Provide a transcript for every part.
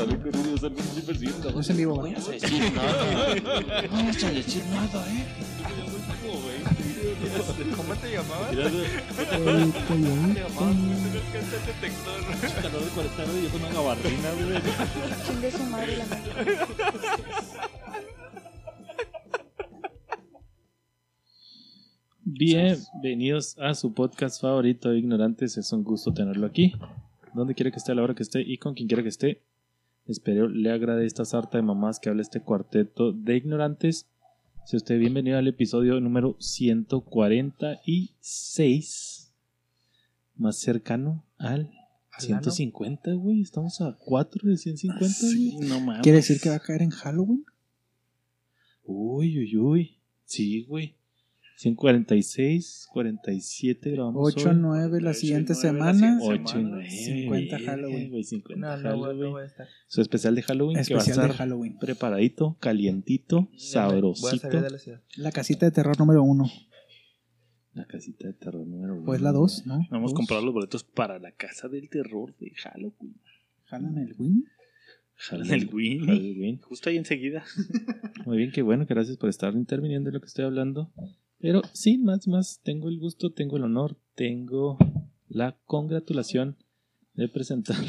sale corriendo, sale corriendo persiguiendo. No es en vivo, No ¿verdad? vas a decir nada. No vas a decir nada, eh. ¿Cómo te llamabas? ¿Cómo te llamabas? Cántate textor. calor de 40 grados y yo con una gabardina, güey. Chingue su madre la madre. Bienvenidos a su podcast favorito de Ignorantes. Es un gusto tenerlo aquí. Donde quiera que esté, a la hora que esté y con quien quiera que esté. Espero le agrade esta sarta de mamás que habla este cuarteto de ignorantes. Si usted bienvenido al episodio número 146. Más cercano al 150, güey. Estamos a 4 de 150, güey. no mames. ¿Quiere decir que va a caer en Halloween? Uy, uy, uy. Sí, güey. 146, 47 grabamos 8 hoy. 9 la siguiente nueve la semana. siguiente 8 y semana. 9. 50 Halloween. Güey, 50 No, no, Halloween. no voy a estar. Su especial de Halloween que va a Especial de estar Halloween. preparadito, calientito, Voy a sabrosito. salir de la ciudad. La casita de terror número 1. La casita de terror número uno. Pues la 2, ¿no? Vamos a comprar los boletos para la casa del terror de Halloween. ¿Jalan el win? Halloween. El Winnie. Halloween. Justo ahí enseguida. Muy bien, qué bueno, gracias por estar interviniendo en lo que estoy hablando. Pero sin más, más, tengo el gusto, tengo el honor, tengo la congratulación de presentar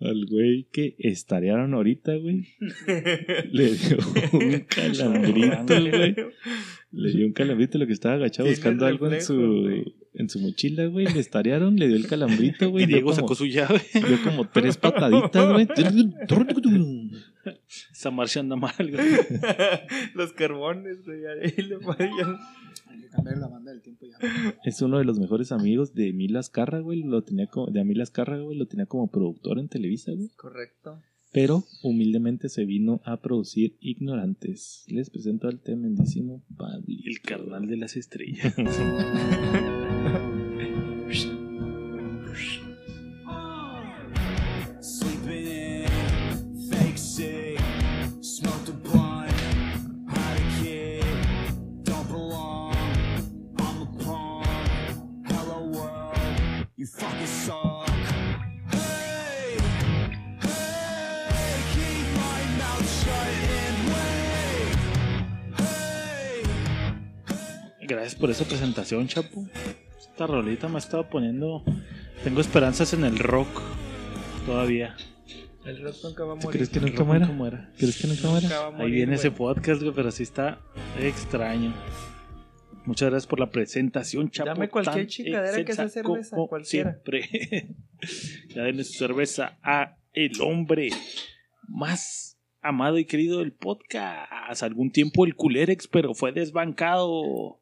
al güey que estarearon ahorita, güey. Le dio un calambrito, güey. Le dio un calambrito lo que estaba agachado buscando algo en su. En su mochila, güey. Le estarearon, le dio el calambrito, güey. Y Diego como- sacó su llave. dio como tres pataditas, güey. Esa marcha anda mal, güey. Los carbones, güey. Ahí le fallan. Hay que cambiar la banda del tiempo ya. Es uno de los mejores amigos de Emil Azcarra, güey. Lo tenía como, de Emil Azcarra, güey. Lo tenía como productor en Televisa, güey. Correcto. Pero humildemente se vino a producir Ignorantes. Les presento al tremendísimo Pablo. El carnal de las estrellas. Sleeping in Gracias por esa presentación, chapo. Esta rolita me ha estado poniendo. Tengo esperanzas en el rock. Todavía. El rock nunca va a morir. ¿Crees que nunca muera? muera. ¿Crees que nunca muera? Nunca va a morir, Ahí viene ese podcast, güey, pero sí está extraño. Muchas gracias por la presentación, chapo. Dame cualquier tan chingadera que sea cerveza, cualquiera. Siempre. ya denle su cerveza a el hombre más amado y querido del podcast. Algún tiempo el Culerex, pero fue desbancado.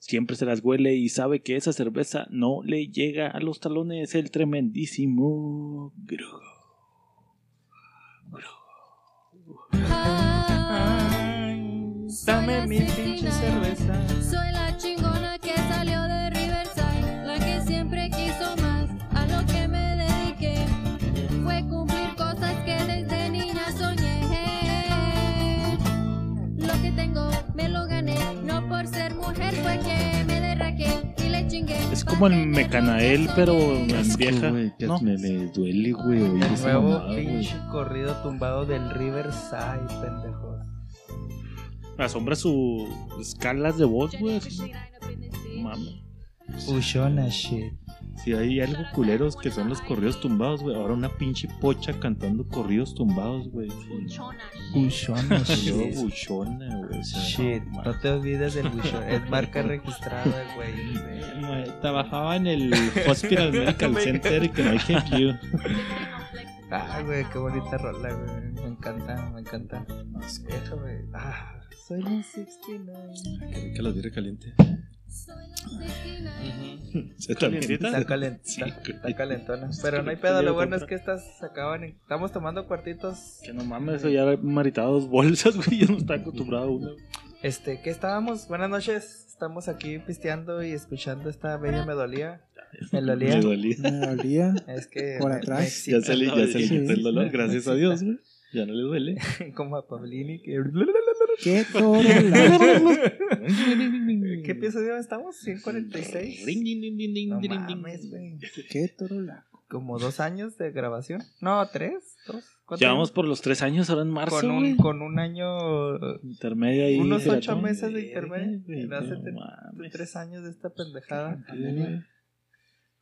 Siempre se las huele y sabe que esa cerveza no le llega a los talones. El tremendísimo Grogo. Dame mi pinche cerveza. Soy la chingona Es como el Mecanael, pero en vieja. que ¿no? me, me duele, güey, El nuevo mamada, pinche corrido tumbado del Riverside, pendejos. Asombra sus escalas de voz, güey. así. Ushona shit. Si hay algo culeros que son los corridos tumbados, güey. Ahora una pinche pocha cantando corridos tumbados, güey. Luego shit. buchona, güey. Shit, no te olvides del Bushon. Es marca registrada, güey. Trabajaba en el Hospital Medical Center y que no help you. Ah, güey, qué bonita rola, güey. Me encanta, me encanta. No sé, déjame. Ah, soy un 69. Que rica la tierra caliente. Soy la 69. Se también. Está, calent- Sí, está, está calentona. Pero no hay pedo, lo bueno es que estas se acaban en... Estamos tomando cuartitos. Que no mames, eso ya maritado dos bolsas, güey. Yo no estaba acostumbrado a una. Este, ¿qué estábamos? Buenas noches. Estamos aquí pisteando y escuchando esta bella me dolía. Me dolía. Me dolía. Me dolía. Es que Por me- atrás. me Ya le, ya se le Sí. quitó el dolor, gracias a Dios, güey. Ya no le duele. como a Pablini que... ¡Qué toro! ¿Qué episodio estamos? ¿146? No mames, güey. ¡Qué toro! la- como dos años de grabación. No, tres, dos. ¿Cuánto Llevamos llevamos? por los tres años ahora en marzo, con un, con un año, Intermedio ahí. unos ocho meses de intermedio. hace tres años de esta pendejada.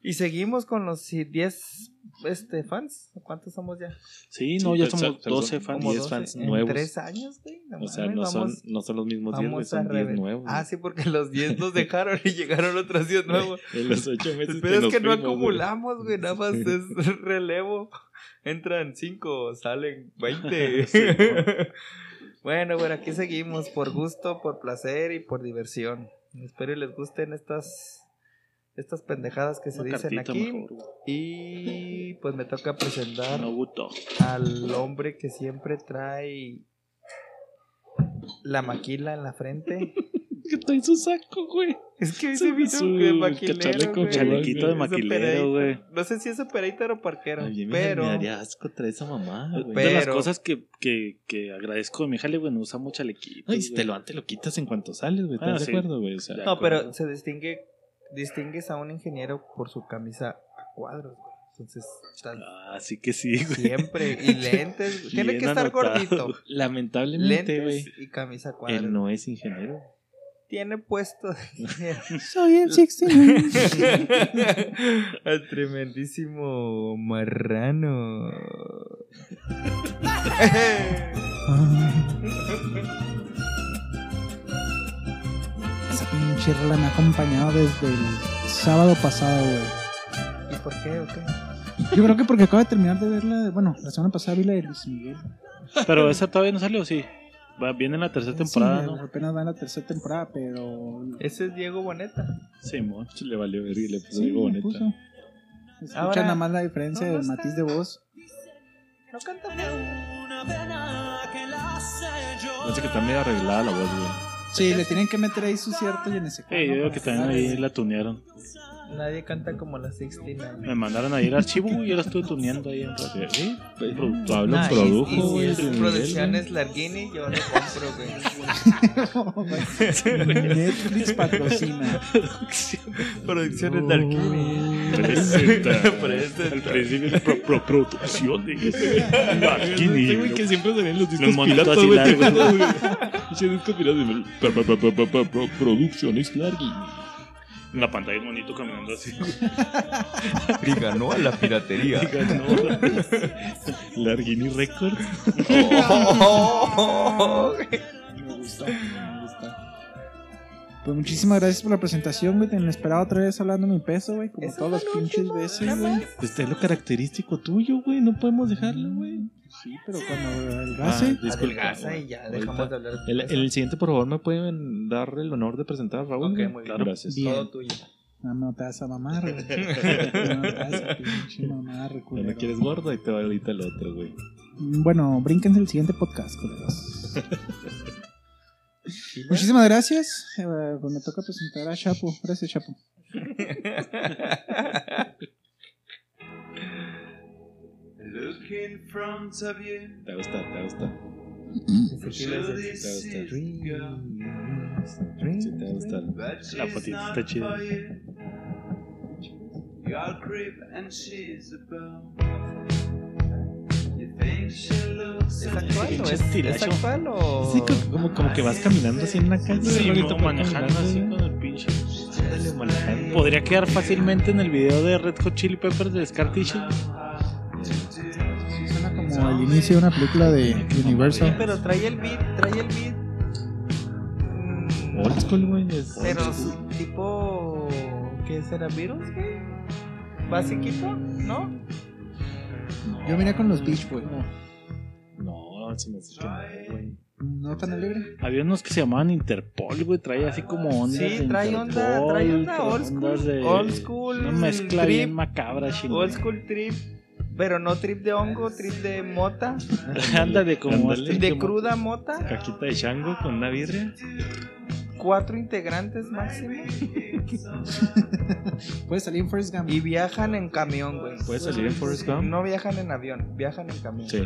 Güey. Y seguimos con los sí, 10 este, fans. ¿Cuántos somos ya? Sí, no, ya somos pero 12 son fans. Como 10 12 fans en nuevos. tres años, güey. No O sea, no son, vamos- no son los mismos 10, güey, son a 10 rever- nuevos. Ah, güey. sí, porque los 10 nos dejaron y llegaron otros 10 nuevos. En los 8 meses El pedo es nos que no fuimos, güey. acumulamos, güey. Nada más es relevo. Entran 5, salen 20. Sí, bueno, bueno, aquí seguimos por gusto, por placer y por diversión. Espero y les gusten estas estas pendejadas que se Una dicen aquí. mejor. Y pues me toca presentar No al hombre que siempre trae la maquila en la frente. Que trae su saco, güey. Es que Su- se vino su de maquilero, güey. chalequito de maquilero, güey. No sé si es operator o parquero, pero... me daría asco traer esa mamá, güey. de las Pero- cosas que, que, que agradezco de mi jale, güey, no usa mucho chalequito. Ay, si te lo antes lo quitas en cuanto sales, güey. ¿Estás Ah, de sí. acuerdo, güey? O sea, Ya. No, pero se distingue, distingues a un ingeniero por su camisa a cuadros, güey. Entonces, está Ah, sí que sí, güey. siempre. Y lentes. Tiene que estar anotado. gordito. lamentablemente, güey, y camisa a cuadros. él no es ingeniero. Tiene puesto de ingeniero. Soy el 69. Al tremendísimo marrano. Esa pinche rola me ha acompañado desde el sábado pasado, güey. ¿Y por qué o qué? Yo creo que porque acabo de terminar de verla. Bueno, la semana pasada vi la de Luis Miguel. Pero esa todavía no salió, sí. Va, viene en la tercera temporada, Sí, ¿no? Apenas va en la tercera temporada, pero. Ese es Diego Boneta. Sí, mon. Le valió ver y le puso Sí, algo me bonita. puso. Escucha Ahora- nada más la diferencia No, no del está. matiz de voz. No canta bien. Una pena que la sé yo. Parece que está medio arreglada la voz, güey. Sí, le tienen que meter ahí su cierto y en ese Sí, yo digo que también ahí la tunearon. Nadie canta como la 69. Me mandaron a ir al archivo y yo la estuve tuneando ahí en Sí, sí, pues. Pablo Nah, y- produjo, y, güey. si Luis es Miguel, producciones Larguini, yo lo compro, güey. Netflix patrocina. producciones Larguini. Presenta. Presenta. Al principio de pro, pro- producción de. Ese güey que siempre salían los discos Los piratas, así güey. largos. ¿te acuerdas, güey? Ese disco pirata, güey. Pro- pro- pro- pro- pro- pro- Producciones Largui. En la pantalla un monito caminando así. Y ganó a la piratería. Larguini Records. Me gustó, me gustó. Pues muchísimas gracias por la presentación, güey. Te esperaba otra vez hablando mi peso, güey. Como todas es las lo pinches último, veces, güey. Pues es lo característico tuyo, güey. No podemos dejarlo, güey. Sí, pero cuando adelgace. Ah, disculpa, y ya Ahorita. dejamos de hablar de El, el siguiente, por favor, ¿me pueden dar el honor de presentar a Raúl? Ok, güey? muy bien. Claro. Gracias. Bien. Todo tuyo. No, no te vas a mamar, güey. No te vas a pinche mamar, culero. no quieres gordo, ahí te va ahorita el otro, güey. Bueno, brínquense el siguiente podcast, culeros. Muchísimas gracias. Eh, pues me toca presentar a Chapo. Gracias, Chapo. Look in front of you. Te va a gustar, te va a gustar. Ese sí Show lo this sé. Te va a gustar. is girl. Sí, te va a gustar. But La fotito está chida. You're creep and she's a bum. ¿Es actual o es, es actual o...? Sí, co- como, como que vas caminando así en una calle. Sí, manejando así con el pinche. Manejando. Podría quedar fácilmente en el video de Red Hot Chili Peppers de Scar Tissue. Sí, suena como el inicio de una película de Sí, Universal. pero trae el beat, trae el beat. Mm, Old school, güey. Pero tipo... ¿Qué será? ¿Virus, güey? ¿Basiquito? ¿No? Yo miré con los Beach Boys. No, se me hace que no, güey. No tan alegre. Había unos que se llamaban Interpol, güey. Trae así como ondas. Sí, de trae onda, trae onda old school. de- Old school. Una mezcla trip, bien macabra, chingón. Old school trip. Pero no trip de hongo, trip de mota. Ándale, como Ándale. este- De cruda mota. Caquita de chango con una birria. Cuatro integrantes máximo. Puede salir en First Gump. Y viajan en camión, güey. ¿Puede salir en Forrest Gump? No viajan en avión, viajan en camión. Sí. sí,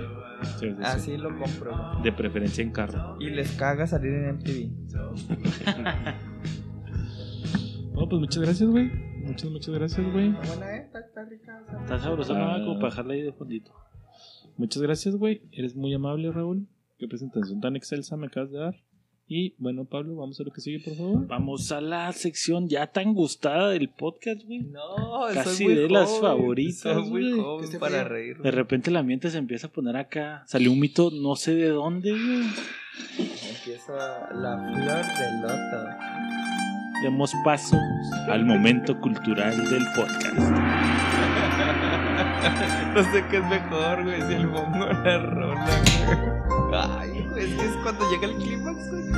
sí, sí. Así lo compro. güey. De preferencia en carro. Y les caga salir en MTV. No, pues muchas gracias, güey. Muchas, muchas gracias, güey. Está buena, ¿eh? Está, está rica. Está sabroso, Ah. ¿no? Como para dejarla ahí de fondito. Muchas gracias, güey. Eres muy amable, Raúl. Qué presentación tan excelsa me acabas de dar. Y bueno, Pablo, vamos a lo que sigue, por favor. Vamos a la sección ya tan gustada del podcast, güey. No, Casi soy muy de las favoritas, Soy muy joven esté para reír. De repente el ambiente se empieza a poner acá. Salió un mito no sé de dónde, güey. Empieza la flor del loto. Demos paso al momento cultural del podcast. No sé qué es mejor, güey, si el bongo o la rola, güey. Ay, es que es cuando llega el clímax, güey.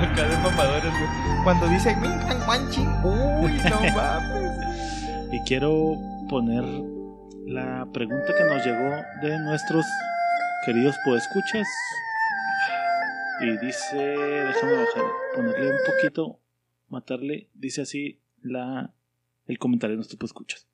Acá de mamadores, güey. Cuando dice "Min, can, guanchin", uy, no mames. Y quiero poner la pregunta que nos llegó de nuestros queridos podescuchas. Y dice, déjame bajar, ponerle un poquito, matarle, dice así la el comentario de nuestros podescuchas.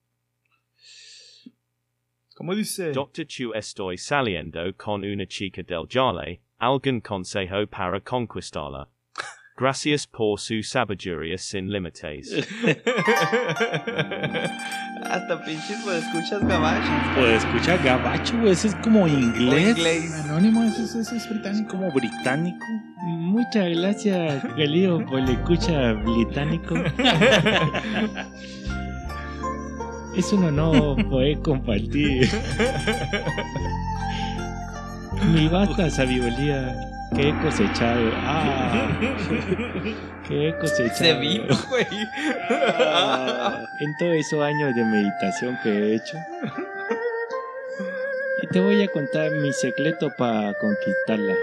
¿Cómo dice? Dr. Chu estoy saliendo con una chica del Jale, algún consejo para conquistarla. Gracias por su sabiduría sin límites. Hasta pinches pues escuchas gabachos. Podescucha gabacho, güey, ese es como inglés. inglés. Anónimo, ese, ese, ese es Es británico. como británico. Muchas gracias, Galileo, por la escucha británico. Es un honor poder compartir mi vasta sabiduría que he cosechado. Ah, que he cosechado Se vino, güey. en todos esos años de meditación que he hecho. Y te voy a contar mi secreto para conquistarla.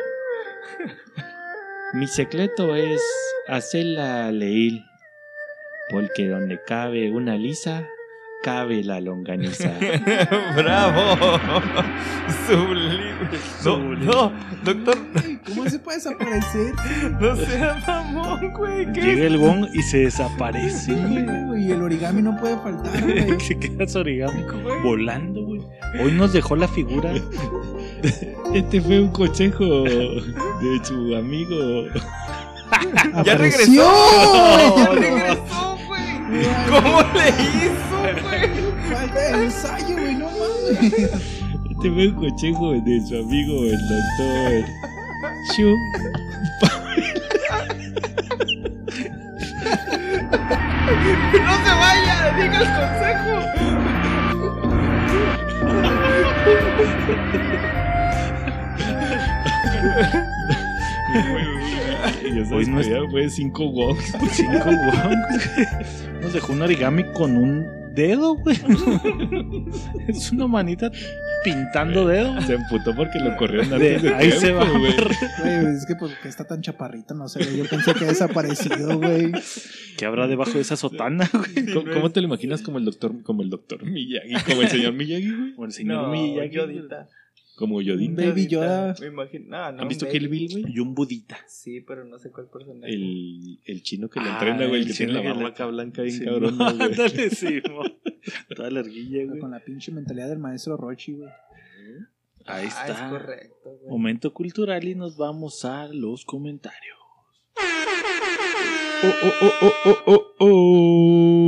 Mi secreto es hacerla leer. Porque donde cabe una lisa, cabe la longaniza. Bravo. Sublime. No, no, doctor, ¿Cómo se puede desaparecer? no sea mamón, güey. ¿Qué Llega el gong y se desaparece, güey. güey, y el origami no puede faltar, güey. Se queda su origami volando, güey. Hoy nos dejó la figura. Este fue un consejo de su amigo. Ya regresó. Ya regresó, güey. ¿Cómo le hizo, güey? Falta de ensayo, güey, no mames. Este fue un consejo de su amigo, el doctor Chu. No se vaya, diga el consejo. Y esa Hoy no es- fue cinco gongs. Cinco gongs, güey. Nos dejó un origami con un dedo, güey. Es una manita pintando dedo. Se emputó porque lo corrieron De- antes de ahí tiempo, se va. güey. Güey, es que porque está tan chaparrito, no sé, yo pensé que ha desaparecido, güey. ¿Qué habrá debajo de esa sotana, güey? ¿Cómo, cómo te lo imaginas como el doctor, como el doctor Miyagi, como el señor Miyagi, güey? O el señor No, Miyagi. Yodita. Como Yodin. Baby Yoda. Me imagino. No, no. ¿Han visto. Kill Bill, güey? Y un budita. Sí, pero no sé cuál personaje. El, el chino que le Ah, entrena, güey, el el que tiene la chino que barba le- acá blanca bien Sí, cabrona, no, güey. ándale, sí. Toda alerguilla, güey. Con la pinche mentalidad del maestro Rochi, güey. Ahí Ah, es está. correcto, güey. Momento cultural y nos vamos a los comentarios. Oh, oh, oh, oh, oh, oh, oh.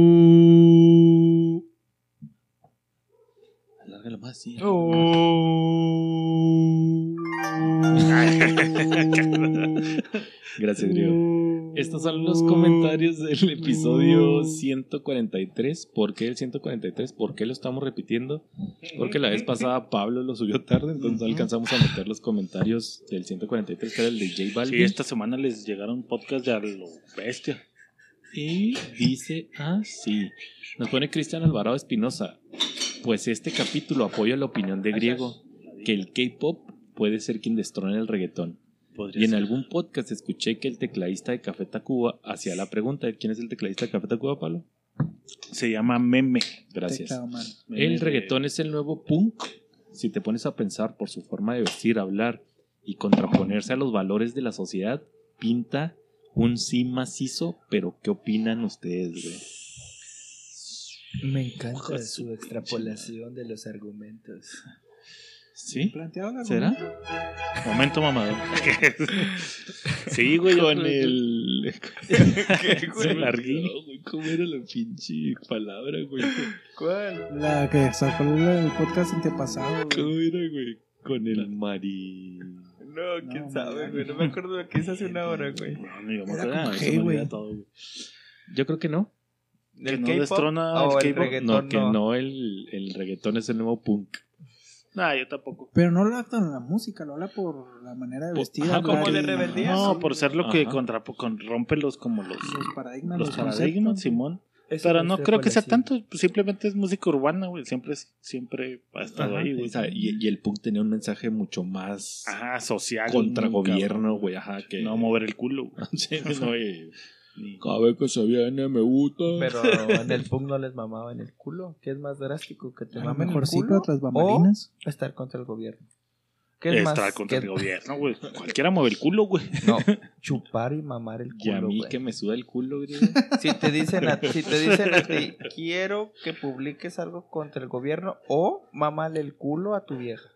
Más, sí. Gracias, Grio. Estos son los comentarios del episodio 143. ¿Por qué el 143? ¿Por qué lo estamos repitiendo? Porque la vez pasada Pablo lo subió tarde, entonces no alcanzamos a meter los comentarios del 143, que era el de J Balvin. Sí, esta semana les llegaron podcast de a lo bestia. Y dice así. Nos pone Cristian Alvarado Espinosa. Pues este capítulo apoya la opinión de Griego, que el K-pop puede ser quien destrone el reggaetón. Podría Y en ser. algún podcast escuché que el tecladista de Café Tacuba hacía la pregunta de quién es el tecladista de Café Tacuba, Pablo. Se llama meme. Gracias. Meme El de- reggaetón es el nuevo punk. Si te pones a pensar por su forma de vestir, hablar y contraponerse a los valores de la sociedad, pinta un sí macizo, pero ¿qué opinan ustedes, güey? Me encanta su extrapolación de los argumentos. ¿Sí? Planteado el ¿Será? argumento. Momento mamador. sí, güey. Con el. Olvidó, güey. ¿Cómo era la pinche palabra, güey? ¿Cuál? La que sacó el podcast antepasado. güey. ¿Cómo era, güey? Con el mari. No, quién No, sabe, man. güey. No me acuerdo de lo que hice hace una hora, güey. No, yo me acuerdo. Yo creo que no. Que ¿Del no destrona o el el reggaetón? No, que no, el, el reggaetón es el nuevo punk. Nah, yo tampoco. Pero no lo habla por la música, lo habla por la manera de vestir. como de rebeldía. No, Sí, por ser lo que contra, con, rompe los como los, Los paradigmas. los paradigmas, Simón. Eso Pero no creo que sea sí. tanto, pues, simplemente es música urbana, güey. Siempre, siempre ha estado Ajá, ahí, güey. o sea, y, y el punk tenía un mensaje mucho más Ajá, social. contra gobierno, güey. Ajá, que. No mover el culo, güey. Sí, no, Cada vez que se viene me gusta. Pero en el punk no les mamaba en el culo. ¿Qué es más drástico? ¿Que te mamen el culo? tras bambalinas. O estar contra el gobierno. ¿Qué es Estar más? contra ¿Qué- el gobierno, güey. Cualquiera mueve el culo, güey. No, chupar y mamar el Y a culo, mí güey. que me suda el culo, güey. Si te dicen a, si te dicen a ti, quiero que publiques algo contra el gobierno o mamale el culo a tu vieja.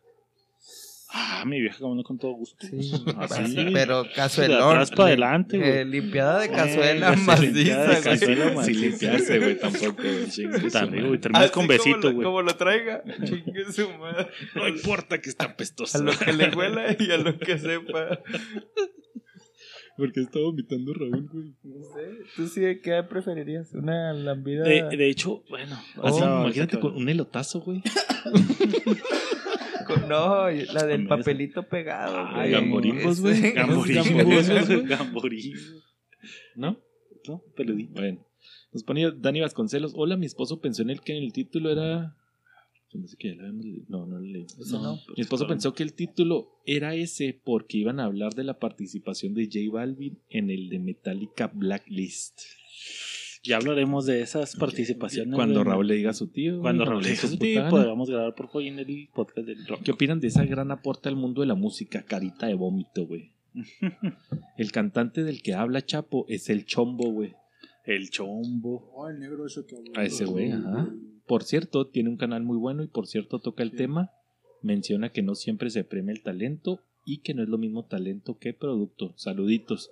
Ah, mi vieja como no con todo gusto. Sí, Así. pero De cazuelón. atrás para adelante, güey. eh, limpiada de cazuela Eh, limpiada de güey. cazuela Sin maciza. limpiarse, güey, tampoco. güey. Chingue su madre. güey. Terminas Así con como besito, lo- güey. Como lo traiga, chingue su madre. No importa que está A pestoso. lo que le huela y a lo que sepa. Porque está vomitando Raúl, güey. No sé. ¿Tú sí qué preferirías? ¿Una lambida? De, de hecho, bueno. Así, o sea, imagínate con un elotazo, güey. No, la del Con papelito pegado. Ah, güey. gamborimbos, güey. Gamborillo. ¿No? ¿No? Peludito. Bueno. Nos ponía Dani Vasconcelos. Hola, mi esposo pensó en el que en el título era. No, no lo leí. Ese no. Mi esposo pensó que el título era ese porque iban a hablar de la participación de J Balvin en el de Metallica Blacklist. Ya hablaremos de esas participaciones. Cuando. Raúl le diga a su tío. Cuando Raúl le diga a su tío, podríamos grabar por hoy en el podcast del rock. ¿Qué opinan de esa gran aporte al mundo de la música? Carita de vómito, güey. El cantante del que habla Chapo es el Chombo, güey. El chombo. Oh, el negro ese que habló. A ese güey, ajá. Por cierto, tiene un canal muy bueno y por cierto toca el tema. Menciona que no siempre se premia el talento y que no es lo mismo talento que producto. Saluditos.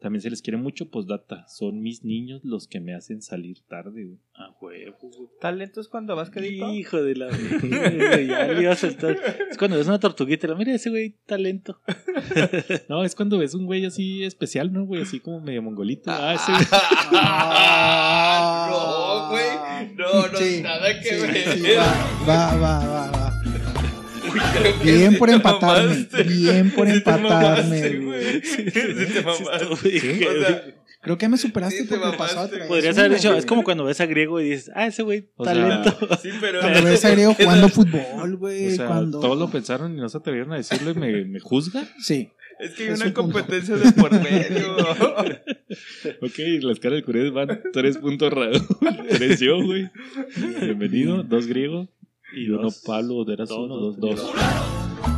También se les quiere mucho, postdata. Son mis niños los que me hacen salir tarde, güey. A huevo, güey. ¿Talentos cuando vas quedito? Hijo de la ya le iba a soltar. Es cuando ves una tortuguita, la mira ese güey, talento. No, es cuando ves un güey así especial, ¿no, güey? Así como medio mongolito. Ah, ese Ah, no, güey. No, no, Sí, nada que sí, ver. sí, va, va, va, va, Bien por empatarme. Bien por empatarme, güey. Sí te mamaste. Creo que me superaste Sí, porque pasó. Podrías haber dicho, es como cuando ves a Griego y dices, ah, ese güey, sea, talento. sí, pero. Cuando ves a Griego jugando fútbol, O güey. sea, cuando... todos lo pensaron y no se atrevieron a decirlo y me, me juzgan. Sí. Es que hay Es una un punto. competencia de por medio. Ok, las caras de Curiel van tres puntos Raúl. Tres yo, güey. Bienvenido, dos griegos y, Y uno dos- Pablo de dos, dos, dos, dos.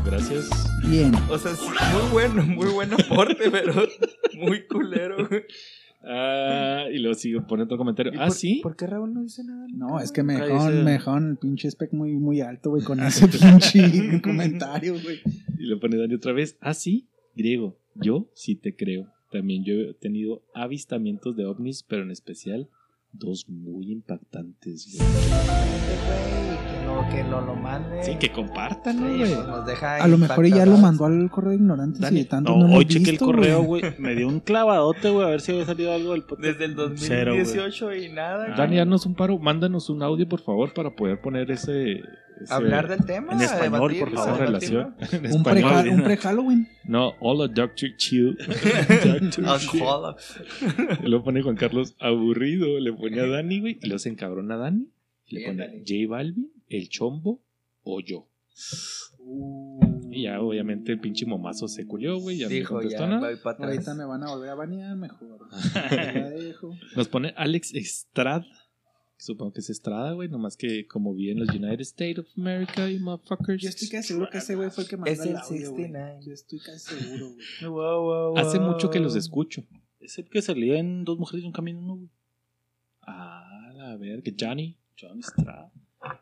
Gracias. Bien. O sea, sí, muy bueno, muy buen aporte, pero muy culero. güey. Ah, y luego sigue poniendo otro comentario. ¿Y Ah, por- sí. ¿Por qué Raúl no dice nada? No, es que me dejaron, dice- me dejaron el pinche spec muy, muy alto, güey, con ese pinche comentario, güey. Y le pone Dani otra vez. Ah, sí. Griego. Yo sí te creo. También yo he tenido avistamientos de ovnis, pero en especial dos muy impactantes, güey. Que no lo mande. Sí, que compartan, Sí, ¿no, güey. pues A lo mejor ya lo mandó al correo de ignorantes Dani, y de tanto No, hoy chequé el correo, güey. Me dio un clavadote, güey, a ver si había salido algo del podcast. Desde el Cero, güey. 2018 y nada. güey. Dani, haznos un paro. Mándanos un audio, por favor, para poder poner ese. ese- Hablar del tema. En español, por favor, relación. en Un pre- pre-Halloween. No, hola, Dr. Chill. Alcohol. Y luego pone Juan Carlos aburrido. Le pone a Dani, güey. Y luego se encabrona a Dani. Le pone Dani. J Balvin, el chombo o yo. Y ya, obviamente, el pinche momazo se culió, güey. Ya no Dijo, contestó ya, nada. voy para atrás. Ahorita me van a volver a banear, mejor. La dejo. Nos pone Alex Estrada. Supongo que es Estrada, güey. Nomás que como vi en los United States of America y motherfuckers. Yo estoy casi seguro que ese güey fue el que mandó Es el el audio, güey. 69. Yo estoy casi seguro, güey. Wow, wow, Hace wow. mucho que los escucho. Es el que salía en Dos Mujeres y un Camino, ¿no, güey? Ah, a ver, que Johnny. John Estrada.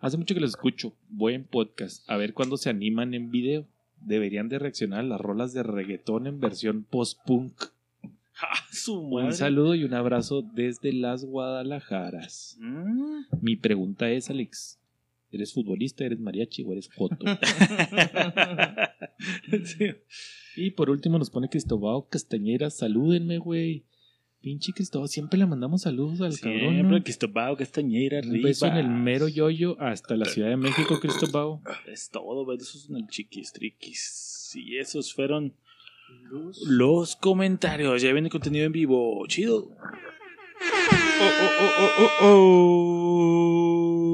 Hace mucho que los escucho. Buen podcast. A ver cuándo se animan en video. Deberían de reaccionar a las rolas de reggaetón en versión post-punk. Un saludo y un abrazo desde las Guadalajaras. Mm. Mi pregunta es, Alex, ¿eres futbolista, eres mariachi o eres joto? Sí. y por último nos pone Cristóbal Castañera. Salúdenme, güey. Pinche Cristóbal, siempre le mandamos saludos al cabrón. Siempre ¿no? Cristóbal Castañera Un beso en el arriba. mero yoyo hasta la Ciudad de México, Cristóbal. Es todo, besos en el chiquis triquis. Y esos fueron los comentarios. Ya viene contenido en vivo. Chido.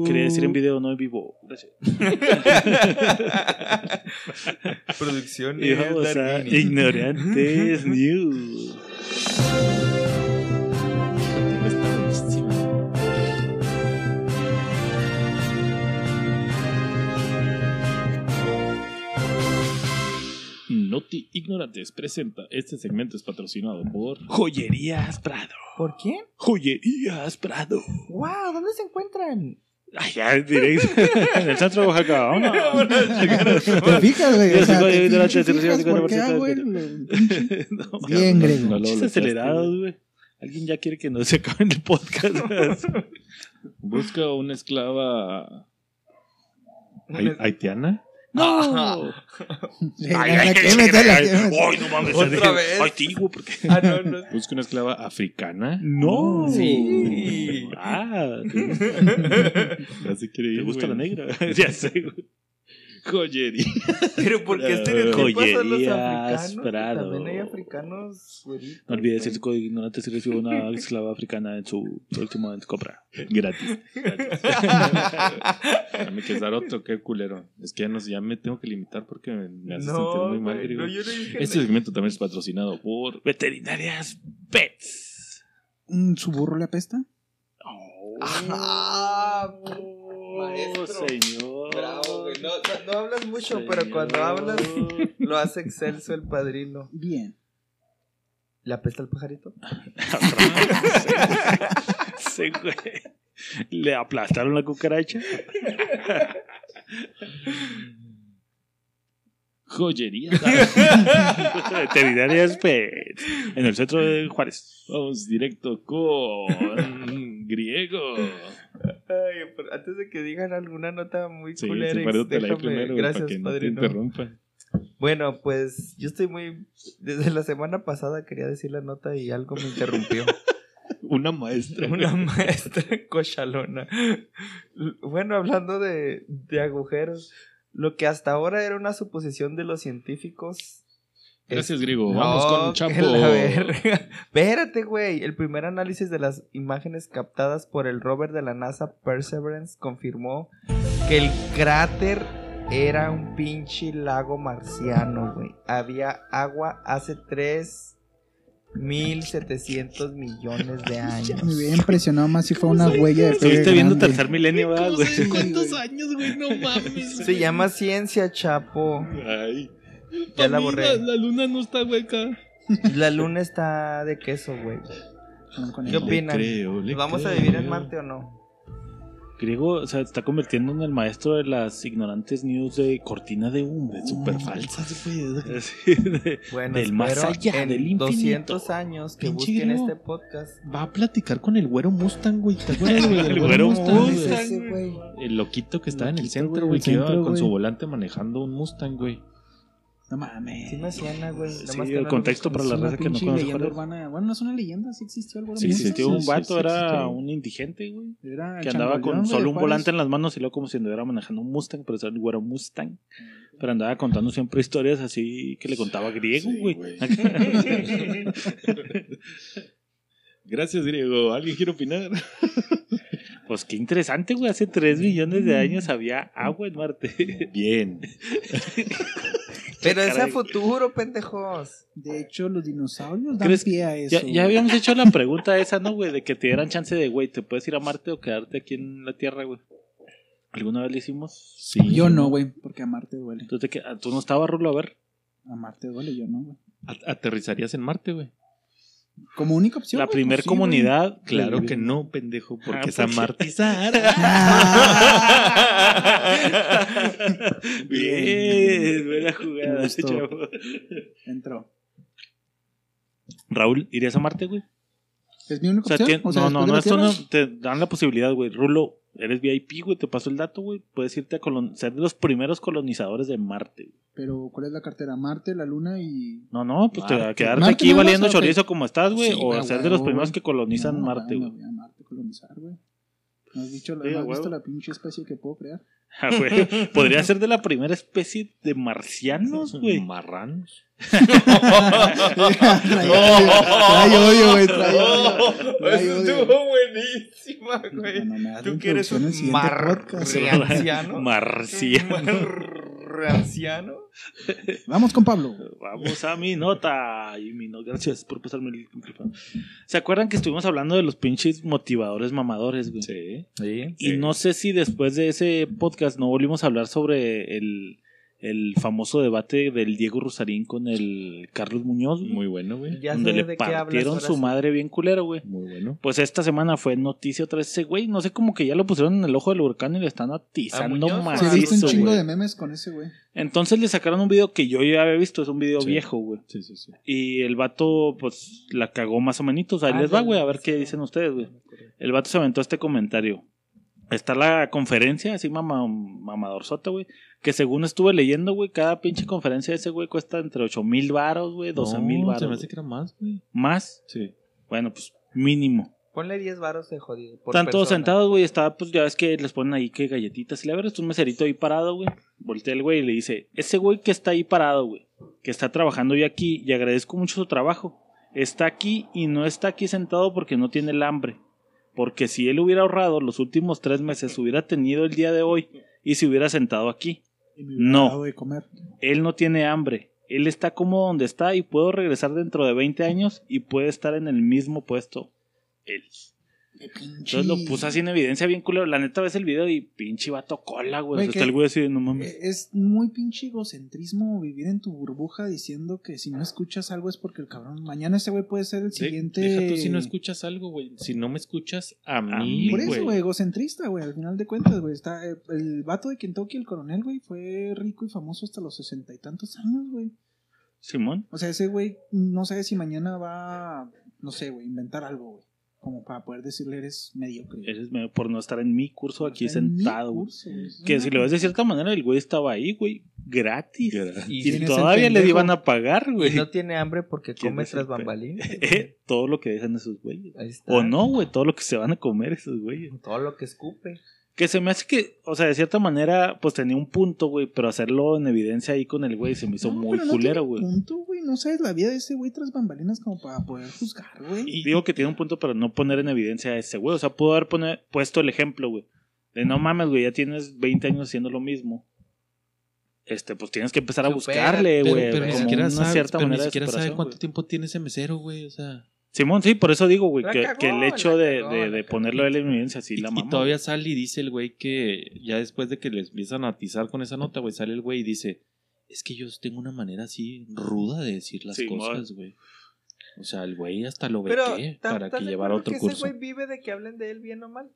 Quería decir en video, no en vivo. Gracias. Producción Y vamos a Ignorantes News. Noti Ignorantes presenta este segmento es patrocinado por Joyerías Prado. ¿Por quién? Joyerías Prado. ¡Wow! ¿Dónde se encuentran? Ay, ya, directo. en el centro de Oaxaca. Vámonos. ¿Te fijas, güey? O sea, ¿te fijas por qué pinche- No, Bien, Grego. Bloqueaste, acelerados, güey. Alguien ya quiere que no se acaben el podcast. Busca una esclava haitiana. No. Sí, que que meter. Ay, no mames. Otra dije, vez. Ay, tío, ¿por qué? Ah, no, no. Busca una esclava africana. No. Sí. Ah, ¿te, gusta la negra? ya sé, güey. Joyería. Pero ¿por qué estereotipas son los africanos? Prado. También hay africanos güeritos. No olvides decir código ignorante si recibe una esclava africana en su próxima compra. Gratis. Dame que dar otro, qué culero. Es que ya, no sé, ya me tengo que limitar porque me, me hace sentir muy mal, no, yo dije Este segmento también es patrocinado por Veterinarias Pets. ¿Su burro le apesta? Oh, Ah, maestro. señor. Bravo, güey. No, no, no hablas mucho, pero cuando hablas lo hace excelso el padrino. Bien. ¿Le apesta el pajarito? Sí, güey. Le aplastaron la cucaracha. Joyería. Veterinarias Pets. En el centro de Juárez. Vamos directo con griego. Ay, pero antes de que digan alguna nota muy Sí, culera, sí, déjame- primero gracias, para que no te padrino. interrumpa. Bueno, pues yo estoy muy. Desde la semana pasada quería decir la nota y algo me interrumpió. Una maestra. Una maestra cochalona. Bueno, hablando de, de agujeros, lo que hasta ahora era una suposición de los científicos. Gracias, griego. No, Vamos con Chapo. la verga. Espérate, güey. El primer análisis de las imágenes captadas por el rover de la NASA Perseverance confirmó que el cráter era un pinche lago marciano, güey. Había agua hace 3.700 millones de años. Me hubiera impresionado más si fue una huella de Estuviste viendo tercer milenio, ¿verdad, güey? ¿Cuántos años, güey? No mames. Se llama ciencia, chapo. Ay. Ya la borré. La, luna no está hueca. La luna está de queso, güey. Con ¿Qué el- opinan? creo, le ¿Vamos a creo. vivir en Marte o no? Griego o sea, se está convirtiendo en el maestro de las ignorantes news de cortina de humo. Súper falsas, güey. De- Bueno, Del más allá, en del infinito. 200 años que Pinche busquen griego. este podcast. Va a platicar con el güero Mustang, güey. ¿Te acuerdas, güey? del El güero Mustang, güey? Mustang. ese, güey? El loquito que estaba en el centro, güey, el que iba con su volante manejando un Mustang, güey. No mames. Sí me suena, güey. nada Sí, más que el contexto para la raza que no conoce urbana. Bueno, no es una leyenda, sí existió algo. Sí, existió sí, un vato, sí, era un indigente, güey. Era Que andaba con solo un Juárez. volante en las manos y luego como si anduviera manejando un Mustang, pero era un güero Mustang. Pero andaba contando siempre historias así que le contaba griego, güey. güey. Gracias, griego. ¿Alguien quiere opinar? pues qué interesante, güey. Hace 3 millones de años había agua en Marte. Bien. Pero es a futuro, pendejos. De hecho, los dinosaurios dan ¿Crees- pie a eso. Ya, habíamos hecho la pregunta esa, ¿no, güey? De que te dieran chance de, güey, ¿te puedes ir a Marte o quedarte aquí en la Tierra, güey? ¿Alguna vez lo hicimos? Sí. Yo no, güey, porque a Marte duele. ¿Tú, te qued- ¿Tú no estabas, Rulo? A ver. A Marte duele, yo no, güey. Aterrizarías en Marte, güey. Como única opción. La primer pues sí, comunidad. Claro que no, pendejo, porque Ah, es ¿por qué? amartizar. Bien, buena jugada, chavo. Entró. Raúl, ¿irías a Marte, güey? Es mi única O sea, opción. tien- O sea, no, no, no, esto no, te dan la posibilidad, güey. Rulo, eres VIP, güey, te paso el dato, güey. Puedes irte a ser de los primeros colonizadores de Marte. güey. Pero, ¿cuál es la cartera? Marte, la Luna y. No, no, pues te Marte. quedarte Marte aquí valiendo chorizo como estás, güey. Sí, o güey, ser de los primeros que colonizan No, Marte, güey. Marte colonizar, güey. ¿No has, dicho, Sí, ¿no a has visto la pinche especie que puedo crear? Ah, güey. Podría ser de la primera especie de marcianos, güey. Marranos. trae odio, güey. Trae odio. Trae Eso odio. estuvo buenísima, güey. Tú la que eres introducción un marciano. Marciano. Marciano. Vamos con Pablo. Vamos a mi nota. Y mi no, gracias por pasarme el micrófono. ¿Se acuerdan que estuvimos hablando de los pinches motivadores mamadores, güey? Sí. Y no sé si después de ese podcast no volvimos a hablar sobre el, el famoso debate del Diego Rosarín con el Carlos Muñoz, Muy bueno, güey. Ya donde le partieron su madre bien culero, güey. Muy bueno. Pues esta semana fue noticia otra vez ese güey. No sé cómo que ya lo pusieron en el ojo del huracán y le están atizando he macizo, visto un chingo de memes con ese, güey. Entonces le sacaron un video que yo ya había visto. Es un video Sí. viejo, güey. Sí, sí, sí. Y el vato, pues, la cagó más o menos. Ahí Ah, les va, güey, a ver sí. qué dicen ustedes, güey. El vato se aventó este comentario. Está la conferencia, así mama, mamadorzota, güey. Que según estuve leyendo, güey, cada pinche conferencia de ese güey cuesta entre 8 mil varos, güey, 12 mil No, varos. Se me hace que era más, güey. Más, Sí. bueno, pues mínimo. Ponle 10 varos de jodido. por Están todos sentados, güey. Está, pues ya ves que les ponen ahí que galletitas. Y la verdad, es un meserito ahí parado, güey. Voltea el güey y le dice: Ese güey que está ahí parado, güey, que está trabajando yo aquí y agradezco mucho su trabajo. Está aquí y no está aquí sentado porque no tiene el hambre. Porque si él hubiera ahorrado los últimos tres meses, hubiera tenido el día de hoy y se hubiera sentado aquí. Y me hubiera No. dado de comer. Él no tiene hambre. Él está cómodo donde está y puedo regresar dentro de 20 años y puede estar en el mismo puesto. Él. Entonces lo puso así en evidencia bien culero. La neta ves el video y pinche vato cola, güey. O Güey, sea, que- está el güey así de no mames. Eh, Es muy pinche egocentrismo vivir en tu burbuja diciendo que si no escuchas algo es porque el cabrón. Mañana ese güey puede ser el De- siguiente. Deja tú si no escuchas algo, güey. Si no me escuchas a mí, mí, Por eso, güey. güey, egocentrista, güey. Al final de cuentas, güey. Está, eh, el vato de Kentucky, el coronel, güey, fue rico y famoso hasta los sesenta y tantos años, güey. Simón. O sea, ese güey no sabe si mañana va, no sé, güey, inventar algo, güey. Como para poder decirle eres mediocre. Eres medio por no estar en mi curso aquí sentado, curso. Que si lo ves de cierta manera, el güey estaba ahí, güey. Gratis. Y, Y ¿Quién es el todavía le iban a pagar, y güey. no tiene hambre porque ¿Quién come tras bambalinas. Eh, todo lo que dejan esos güeyes. Ahí está. O no, güey. Todo lo que se van a comer esos güeyes. Todo lo que escupe. Que se me hace que, o sea, de cierta manera, pues tenía un punto, güey, pero hacerlo en evidencia ahí con el güey se me hizo No, muy pero no culero, tiene güey. punto, güey. No sabes la vida de ese güey tras bambalinas como para poder juzgar, güey. Y digo que tiene un punto, pero no poner en evidencia a ese güey. O sea, pudo haber poner, puesto el ejemplo, güey. De no mames, güey, ya tienes 20 años haciendo lo mismo. Este, pues tienes que empezar a buscarle, Pero, güey. pero ni como siquiera una sabe, cierta pero ni siquiera sabe superación, cuánto tiempo tiene ese mesero, güey. O sea. Simón, sí, por eso digo, güey, La que, cagó, que el la hecho de, cagó, de- la de ponerlo a él en evidencia, sí, y, la y mamó. todavía sale y dice el güey que ya después de que les empiezan a atizar con esa nota, güey, sale el güey y dice, es que yo tengo una manera así ruda de decir las Sí, cosas, güey. O sea, el güey hasta lo ¿tan- para que llevara otro que curso. Ese güey vive de que hablen de él bien o mal.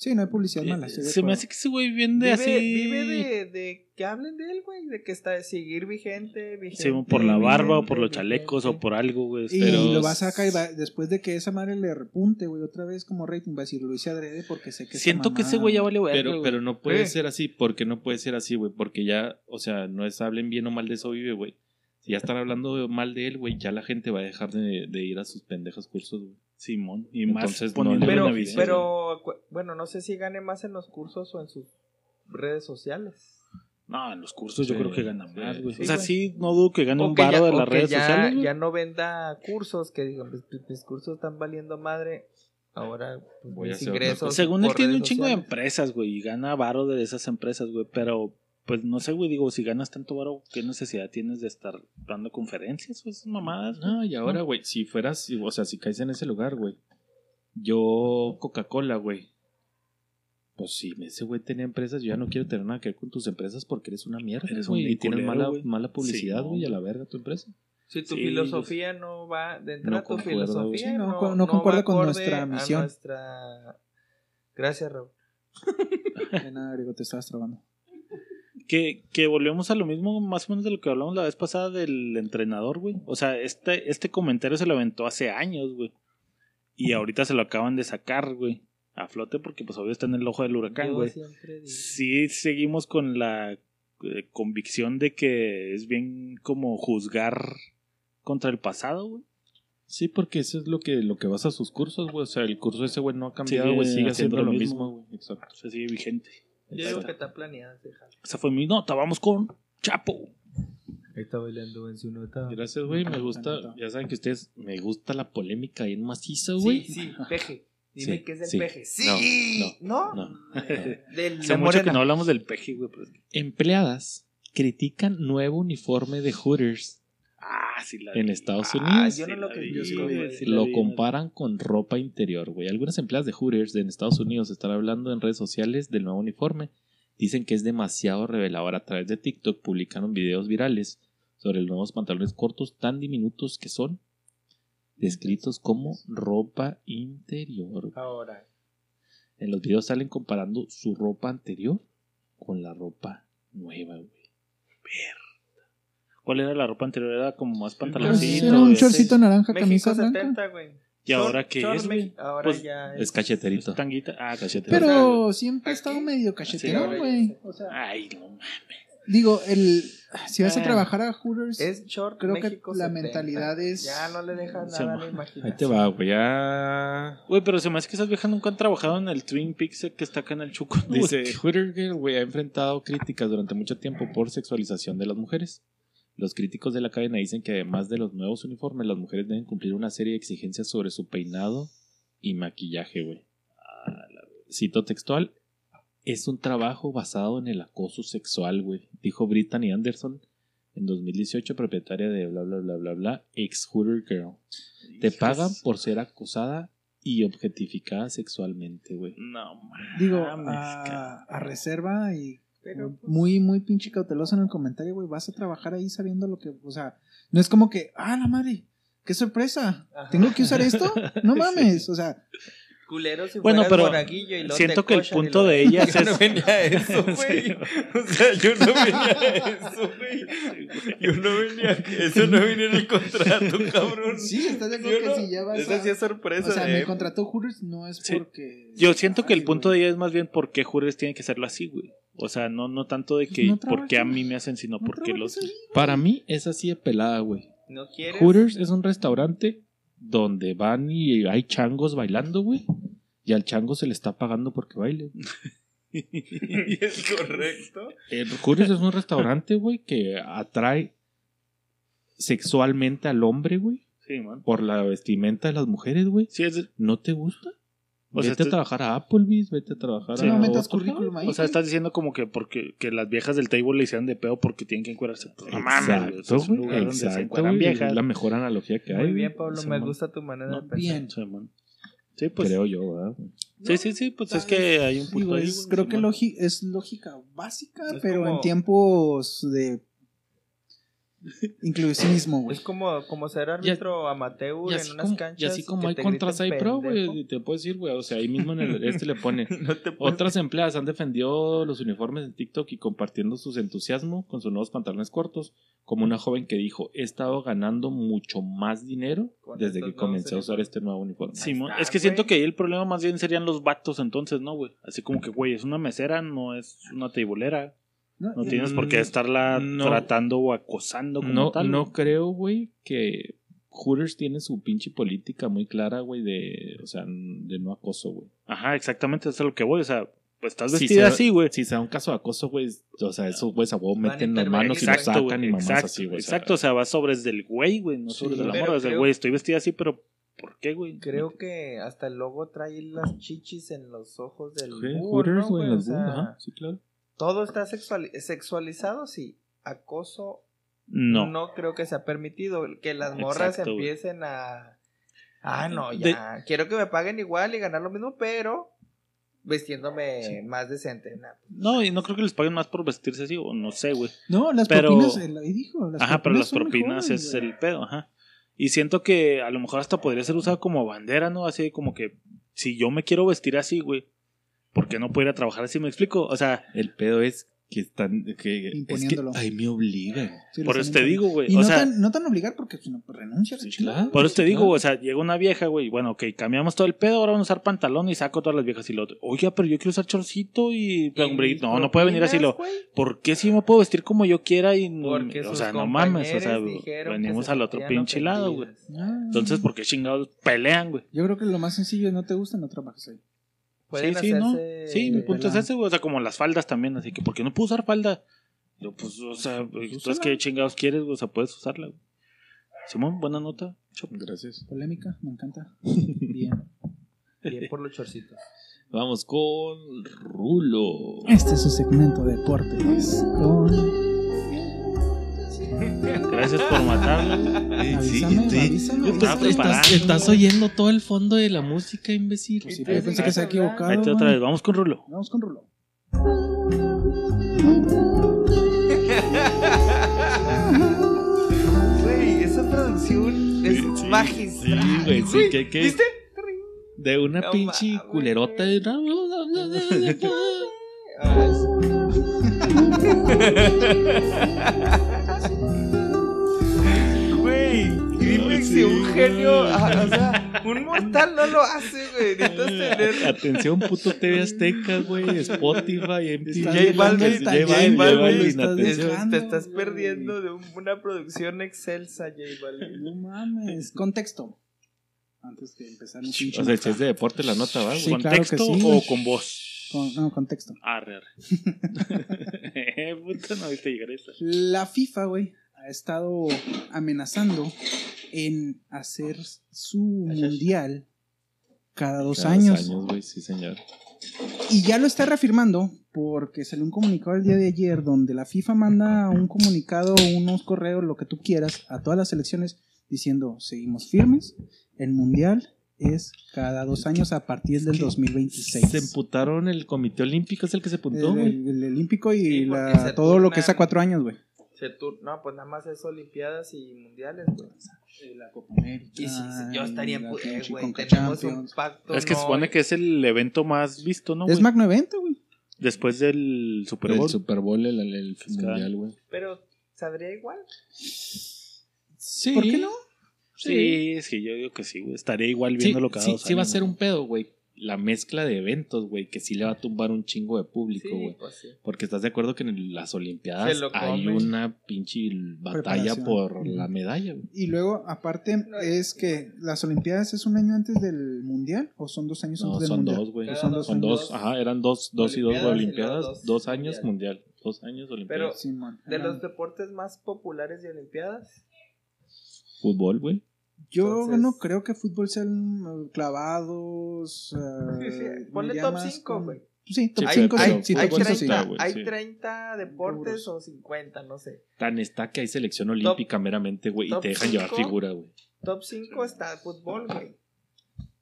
Sí, no hay publicidad mala. Eh, de se me hace que ese güey viene Vive, así. vive de, de que hablen de él, güey. De que está de seguir vigente, vigente. Sí, por la barba o por los vigente, chalecos o por algo, güey. Y Pero- lo va a sacar y va, después de que esa madre le repunte, güey, otra vez como rating, va a decir, lo hice adrede porque sé que Siento que ese güey ya vale verga, Pero, güey. pero no puede Sí. ser así, porque no puede ser así, güey, porque ya, o sea, no es hablen bien o mal de eso vive, güey. Si ya están hablando mal de él, güey, ya la gente va a dejar de, de ir a sus pendejas cursos, güey. Simón. Y más Entonces, no poniéndolo le- Pero, en evidencia. pero, bueno, no sé si gane más en los cursos o en sus redes sociales. No, en los cursos yo Sí, creo que gana sí, más, güey. sí, o sea, güey. sí, no dudo que gane O un que ya- de las redes ya, sociales, güey. ya no venda cursos, que digan, "Pues, mis, mis cursos están valiendo madre. Ahora, pues, Voy a mis hacer otra ingresos. Según él tiene un chingo de sociales". empresas, güey, y gana varo de esas empresas, güey, pero pues no sé, güey, digo, si ganas tanto varo, ¿qué necesidad tienes de estar dando conferencias o esas mamadas? güey? No, y ahora, güey, si fueras, o sea, si caes en ese lugar, güey. Yo, Coca-Cola, güey. Pues si ese güey tenía empresas, yo ya no quiero tener nada que ver con tus empresas porque eres una mierda, Eres güey, un y tienes mala, güey. mala publicidad, Sí, güey, no. a la verga tu empresa. Si tu Sí, filosofía no va de entrada, No tu filosofía Sí, no no, co- no no concuerda con nuestra misión. nuestra- Gracias, Raúl. De nada, te estabas trabando. Que, que volvemos a lo mismo, más o menos de lo que hablamos la vez pasada del entrenador, güey. O sea, este, este comentario se lo aventó hace años, güey. Y ahorita se lo acaban de sacar, güey. A flote porque pues obvio está en el ojo del huracán, güey. Sí seguimos con la eh, convicción de que es bien como juzgar contra el pasado, güey. Sí, porque eso es lo que, lo que basa sus cursos, güey. O sea, el curso ese, güey, no ha cambiado, Sigue güey. Sigue haciendo haciendo lo mismo. mismo, güey. Exacto. Se sigue vigente. Yo digo que está planeada. Esa fue mi nota. Vamos con Chapo. Ahí está bailando en su nota. Gracias, güey. Me gusta. Ya saben que ustedes. Me gusta la polémica bien maciza, güey. Sí, sí, peje. Dime Sí, qué es el sí. peje. Sí. No, ¿No? no. Del, Hace de mucho que no hablamos del peje, güey. pero es que- Empleadas critican nuevo uniforme de Hooters Ah, sí la en vi. Estados Ah, Unidos. yo no lo que- yo sí vi, lo vi. güey, sí la lo vi, comparan con ropa interior, güey. Algunas empleadas de Hooters en Estados Unidos están hablando en redes sociales del nuevo uniforme. Dicen que es demasiado revelador a través de TikTok. Publicaron videos virales sobre los nuevos pantalones cortos tan diminutos que son descritos como ropa interior. Ahora, En los videos salen comparando su ropa anterior con la ropa nueva, güey. ¿Cuál era la ropa anterior? Era como más pantaloncito. era un ese. shortcito naranja, México camisa blanca. 70, güey. ¿Y ahora qué short es, Ahora Pues, ya Es cacheterito. Tanguita. Ah, Cachetero. Pero siempre ha estado medio cachetero, güey. O sea, Ay, no mames. digo, el si vas a Ah. trabajar a Hooters, Es short creo que la 70. mentalidad es- Ya no le dejas nada a la imaginación. Ahí te va, güey. Ya. Güey, pero se me hace que esas viejas nunca han trabajado en el Twin Peaks que está acá en el Chuco. Dice, Hooters Girl, güey, ha enfrentado críticas durante mucho tiempo por sexualización de las mujeres. Los críticos de la cadena dicen que además de los nuevos uniformes, las mujeres deben cumplir una serie de exigencias sobre su peinado y maquillaje, güey. Cito textual. Es un trabajo basado en el acoso sexual, güey, dijo Brittany Anderson en 2018, propietaria de bla bla bla bla bla, ex Hooter Girl. Te pagan por ser acosada y objetificada sexualmente, güey. No mames. digo, a reserva y Pero, pues, muy, muy pinche cauteloso en el comentario, güey. Vas a trabajar ahí sabiendo lo que, o sea, no es como que, ah, la madre, qué sorpresa. Ajá. ¿Tengo que usar esto? No mames, o sea, culero si Bueno, pero y luego siento que el punto luego- de ellas Yo no es- venía a eso, güey. Sí. O sea, yo no venía a eso, güey. Yo no venía a Eso no venía en el contrato, cabrón. sí, estás de ¿Sí acuerdo que no? si ya vas Esa sí a... es sorpresa. O sea, de- me contrató Hooters no es Sí. porque... Yo siento que el Ay, punto güey. de ella es más bien por qué Hooters tiene que serlo así, güey. O sea, no, no tanto de que No por qué a mí me hacen, sino no porque los... ahí. Para mí es así de pelada, güey. ¿No quieres? Hooters es un restaurante donde van y hay changos bailando, güey. Y al chango se le está pagando porque baile. Y es correcto. El Hooters es un restaurante, güey, que atrae sexualmente al hombre, güey. Sí, man. Por la vestimenta de las mujeres, güey. Sí, es, ¿No te gusta? O sea, vete este- a trabajar a Applebee's, vete a trabajar Sí, a no metas currículum ahí. o sea, estás diciendo como que porque que las viejas del table le hicieron de pedo porque tienen que encuadrarse. No mames, güey. O sea, Exacto, es un güey. lugar donde se Exacto, encuadran viejas. Es la mejor analogía que hay. Muy bien. Pablo. Me man. gusta tu manera No, de pensar. bien. Sí, pues. Creo yo, ¿verdad? Sí, sí, sí, pues es que hay un punto Digo, ahí. es- creo que es lógica básica, Es pero como- en tiempos de inclusivismo, güey. Es como, como ser árbitro amateur en unas como, canchas. y así como hay te contra griten Sai Pro, güey, te puedo decir, güey, o sea, ahí mismo en el, este le pone. No te puedes- Otras empleadas han defendido los uniformes en TikTok y compartiendo sus entusiasmo con sus nuevos pantalones cortos, como una joven que dijo, he estado ganando mucho más dinero Con desde que comencé a usar uniformes". este nuevo uniforme. Simón, está, es que siento que ahí el problema más bien serían los vatos entonces, ¿no, güey? Así como que, güey, es una mesera, no es una teibolera. No tienes por qué estarla no. tratando o acosando como No, tal. no güey. creo, güey, que Hooters tiene su pinche política muy clara, güey, de, o sea, de no acoso, güey. Ajá, exactamente, eso es lo que voy. O sea, pues estás Si vestida así, güey. Si sea un caso de acoso, güey, o sea, esos güeyes a huevo meten las manos y lo sacan güey. y mamás Exacto, así, güey. o sea, exacto, o sea, va sobre del güey, güey, no sobre Sí, de la morra. Creo- güey, estoy vestida así, pero ¿por qué, güey? Creo que hasta el logo trae las chichis en los ojos del Hooters, ¿no, güey, güey? O sea, sí, claro. Todo está sexuali- sexualizado, sí. Acoso No. no. creo que sea permitido. Que las morras empiecen a... Ah, no, De- ya. Quiero que me paguen igual y ganar lo mismo, pero Vestiéndome más decente. nah. No, y no creo que les paguen más por vestirse así, o no sé, güey. No, las Pero- propinas, él ahí dijo. Las Ajá, pero las propinas mejores, es güey. el pedo, ajá. Y siento que a lo mejor hasta podría ser usado como bandera, ¿no? Así como que si yo me quiero vestir así, güey, ¿por qué no puedo ir a trabajar así? ¿Me explico? O sea, El pedo es que están. Que, es que Imponiéndolo. ahí me obligan. Sí, por eso te digo, güey. Y O no, sea, tan, no tan obligar porque si no, pues renuncia. la Sí, chingada. claro. por eso te Sí, digo, claro. o sea, llega una vieja, güey, bueno, ok, cambiamos todo el pedo, ahora vamos a usar pantalón y saco todas las viejas y lo otro. Oye, pero yo quiero usar chorcito y... ¿Y hombre, no, no puede venir así lo... ¿Por qué si me puedo vestir como yo quiera y no- Porque o sea, no mames, o sea, venimos se al otro pinche lado, güey. Ah. Entonces, ¿por qué chingados pelean, güey? Yo creo que lo más sencillo es no te gusta, no trabajes ahí. Pueden sí, sí, ¿no? hacerse- Sí, mi punto es ese, güey. O sea, como las faldas también, así que, ¿por qué no puedo usar falda? Yo, pues, o sea, Pues úsala. ¿qué chingados quieres, güey? O sea, puedes usarla, güey. Simón, buena nota. Chop. Gracias. Polémica, me encanta. Bien. Bien por los chorcitos. Vamos con Rulo. Este es su segmento de deportes con... Gracias por matarla. Eh, sí, Avísame, sí. avísame, pues, preparando. estás, estás oyendo todo el fondo de la música, imbécil. Pues sí, yo pensé que se sigues equivocado. Ahí te otra vez. Vamos con Rulo. Vamos con Rulo. Güey, esa producción es Sí, magistral. sí, güey, sí, que- que- ¿Viste? De una No pinche mames. culerota de. Un genio, ah, o sea, un mortal no lo hace, güey. Necesitas tener. Atención, puto TV Azteca, güey. Spotify, MTV. J Balvin, J Balvin, J Balvin, atención. Te estás perdiendo de un- una producción excelsa, J Balvin. No mames. Contexto. Antes de empezar un pinche O sea, si es de deporte la nota, va, güey. Sí, ¿Con claro que texto sí, o con voz? Con- no, contexto. Arre, arre. Puta, no viste llegar esa. La FIFA, güey, ha estado amenazando en hacer su mundial cada dos Cada años. güey, sí, señor. Y ya lo está reafirmando porque salió un comunicado el día de ayer donde la FIFA manda un comunicado, unos correos, lo que tú quieras, a todas las selecciones diciendo, seguimos firmes, el mundial es cada dos años a partir del 2026. Se emputaron el Comité Olímpico, es el que se el, güey. el- el olímpico y Sí, la- todo lo que es a cuatro años, güey. Se tur- No, pues nada más es Olimpiadas y Mundiales, güey. La Copa América. Y sí, sí, yo estaría eh, güey. Tenemos un pacto. Es que se no- supone que es el evento más visto, ¿no? Es magno evento, güey. Después del Super Bowl. El Super Bowl, el, el cada mundial, güey. Pero, ¿saldría igual? Sí. ¿Por qué no? Sí, es que yo digo que sí, güey. Estaría igual Sí, viéndolo cada sí, dos sí va a años, ser un pedo, güey. La mezcla de eventos, güey, que sí le va a tumbar un chingo de público, Sí, güey. pues sí. Porque estás de acuerdo que en las Olimpiadas hay una pinche batalla por la medalla, güey. Y luego, aparte, es que las Olimpiadas es un año antes del Mundial o son dos años No, antes del son Mundial. dos, güey. Son dos dos Son dos, ajá, eran dos, dos y dos Olimpiadas Olimpiadas, dos dos años Mundial. mundial, dos años Pero- Olimpiadas. Simón. De los deportes más populares de Olimpiadas, Fútbol, güey. Yo Entonces- no creo que fútbol sean eh, clavados. eh, Sí, sí, me ponle top más 5, con- güey. Sí, top Sí, 5, hay, pero sí, hay, top 5 sí. 30, güey, hay sí. 30 deportes o 50, no sé. Tan está que hay selección olímpica meramente, güey, y te dejan llevar figura, güey. Top 5 está el fútbol, güey.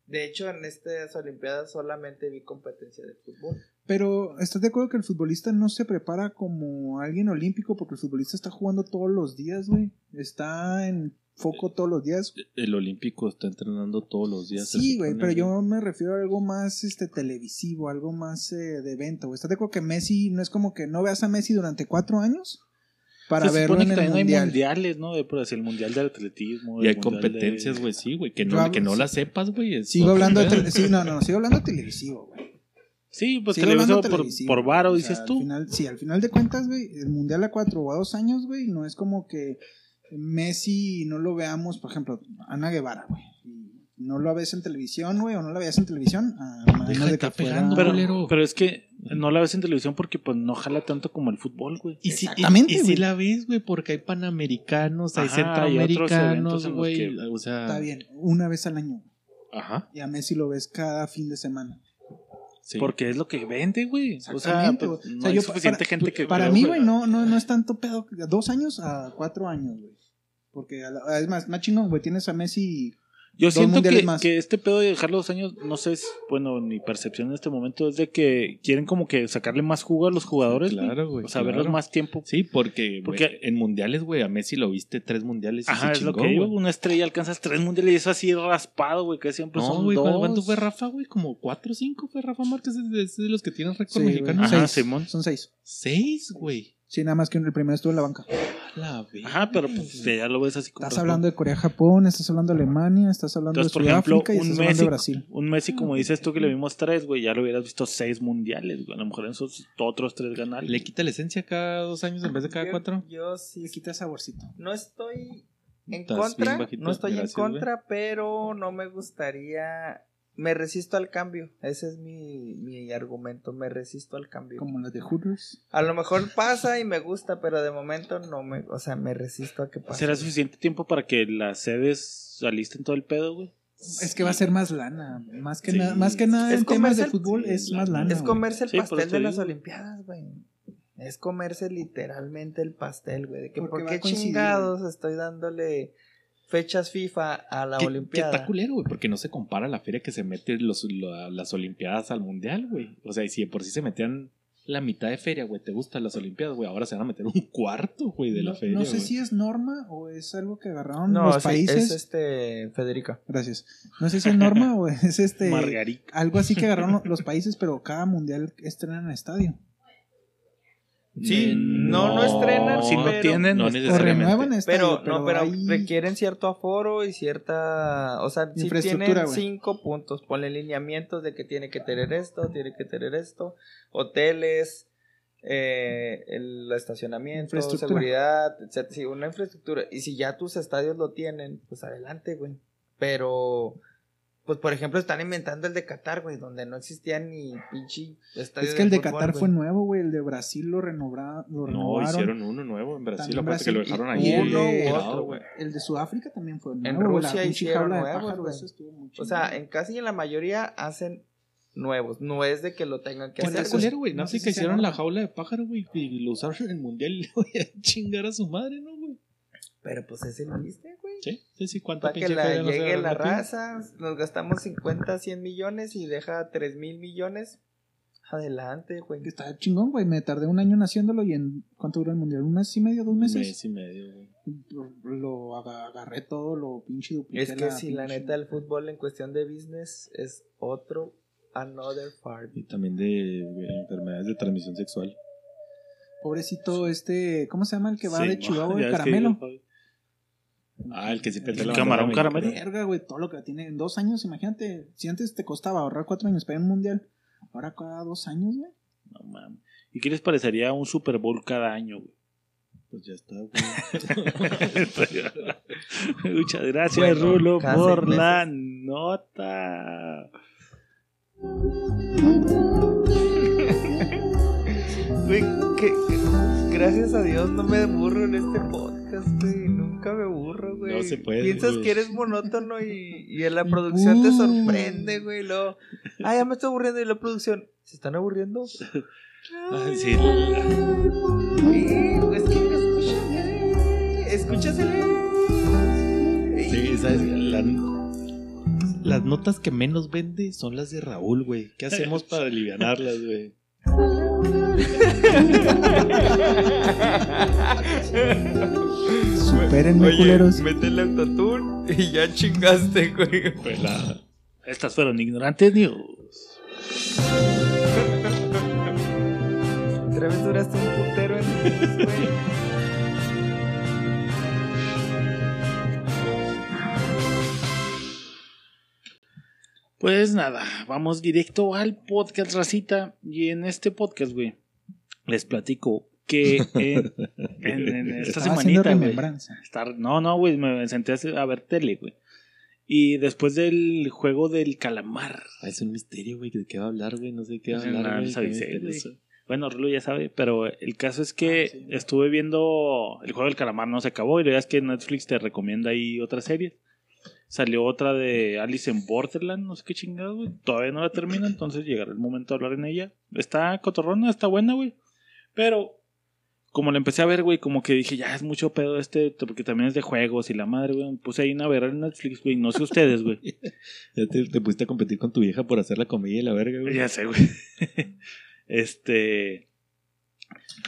De hecho, en estas Olimpiadas solamente vi competencia de fútbol. Pero ¿estás de acuerdo que el futbolista no se prepara como alguien olímpico? Porque el futbolista está jugando todos los días, güey. Está en foco todos los días. El olímpico está entrenando todos los días. Sí, güey, pero yo me refiero a algo más este televisivo, algo más eh, de evento. güey. ¿Estás de acuerdo que Messi no es como que no veas a Messi durante cuatro años para Se verlo supone en que el también hay mundial? mundiales, ¿no? De, por así, el mundial de atletismo. Y hay competencias, de- güey, sí, güey. Que no, hablo- que no sí. las sepas, güey. Sigo hablando de sí, no, no, sigo hablando de televisivo, güey. Sí, pues Sigo hablando televisado de por, televisivo, por varo, o sea, dices al tú. final- sí, al final de cuentas, güey, el mundial a cuatro o a dos años, güey, no es como que Messi no lo veamos, por ejemplo, Ana Guevara, güey. y No lo ves en televisión, güey, o no la veías en televisión, a Deja de que fuera- pegando, Pero, es que no la ves en televisión porque pues no jala tanto como el fútbol, güey. Y si, y- Exactamente, y, si güey. la ves, güey, porque hay panamericanos, hay Ajá, hay otros eventos centroamericanos, güey. que- O sea. Está bien, una vez al año. Ajá. Y a Messi lo ves cada fin de semana. Sí. Porque es lo que vende, güey. O sea, pues, O sea, hay yo- suficiente para- gente que... Para que- mí, güey, no, no, no es tanto pedo. Dos años a cuatro años, güey. Porque a la- es más, más chingón, güey. Tienes a Messi Yo siento que, más. que este pedo de dejar los años, no sé, es- bueno, mi percepción en este momento es de que quieren como que sacarle más jugo a los jugadores. Claro, güey. O sea, claro. verlos más tiempo. Sí, porque, Porque- en mundiales, güey, a Messi lo viste tres mundiales y Ajá, se es lo que digo. Una estrella alcanzas tres mundiales y eso así raspado, güey, que siempre No, son güey, ¿cuánto dos. cuánto fue Rafa, güey? Como cuatro o cinco fue Rafa Márquez, es de, es de los que tienen récord Sí, mexicano. Ajá, Seis. Simón. Son seis. Seis, güey. Sí, nada más que el primero estuvo en la banca. La Ajá, pero pues ya lo ves así como. Estás hablando de Corea-Japón, estás hablando de Alemania, estás hablando Entonces, de ejemplo, Sudáfrica y un estás hablando Messi, de Brasil. un Messi, como dices tú, que le vimos tres, güey, ya lo hubieras visto seis mundiales, güey. A lo mejor en esos otros tres ganar. ¿Le quita la esencia cada dos años en vez de cada Yo- cuatro? Yo sí. Le quita saborcito. No estoy en contra. bajito, No estoy gracias, en contra, pero no me gustaría. Me resisto al cambio. Ese es mi, mi argumento. Me resisto al cambio. Como las de Hooters. A lo mejor pasa y me gusta, pero de momento no me. O sea, me resisto a que pase. ¿Será suficiente tiempo para que las sedes alisten todo el pedo, güey? Es que va a ser más lana. Más que, Sí. nada, más que nada Es en temas de comerse el- fútbol sí, es más lana. Es comerse el Sí, pastel de las. Olimpiadas, güey. Es comerse literalmente el pastel, güey. De que Porque por qué chingados estoy dándole fechas FIFA a la Que- Que Olimpiada. está culero, güey, porque no se compara la feria que se mete los, lo- las Olimpiadas al Mundial, güey. O sea, y si de por sí se metían la mitad de feria, güey, te gustan las Olimpiadas, güey, ahora se van a meter un cuarto, güey, de la feria. no sé si es norma o es algo que agarraron no, los sí, países. es este Federica. Gracias. No sé si es norma o es este Margarita. algo así que agarraron los países, pero cada mundial estrenan en estadio. Sí, Eh, no, no estrenan, si no pero- tienen, no O necesariamente. renuevan estadio, Pero, no, pero ahí- requieren cierto aforo y cierta, o sea, si tienen cinco puntos, ponle lineamientos de que tiene que tener esto, tiene que tener esto, hoteles, eh, el estacionamiento, seguridad, etcétera, sí, una infraestructura. Y si ya tus estadios lo tienen, pues adelante, güey. Pero, pues por ejemplo, están inventando el de Qatar, güey, donde no existía ni pinche estadio Es que el de Qatar fue nuevo, güey. El de Brasil lo, renobra- lo No, renovaron. hicieron uno nuevo en Brasil, aparte que lo dejaron ahí. y el Uno otro, güey. El de Sudáfrica también fue nuevo. En Rusia hicieron nuevos, güey. O sea, en casi en la mayoría hacen nuevos. No es de que lo tengan que hacer. culero, güey. no No sé que hicieron la jaula de pájaro, güey, y lo usaron en el mundial y le voy a chingar a su madre, ¿no, güey? Pero pues es el chiste, güey. Sí, sí, sí. ¿Cuánto Para que la llegue la raza, nos gastamos 50, 100 millones y deja 3 mil millones. Adelante, güey. Que está chingón, güey. Me tardé un año en haciéndolo y en. ¿Cuánto duró el mundial? ¿Un mes y medio? ¿Dos Un meses? mes y medio, güey. Lo, lo aga- agarré todo, lo pinche dupliqué. Es que si la neta el fútbol en cuestión de business es otro another part. Y también de enfermedades de transmisión sexual. Pobrecito, este. ¿Cómo se llama el que va Sí, de Chihuahua? El es que- caramelo. Ah, el que siempre El te la camarón caramelo. Verga, güey, todo lo que tiene en dos años, imagínate. Si antes te costaba ahorrar cuatro años para ir a un mundial, ahora cada dos años, güey. No mames. ¿Y qué les parecería un Super Bowl cada año, güey? Pues ya está, güey. Muchas gracias, Bueno, Rulo, por la nota. Güey, que, que- gracias a Dios no me aburro en este podcast, güey. Nunca me aburro, güey. No se puede, Piensas güey. que eres monótono y, y en la producción te sorprende, güey. Luego, ah, ya me estoy aburriendo. Y la producción, ¿se están aburriendo? Ay, sí. Sí, es que escúchame. Escúchasele. Sí, ¿sabes? La- las notas que menos vende son las de Raúl, güey. ¿Qué hacemos para alivianarlas, güey? Supérenme, culeros. métele autotune y ya chingaste, güey. Pelada. Estas fueron Ignorantes News. Otra vez duraste un putero en güey. Pues nada, vamos directo al podcast, racita. Y en este podcast, güey, les platico que en, en- en esta semanita, estar, no, no, güey, me senté a ver tele, güey. Y después del juego del calamar, Ah, es un misterio, güey. ¿De qué va a hablar, güey? No sé qué va a hablar, no les Qué Bueno, Rulo ya sabe, pero el caso es que Ah, sí. estuve viendo el juego del calamar no se acabó y la verdad es que Netflix te recomienda ahí otras series. Salió otra de Alice en Borderland, no sé qué chingado, güey. Todavía no la termino, entonces llegará el momento de hablar en ella. Está cotorrona, está buena, güey. Pero como lo empecé a ver, güey, como que dije, ya es mucho pedo este, porque también es de juegos y la madre, güey. Puse ahí una verga en Netflix, güey. No sé ustedes, güey. Ya te, te pusiste a competir con tu vieja por hacer la comida y la verga, güey. Ya sé, güey. este.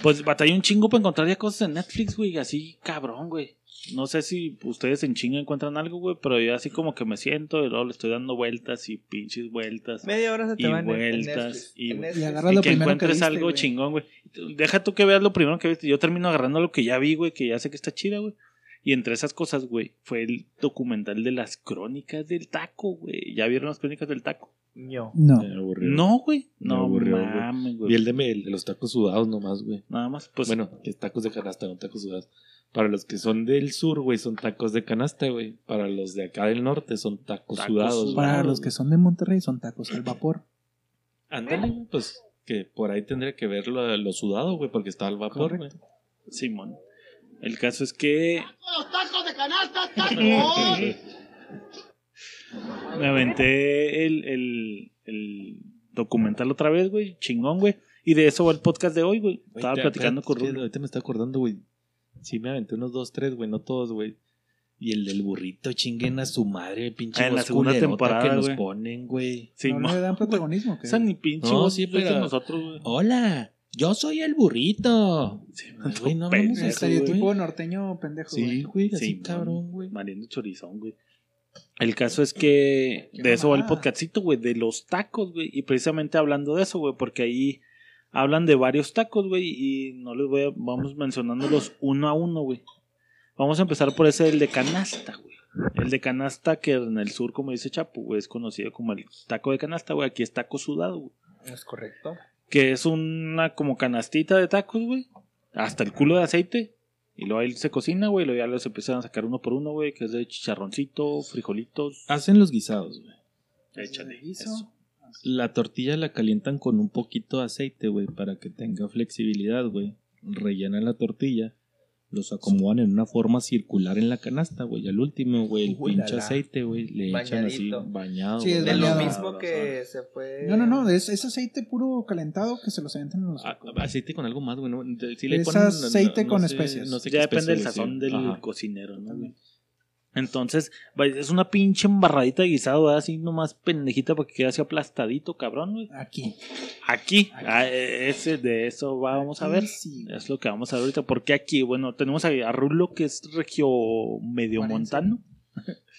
Pues batallé un chingo para encontrar ya cosas en Netflix, güey. Así, cabrón, güey. No sé si ustedes en chinga encuentran algo, güey. Pero yo así como que me siento y luego le estoy dando vueltas y pinches vueltas. Media hora se te Y va en- en vueltas, Netflix, y- en Netflix. Y agarra Y lo que primero que encuentres viste, algo chingón, güey. Deja tú que veas lo primero que viste. Yo termino agarrando lo que ya vi, güey, que ya sé que está chida, güey. Y entre esas cosas, güey, fue el documental de las crónicas del taco, güey. ¿Ya vieron las crónicas del taco? No. Me aburrió. No, güey. Me No aburrió, güey. mames, Y el de, el de los tacos sudados nomás, güey. Nada más, pues. bueno, que tacos de canasta, no tacos sudados. Para los que son del sur, güey, son tacos de canasta, güey. Para los de acá del norte son tacos, Tacos sudados. güey. Para los que son de Monterrey son tacos al vapor. Ándale, güey, pues que por ahí tendría que ver lo, lo sudado, güey, porque está al vapor, güey. Simón. El caso es que. Me aventé el, el, el documental otra vez, güey. Chingón, güey. Y de eso va el podcast de hoy, güey. Estaba platicando con Rulo. Ahorita me está acordando, güey. Sí, me aventé unos dos, tres, güey, no todos, güey. Y el del burrito, chinguen a su madre, pinche Ah, en la segunda temporada, que nos güey. ponen, güey. Simón. ¿No le dan protagonismo? ¿qué? Esa ni pinche. No, sí, pero- nosotros, güey. Hola, yo soy el burrito. Simón, Güey, no mames, güey. Estereotipo norteño pendejo, Sí, güey. güey, así Simón. cabrón, güey. Mariendo chorizón, güey. El caso es que de eso va el podcastito, güey, de los tacos, güey. Y precisamente hablando de eso, güey, porque ahí hablan de varios tacos, güey, y no les voy a, vamos mencionándolos uno a uno, güey. Vamos a empezar por ese, el de canasta, güey. El de canasta que en el sur, como dice Chapo, güey, es conocido como el taco de canasta, güey. Aquí es taco sudado, güey. Es correcto. Que es una como canastita de tacos, güey. Hasta el culo de aceite. Y luego ahí se cocina, güey. y Luego ya los empiezan a sacar uno por uno, güey. Que es de chicharroncito, frijolitos. Hacen los guisados, güey. Échale. Guiso. Eso. La tortilla la calientan con un poquito de aceite, güey, para que tenga flexibilidad, güey. Rellenan la tortilla, los acomodan en una forma circular en la canasta, güey. Al último, güey, el Uy, pinche la, la. aceite, güey, le echan así bañado. Sí, es. De lo mismo que se fue. No, no, no, es, es aceite puro calentado que se los aventan en los Ah, tacos. aceite con algo más, güey. ¿no? Sí Es ponen- aceite con sé- especias. no sé Ya qué depende del sazón sí. del Ajá. cocinero, ¿no, güey? Entonces, es una pinche embarradita de guisado, ¿verdad? así nomás pendejita para que quede así aplastadito, cabrón, güey. Aquí. Aquí, ah, eh, ese, de eso vamos a ver. Sí, Es lo que vamos a ver ahorita. Porque aquí, bueno, tenemos a, a Rulo, que es regio medio montano.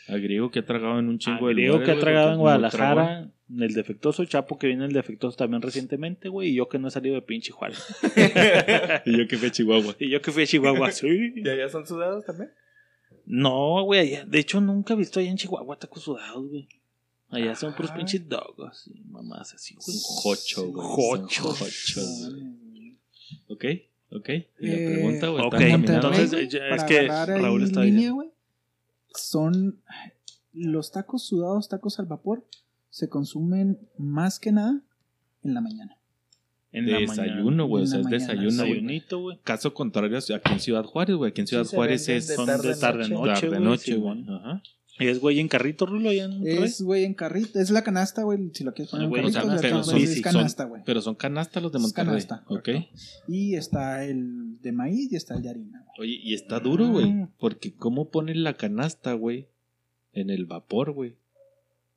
A griego que ha tragado en un chingo de Griego que ha tragado en Guadalajara. El defectuoso Chapo que viene el defectuoso también recientemente, güey. Y yo que no he salido de pinche Juárez. Y yo que fui a Chihuahua. y yo que fui a Chihuahua. sí. ¿Y allá son sudados también? No, güey. allá- De hecho, nunca he visto allá en Chihuahua tacos sudados, güey. Allá son puros pinches dogos y mamás así, güey. Jocho, güey. Jocho. Güey. Ok, ok. Y la pregunta, güey. ok, entonces, es para que Raúl está línea, güey, son los tacos sudados, tacos al vapor, se consumen más que nada en la mañana. En De la desayuno, güey. O En sea, es desayuno, güey. Caso contrario aquí en Ciudad Juárez, güey. Aquí en Ciudad Juárez es de Son tarde, de tarde noche. noche, tarde güey. noche, güey. Ajá. ¿Y es güey en carrito, Rulo, allá en? Es, güey, en carrito. Es la canasta, güey. Si lo quieres poner Ah, en güey, carrito, o sea, la pero son- es canasta, güey. Pero son canastas los de Es Monterrey. canasta, ok. correcto. Y está el de maíz y está el de harina. güey. Oye, y está duro, güey. Mm. Porque ¿cómo ponen la canasta, güey? En el vapor, güey.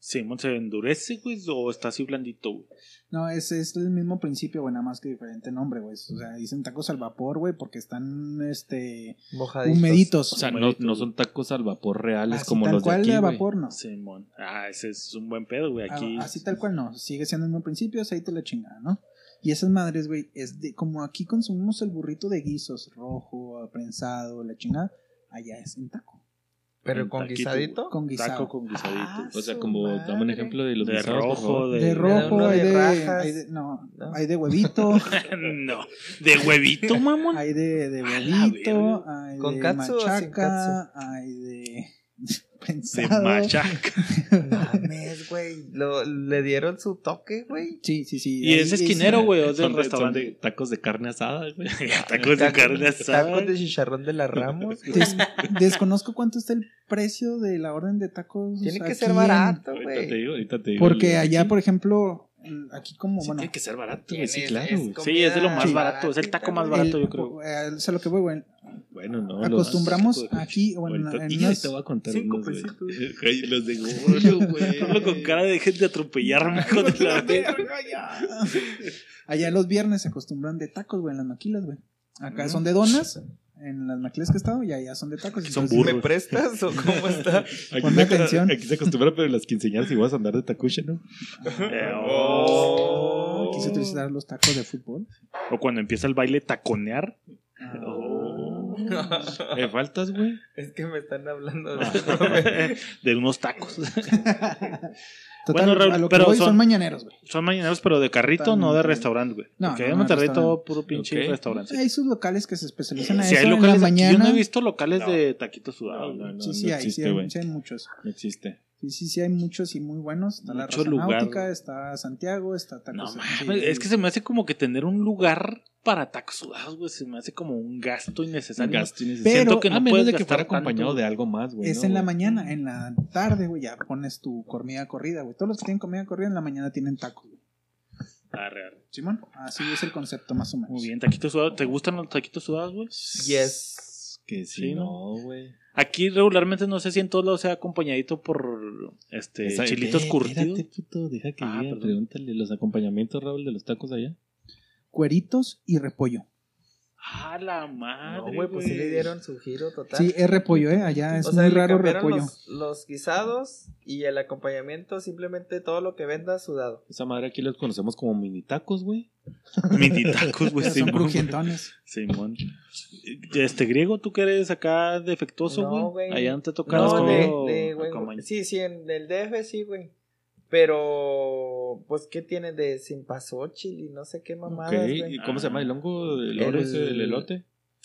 Simón, ¿se endurece, güey? ¿O está así blandito, güey? No, es, es el mismo principio, güey, nada más que diferente nombre, güey. O sea, dicen tacos al vapor, güey, porque están, este, Mojaditos. humeditos. O sea, no, no son tacos al vapor reales Así como tal los de cual aquí, de vapor, no. Simón. Ah, ese es un buen pedo, güey. Aquí. Ah, Así tal cual no. Sigue siendo el mismo principio, aceite la chingada, ¿no? Y esas madres, güey, es de, como aquí consumimos el burrito de guisos, rojo, prensado, la chingada, allá es en taco, Pero con taquito, guisadito. con guisado. Taco con guisadito. Ah, O sea, como dame un madre. ejemplo de los de guisados, rojo, de, rojo, de de, rajas. hay de- no, ¿No? hay de huevito, no. De huevito, mamón. hay de, huevito, hay ¿Con de katsu o sin machaca, hay de De pensado. machaca. Mames, güey. Lo- Le dieron su toque, güey. Sí, sí, sí. ¿Y es esquinero, güey? ¿O es del de, restaurante? de tacos de carne asada, güey. Tacos de carne asada. Tacos de chicharrón de las Ramos. güey. Des- desconozco cuánto está el precio de la orden de tacos. Tiene que aquí ser barato, Ahorita te güey. digo, ahorita te digo. Porque el- allá, por ejemplo, aquí como, Sí, bueno, tiene que ser barato, güey. Sí, claro. güey. Sí, es de lo más barato. Es el taco más barato, el- yo creo. eh, es a lo que voy, güey. Bueno, no. los- Acostumbramos aquí, o en, en te voy a contar Cinco unos, pesitos. Güey, Los de Goyo, güey. Con cara de de atropellarme, de la verga. Allá los viernes se acostumbran de tacos, güey, en las maquilas, güey. Acá Ujú. son de donas, en las maquilas que he estado, y allá son de tacos. Son burros. ¿Me prestas o cómo está? Aquí Ponme se, atención. aquí se acostumbra, pero en las quinceañeras si vas a andar de tacucha, ¿no? Eh, Oh. Quise utilizar los tacos de fútbol. O cuando empieza el baile taconear. ¿Me faltas, güey? Es que me están hablando Ah. de... de unos tacos. Total, Bueno, Raúl, a lo que pero voy son, son- mañaneros, güey. Son mañaneros, pero de carrito, no de restaurante, güey. No, Porque no, en no de Monterrey restaurante. todo puro pinche Ok. restaurante. Hay sus locales que se especializan en Si eso hay en locales la aquí, yo mañana. no he visto locales No. de taquitos sudados. No, sí, no sí, hay, sí, existe, hay, güey. sí hay muchos. No existe. Sí, sí, sí hay muchos y muy buenos. Está la Mucho Rosa lugar, Náutica, está Santiago, está Tacos. No sí, es que se me hace como que tener un lugar para tacos sudados, güey. Se me hace como un gasto innecesario. Gasto innecesario. Pero- Siento que no a menos puedes de que fuera acompañado tanto. de algo más, güey. Es ¿no, en la mañana, en la tarde, güey, ya pones tu comida corrida, güey. Todos los que tienen comida corrida en la mañana tienen tacos, güey. Arre, arre. Simón, así es el concepto más o menos. Muy bien, taquitos sudados. ¿Te gustan los taquitos sudados, güey? Yes. Que sí, Sí, ¿no? no, güey. Aquí regularmente no sé si en todos lados sea acompañadito por este Esa- chilitos Ve, curtidos. Espérate, puto, deja que Ah, perdón. Pregúntale los acompañamientos, Raúl, de los tacos allá. Cueritos y repollo. Ah, la madre. No, güey, pues sí le dieron su giro total. Sí, es repollo, ¿eh? Allá es o sea, muy raro repollo. Los, los guisados y el acompañamiento, simplemente todo lo que venda sudado. Esa madre aquí los conocemos como mini tacos, güey. Mini tacos, güey. Son crujientones. Simón. Este griego, tú que eres acá defectuoso, No, güey. güey. Allá no te tocaron No, como de, de, güey, Sí, sí, en el DF sí, güey. Pero, pues, ¿qué tiene de sin pasochil y no sé qué mamadas, Ok, güey? ¿Y cómo se llama el hongo? ¿El, El- oro ese del elote?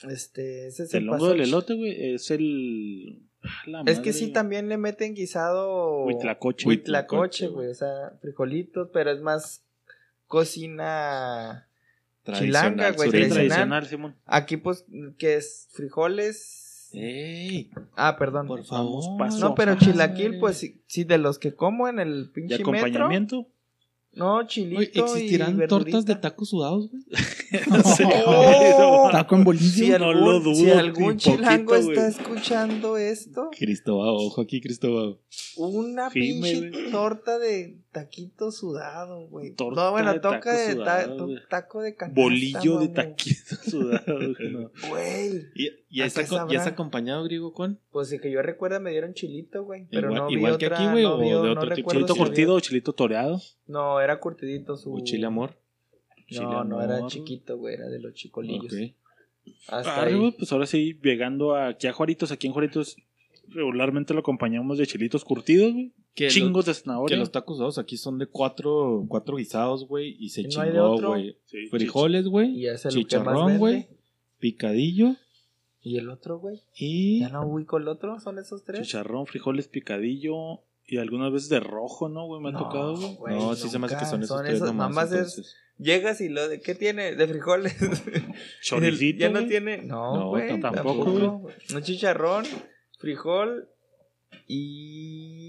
Este, ese es El el, hongo del elote, güey, es el. Ah, la Es que sí, también le meten guisado. Huitlacoche. Huitlacoche, güey. O sea, frijolitos, pero es más cocina. Chilanga, güey, tradicional, Simón. Aquí, pues, que es frijoles. ¡Ey! Ah, perdón. Por favor. paso. No, pero chilaquil, pues sí, sí, de los que como en el ¿Y pinche metro. acompañamiento? No, chilito. Oye, ¿existirán y tortas de tacos sudados, güey? ¡Oh! Taco en bolillo. Si no algún, lo dudo si algún chilango está escuchando esto, Cristóbal, ojo aquí, Cristóbal. una pinche torta de taquito sudado, güey. Torta no, bueno, de toca taco de sudado, güey. taco de canasta. Bolillo de mamón. taquitos sudados. güey, no. Güey. ¿Y, y, ¿A está, qué co- sabrá? ¿Y está acompañado, griego, con? Pues sí, que yo recuerda me dieron chilito, güey. Pero Igual- no vi igual que otra, aquí, güey, no o vi- de no otro tipo? recuerdo ¿Chilito si curtido o chilito toreado? No, era curtidito su... ¿O chile amor? Chile No, no era chiquito, güey, era de los chicolillos. Ok. Hasta ahí. güey, pues ahora sí, llegando aquí a Juaritos, aquí en Juaritos regularmente lo acompañamos de chilitos curtidos, güey. Que Chingos de los, que zanahoria. los tacos sudados aquí son de cuatro, cuatro guisados, güey. Y se ¿Y no chingó, güey. Sí, Frijoles, güey. Chicharrón, güey. Picadillo. ¿Y el otro, güey? Y... Ya no ubico el otro, ¿son esos tres? Chicharrón, frijoles, picadillo y algunas veces de rojo, ¿no, güey? Me ha No, tocado, güey. no, sí se me hace que son esos Son tres esos, nomás. nomás es- entonces. Llegas y lo de, ¿qué tiene? De frijoles. Choricito, ya no tiene. No, No, güey. tampoco, tampoco. Un chicharrón, frijol y.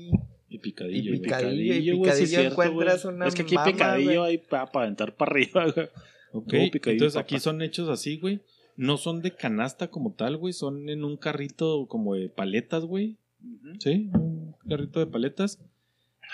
Y picadillo, Y picadillo. y sí picadillo cierto, encuentras güey. una Es que aquí mama, picadillo güey. hay para aventar para arriba, güey. Ok, No, picadillo, entonces papá. aquí son hechos así, güey. No son de canasta como tal, güey. Son en un carrito como de paletas, güey. Sí, un carrito de paletas.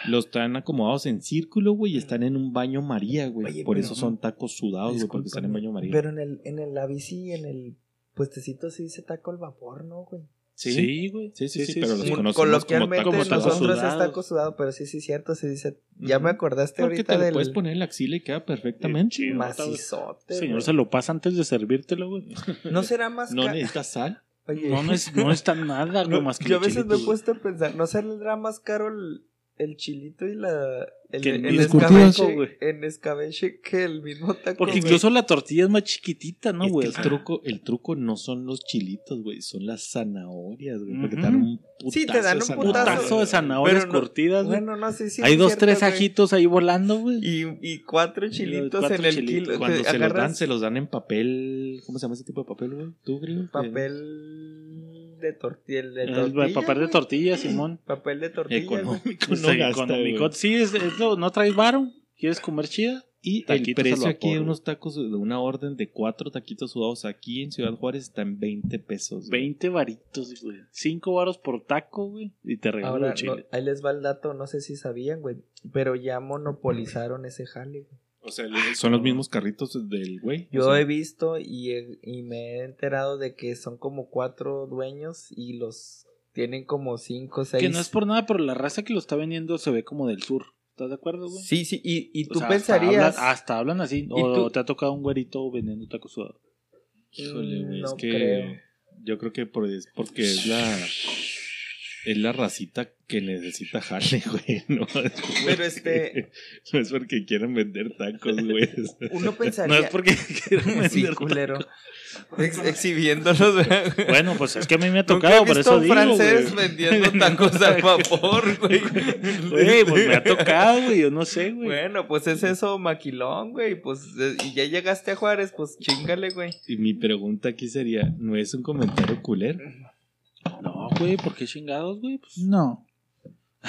Los traen acomodados en círculo, güey, y están en un baño María, güey. Oye, Por pero- eso son tacos sudados, güey, porque están en baño María. Pero en el, en el, la bici, en el puestecito se dice taco al vapor, ¿no, güey? Sí, Sí, güey. Sí, sí, sí, pero los conocemos como Coloquialmente como tacos nosotros es taco sudado, pero sí, sí, cierto, se dice. Ya me acordaste Porque ahorita te lo del puedes poner en la axila y queda perfectamente. Sí, macizote. Señor, güey. se lo pasa antes de servírtelo, güey. ¿No será más No necesitas sal. Oye, No, no, es, no está nada, güey, no, más que yo a veces me he puesto a pensar, ¿no saldrá más caro el, el chilito y la. El, Que el escabeche, güey. en escabeche que el mismo taco? Porque güey? incluso la tortilla es más chiquitita, ¿no, güey? El truco, el truco no son los chilitos, güey, son las zanahorias, güey, porque te dan un putazo Sí, te dan de un putazo de zanahorias no- curtidas, güey. Bueno, no sé si. Hay dos, cierto, tres güey. ajitos ahí volando, güey. Y, y cuatro chilitos cuatro en el chilitos. kilo. Cuando se los dan, agarras se los dan en papel. ¿Cómo se llama ese tipo de papel, güey? ¿Tú, creo? papel de tortilla. De tortilla papel de tortilla, Simón. Papel de tortilla. Económico, Pues, no gasta, económico. Sí, es, es lo- ¿no traes varo? ¿Quieres comer chida? Y el precio aquí de unos tacos de una orden de cuatro taquitos sudados aquí en Ciudad Juárez está en 20 pesos. güey. 20 varitos, güey. 5 varos por taco, güey. Y te regalo Ahora, chile. no, ahí les va el dato, no sé si sabían, güey. Pero ya monopolizaron ese jale, güey. O sea, son los mismos carritos del güey. Yo O sea, he visto y, he- y me he enterado de que son como cuatro dueños y los tienen como cinco, seis. Que no es por nada, pero la raza que lo está vendiendo se ve como del sur. ¿Estás de acuerdo, güey? Sí, sí, y, y O tú sea, pensarías. Hasta hablan, hasta hablan así. O tú? te ha tocado un güerito vendiendo tacos sudados. Híjole, güey, No es que creo. yo creo que por, es porque es la es la racita que necesita jale, güey. No es Pero porque- este- no es porque quieran vender tacos, güey. Uno No pensaría. es porque quieran Sí, vender culero. Ex- exhibiéndolos, güey. Bueno, pues es que a mí me ha tocado, por eso un digo, francés güey. vendiendo tacos al vapor, güey. Güey, pues me ha tocado, güey. Yo no sé, güey. Bueno, pues es eso, maquilón, güey. Pues, eh, y ya llegaste a Juárez, pues chingale, güey. Y mi pregunta aquí sería, ¿no es un comentario culero? No, güey, ¿por qué chingados, güey? Pues, No.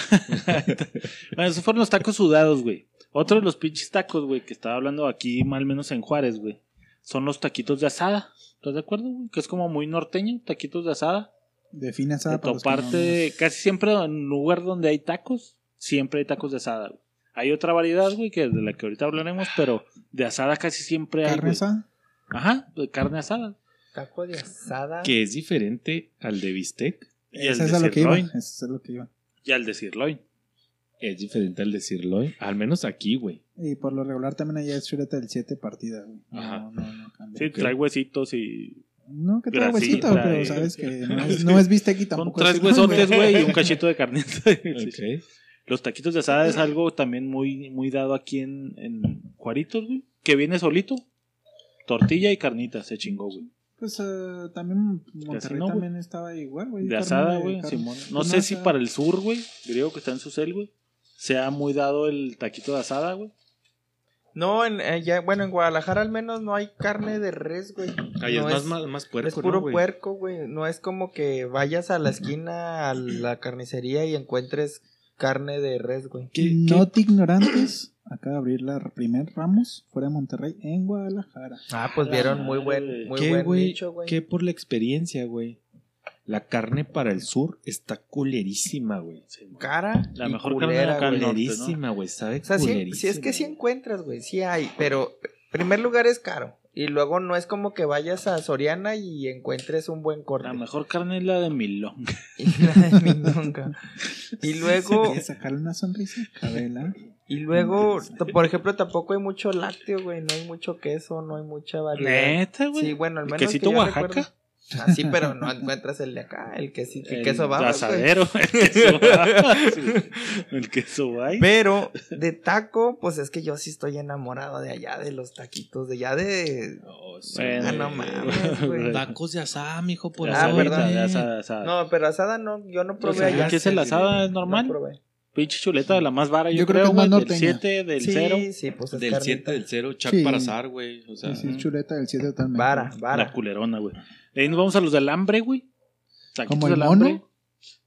Bueno, esos fueron los tacos sudados, güey. Otro de los pinches tacos, güey, que estaba hablando aquí, mal menos en Juárez, güey. Son los taquitos de asada. ¿Estás de acuerdo, güey? Que es como muy norteño, taquitos de asada. De asada para los que no- toparte, casi siempre en un lugar donde hay tacos, siempre hay tacos de asada, güey. Hay otra variedad, güey, que de la que ahorita hablaremos, pero de asada casi siempre hay. ¿Carne asada? Ajá, de carne asada. Taco de asada. Que es diferente al de bistec. Y de es a lo que iba. Eso es a lo que iba. Y al de sirloin. Es diferente al de sirloin. Al menos aquí, güey. Y por lo regular también allá es chuleta del 7 partida, güey. No, Ajá. no, no cambia. Sí, trae huesitos y. No, que trae huesito, pero sabes que no es, no es bistec y Son tampoco tres es- huesotes, güey, y un cachito de carnita. Sí, sí. Ok. Los taquitos de asada es algo también muy, muy dado aquí en, en Juaritos, güey. Que viene solito. Tortilla y carnita, se chingó, güey. Pues eh, también Monterrey no, también estaba igual, güey. De asada, güey. No carne sé si para el sur, güey. Creo que está en su cel, güey. Sea muy dado el taquito de asada, güey. No, en, eh, ya- bueno, en Guadalajara al menos no hay carne de res, güey. Ahí No es, más, más, más puerco, es puro ¿no, puerco, güey. No es como que vayas a la esquina a la carnicería y encuentres carne de res, güey. ¿Qué- No te ignorantes. Acaba de abrir la primer Ramos fuera de Monterrey en Guadalajara. Ah, pues vieron muy buen, muy ¿Qué, buen güey? nicho, güey. ¿Qué por la experiencia, güey? La carne para el sur está culerísima, güey. Cara La y mejor culera, carne güey. Culerísima, güey. Sabe O sea, sí, culerísima. sí es que sí encuentras, güey, sí hay, pero primer lugar es caro. Y luego no es como que vayas a Soriana y encuentres un buen corte. La mejor carne es la de milón. Y la de Minonga. Y luego, ¿Quieres sacarle una sonrisa? Cabela. Y luego, por ejemplo, tampoco hay mucho lácteo, güey. No hay mucho queso, no hay mucha variedad. Neta, güey. Sí, bueno, al menos. ¿Quesito que yo Oaxaca? recuerde. Ah, sí, pero no encuentras el de acá, el quesito, el, queso baba, asadero. El queso baba. sí. El queso baba. Pero de taco, pues es que yo sí estoy enamorado de allá, de los taquitos, de allá de. No, sí, Bueno, Ah, no mames, güey. Tacos de asada, mijo, por Ah, eso. ¿verdad? de asada, asada. No, pero asada no, yo no probé O sea, allá. aquí es el asada, es No normal. probé. Pinche chuleta de la más vara, yo, Yo creo que creo, güey. Del norteña. 7, del sí, 0. sí, pues es Del carnita. 7, del 0, chac Sí. para azar, güey. O sea, Sí, sí, chuleta del 7 totalmente. Vara, La vara. culerona, güey. De ahí nos vamos a los del hambre, güey. Taquitos ¿Como el del mono? hambre.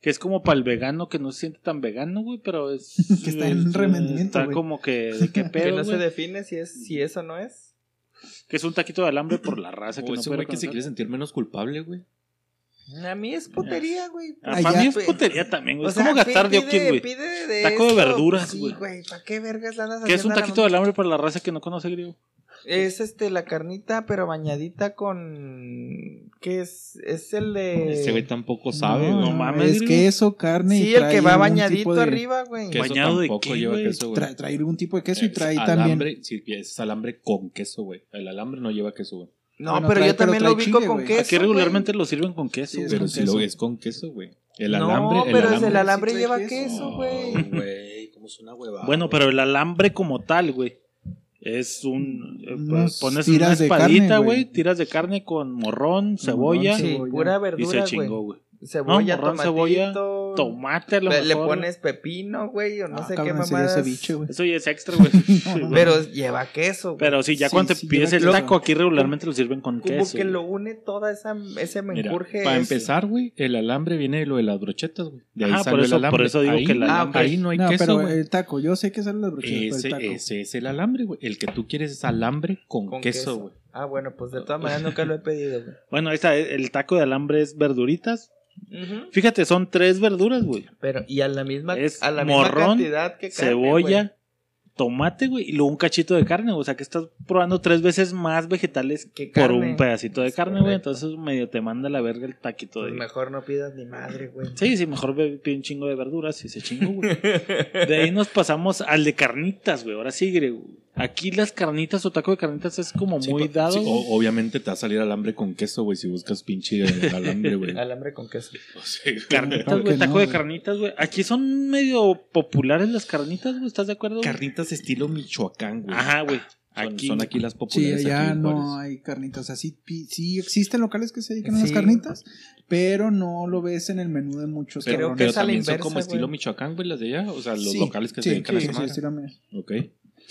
Que es como para el vegano que no se siente tan vegano, güey, pero es. Que está en es- remendimiento, Está güey. como que. ¿De qué Que pedo, no se güey? define si es si eso no es. Que es un taquito de alambre por la raza que o no ese puede güey que se reconocer. quiere sentir menos culpable, güey. A mí es putería, güey. Ah, para mí es putería también, güey. O Es sea, como gastar pide- diokis, güey. de Taco de verduras, sí, güey. güey. ¿Para qué vergas la andas Que es un a la taquito de alambre para la raza que no conoce griego. Es este la carnita, pero bañadita con. ¿Qué es? Es el de. Ese güey tampoco sabe, No, mames, Es queso, carne y Sí, el trae que va bañadito de- arriba, güey. ¿Bañado de qué, lleva queso, güey. Trae, trae algún tipo de queso y trae alambre, también. Sí, es alambre con queso, güey. El alambre no lleva queso, güey. No, Bueno, pero trae- yo también pero lo ubico chile, con güey. queso. Aquí regularmente lo sirven con queso, Sí, Pero con si queso. lo es con queso, güey. El No, alambre, el pero es alambre. el alambre sí lleva queso. güey. Güey, como es una huevada. Bueno, pero el alambre como tal, güey. Es un. eh, Unos pones una tiras de espadita, carne, güey. Tiras de carne con morrón, cebolla. Sí, pura y se verdura, chingó, güey. Cebolla, tomatito. Tomate a lo le, pones pepino, güey, o no Ah, sé qué cabrón, mamadas. ceviche. Eso ya es extra, güey. No, no, Pero lleva queso, güey. Pero sí, ya Sí, cuando sí, te pides el queso. taco, aquí regularmente lo sirven con Como queso. que güey. lo une toda esa ese Mira, menjurje. para ese. empezar, güey, el alambre viene de lo de las brochetas, güey. De ahí Ajá, salió por eso- el alambre. por eso digo ahí, que el ah, alambre- ahí no hay no, queso, pero el taco, yo sé que salen las brochetas, Ese, pero el taco. ese es el alambre, güey. El que tú quieres es alambre con, Con queso, queso. güey. Ah, bueno, pues de todas maneras nunca lo he pedido, güey. Bueno, ahí está, el taco de alambre es verduritas. Fíjate, son tres verduras, güey. Pero, y a la misma, Es a la misma morrón, cantidad que carne, Cebolla, tomate, güey, y luego un cachito de carne, güey. O sea que estás probando tres veces más vegetales Que por carne. un pedacito de Es carne, güey. Entonces medio te manda la verga el taquito Pues de... mejor no pidas ni madre, güey. Sí, sí, mejor ve- pide un chingo de verduras y se chingo, güey. De ahí nos pasamos al de carnitas, güey. Ahora sí, güey. Aquí las carnitas o taco de carnitas es como Sí, muy pa- dado. sí, o- obviamente te va a salir alambre con queso, güey, si buscas pinche alambre, güey. Alambre con queso. O sea, Carnitas, güey, taco no, de carnitas, güey. Aquí son medio populares las carnitas, güey. ¿Estás de acuerdo? Carnitas estilo Michoacán, güey. Ajá, güey. Son Aquí, son aquí las Sí, populares. allá en no hay carnitas. O sea, sí, sí existen locales que se dedican a las Sí. carnitas, pero no lo ves en el menú de muchos Pero, Creo cabrones. que pero también son como estilo. Michoacán, güey, las de allá. O sea, los Sí, locales que sí, se dedican a sí, sí, estilo me- Ok.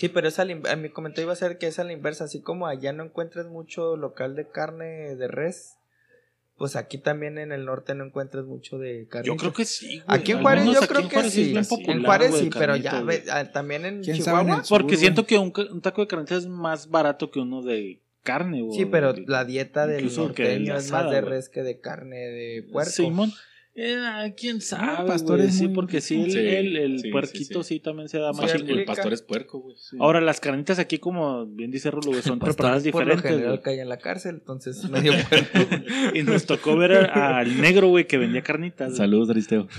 Sí, pero es a la in- a mi comentario iba a ser que es a la inversa. Así como allá no encuentras mucho local de carne de res, pues aquí también en el norte no encuentras mucho de carne. Yo creo que sí, güey. Aquí en Juárez Algunos yo creo en que Juárez sí. En Juárez güey, sí, pero ya güey. ah, también en ¿Quién sabe en Chihuahua. sur, Porque güey? siento que un, ca- un taco de carnitas es más barato que uno de carne, güey. Sí, pero la dieta del norteño es más de güey. res que de carne de puerco. Simón. Eh, quién sabe, pastor güey. es Sí, muy porque sí, el, Sí, el, el sí, sí, puerquito sí, sí. también se da más el pastor es puerco, güey. Ahora, las carnitas aquí, como bien dice Rulo, son Pastor, preparadas por lo diferentes, general cae en la cárcel, entonces medio puerco. Y nos tocó ver al negro, güey, que vendía carnitas. Saludos, Aristeo.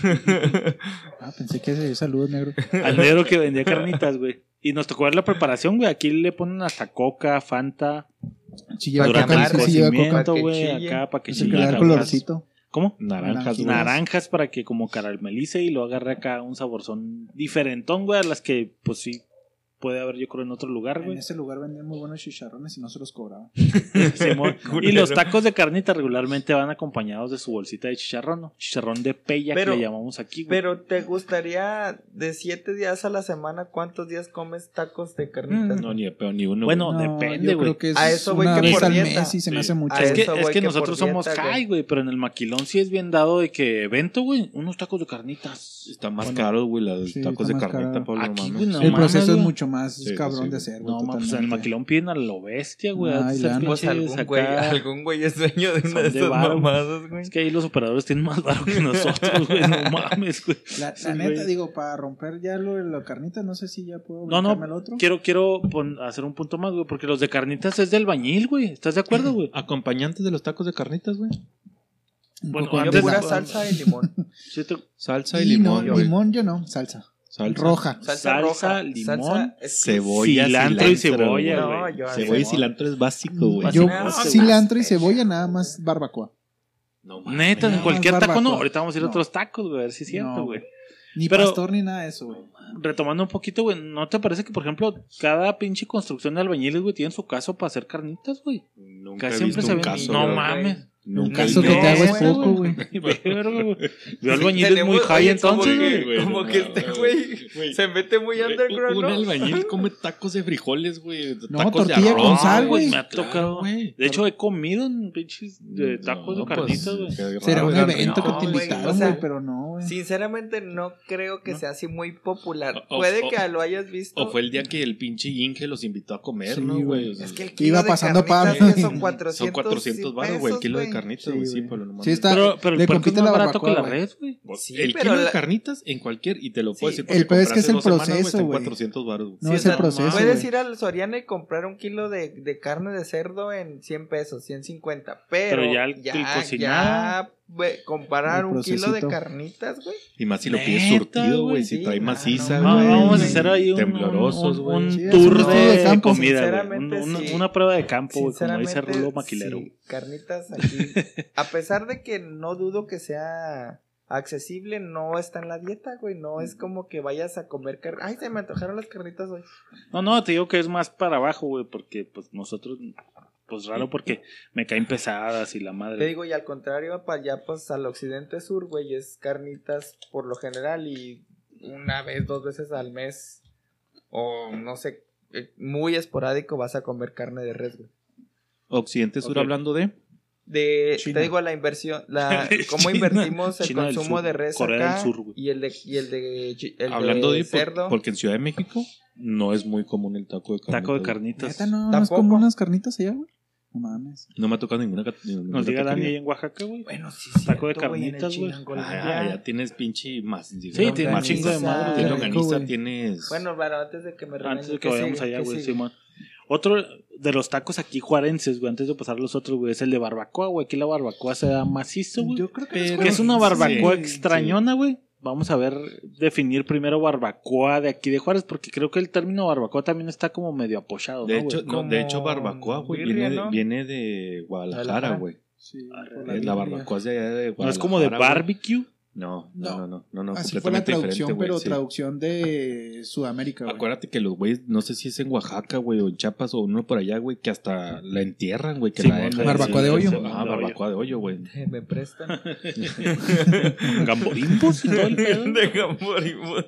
Ah, pensé que ese saludos negro. Al negro que vendía carnitas, güey. Y nos tocó ver la preparación, güey. Aquí le ponen hasta coca, fanta. Sí, lleva Para coca. Para güey, chille. acá para que el que chille, colorcito. ¿Cómo? Naranjas. Naranjas para que como caramelice y lo agarre acá un saborzón diferentón, güey, a las que, pues sí, puede haber yo creo en otro lugar, En güey. ese lugar vendían muy buenos chicharrones y no se los cobraban. Y los tacos de carnita regularmente van acompañados de su bolsita de chicharrón, ¿no? Chicharrón de pella Pero- que le llamamos aquí, güey. Pero ¿te gustaría de siete días a la semana cuántos días comes tacos de carnitas? Mm. No, ni de pedo, ni uno. Bueno. No, depende, güey. creo que es A eso voy que por al dieta. mes y se me Sí. hace mucho. A Es que, eso es voy que que por nosotros somos dieta, high, güey, pero en el maquilón sí es bien dado de que evento, güey, unos tacos de carnitas. Está más Bueno, caro, güey, los Sí, tacos de carnita. Pablo, Aquí, no el mames, proceso es mucho más Sí, cabrón sí, de güey. hacer. No, güey, mames, pues en el maquilón piden a lo bestia, güey. Ay, de ser Pues algún güey, algún güey es dueño de una de de esas varo. mamadas, güey. Es que ahí los operadores tienen más varo que nosotros, güey. No mames, güey. La, Sí, la neta, güey. digo, para romper ya lo de la carnita, no sé si ya puedo No, no, al otro. quiero, quiero pon- hacer un punto más, güey, porque los de carnitas es del bañil, güey. ¿Estás de acuerdo, güey? Acompañantes de los tacos de carnitas, güey. Bueno, yo antes pura de- salsa y limón. Salsa y, Y limón, no, güey. limón yo no, salsa. Salsa. Roja. Salsa, Salsa, roja, limón, salsa es- Cebolla, Cilantro y cebolla. No, yo Cebolla y cilantro es básico, güey. Yo cilantro y cebolla, nada más barbacoa. No mames. Neta, en cualquier taco no. Ahorita vamos a ir a otros tacos, güey, a ver si es cierto, No, güey. Ni Pero- pastor ni nada de eso, güey. Retomando un poquito, güey, ¿no te parece que, por ejemplo, cada pinche construcción de albañiles, güey, tiene su caso para hacer carnitas, güey? Nunca Casi he siempre visto se un ven. caso. no mames. Nunca caso que te hago es güey, poco, güey. Güey. Veo albañiles Tenemos- muy high oye, entonces, como güey. que- Como que este güey se mete muy underground, Un ¿no? albañil come tacos de frijoles, güey. No, tacos de tortilla arroz, con sal, güey. güey. Me ha tocado. güey. De hecho, he comido en pinches de tacos No, de carnitas, pues, güey. qué raro, Será un güey. evento que te güey, invitaron, o sea, güey, pero no, güey. Sinceramente no creo que ¿No? sea así muy popular. Puede o- que lo hayas visto. O fue el día que el pinche Inge los invitó a comer, ¿no, güey. güey? Es que el Iba kilo de pasando carnitas que son 400, son 400 baros, güey, el kilo de carnitas, güey. Sí. Pablo, no. Sí, está- Pero, pero le el puerco es compite más la barato que la red, güey. Sí, el pero kilo de la- carnitas en cualquier, y te lo puedo Sí, decir porque el pedo es que es el dos semanas, güey, proceso, güey. 400 baros, güey. No, Sí, es el proceso, Puedes ir al Soriana y comprar un kilo de, de carne de cerdo en 100 pesos, 150. Pero, Pero ya el- ya, el ya, cocinado. Güey, comparar un kilo de carnitas, güey. Y más si lo pides surtido, güey. Si Sí, trae maciza, no, güey. vamos a hacer ahí un, Temblorosos, un, güey. un Sí, tour de, campo. comida, güey. Sinceramente, Un- un- sí. Una prueba de campo, güey, como dice Sinceramente, Rulo Maquilero. sí, carnitas aquí. a pesar de que no dudo que sea accesible, no está en la dieta, güey. No es como que vayas a comer carne. Ay, se me antojaron las carnitas hoy. No, no, te digo que es más para abajo, güey, porque pues nosotros pues raro porque me caen pesadas y la Te madre. digo, y al contrario, para allá, pues al occidente sur, güey, es carnitas por lo general y una vez, dos veces al mes, o no sé, eh, muy esporádico vas a comer carne de res, güey. Occidente Sur hablando de. De, China. te digo, la inversión, la, cómo China. invertimos el China consumo Sur, de res Corea acá del Sur, güey. y el de, y el de, el hablando de de. por- cerdo. porque en Ciudad de México no es muy común el taco de carne. Taco de carnitas. Neta, no, no es Tampoco. como unas carnitas allá, güey. No mames. No me ha tocado ninguna. Nos diga Dani ahí en Oaxaca, güey. Bueno, sí, Taco de carnitas, güey. Ah, ya tienes pinche más. Sí, tiene un chingo de madre. Tienes güey. tienes. Bueno, pero antes de que me Antes de que ¿qué vayamos sigue? allá, ¿Qué güey? Simón. Otro de los tacos aquí juarenses, güey, antes de pasar a los otros, güey, es el de barbacoa, güey. Aquí la barbacoa se da macizo, güey. Yo creo que Pero- Que es una barbacoa Sí, extrañona, güey. Vamos a ver, definir primero barbacoa de aquí de Juárez, porque creo que el término barbacoa también está como medio apoyado, De ¿no, hecho, no, de hecho, barbacoa, güey, viene, de- ¿no? viene de Guadalajara, güey. Sí, La, barbacoa es de allá de Guadalajara. ¿No es como de barbecue? No. no, no, no, no, no, Así fue la completamente traducción, pero sí. traducción de Sudamérica, güey. Acuérdate que los güeyes, no sé si es en Oaxaca, güey, o en Chiapas, o uno por allá, güey, que hasta la entierran, güey, que Sí, la dejan. barbacoa de hoyo. Ah, de barbacoa de hoyo, güey. ¿Me prestan? Gamborimbos y todo el pedo. de Gamborimbos.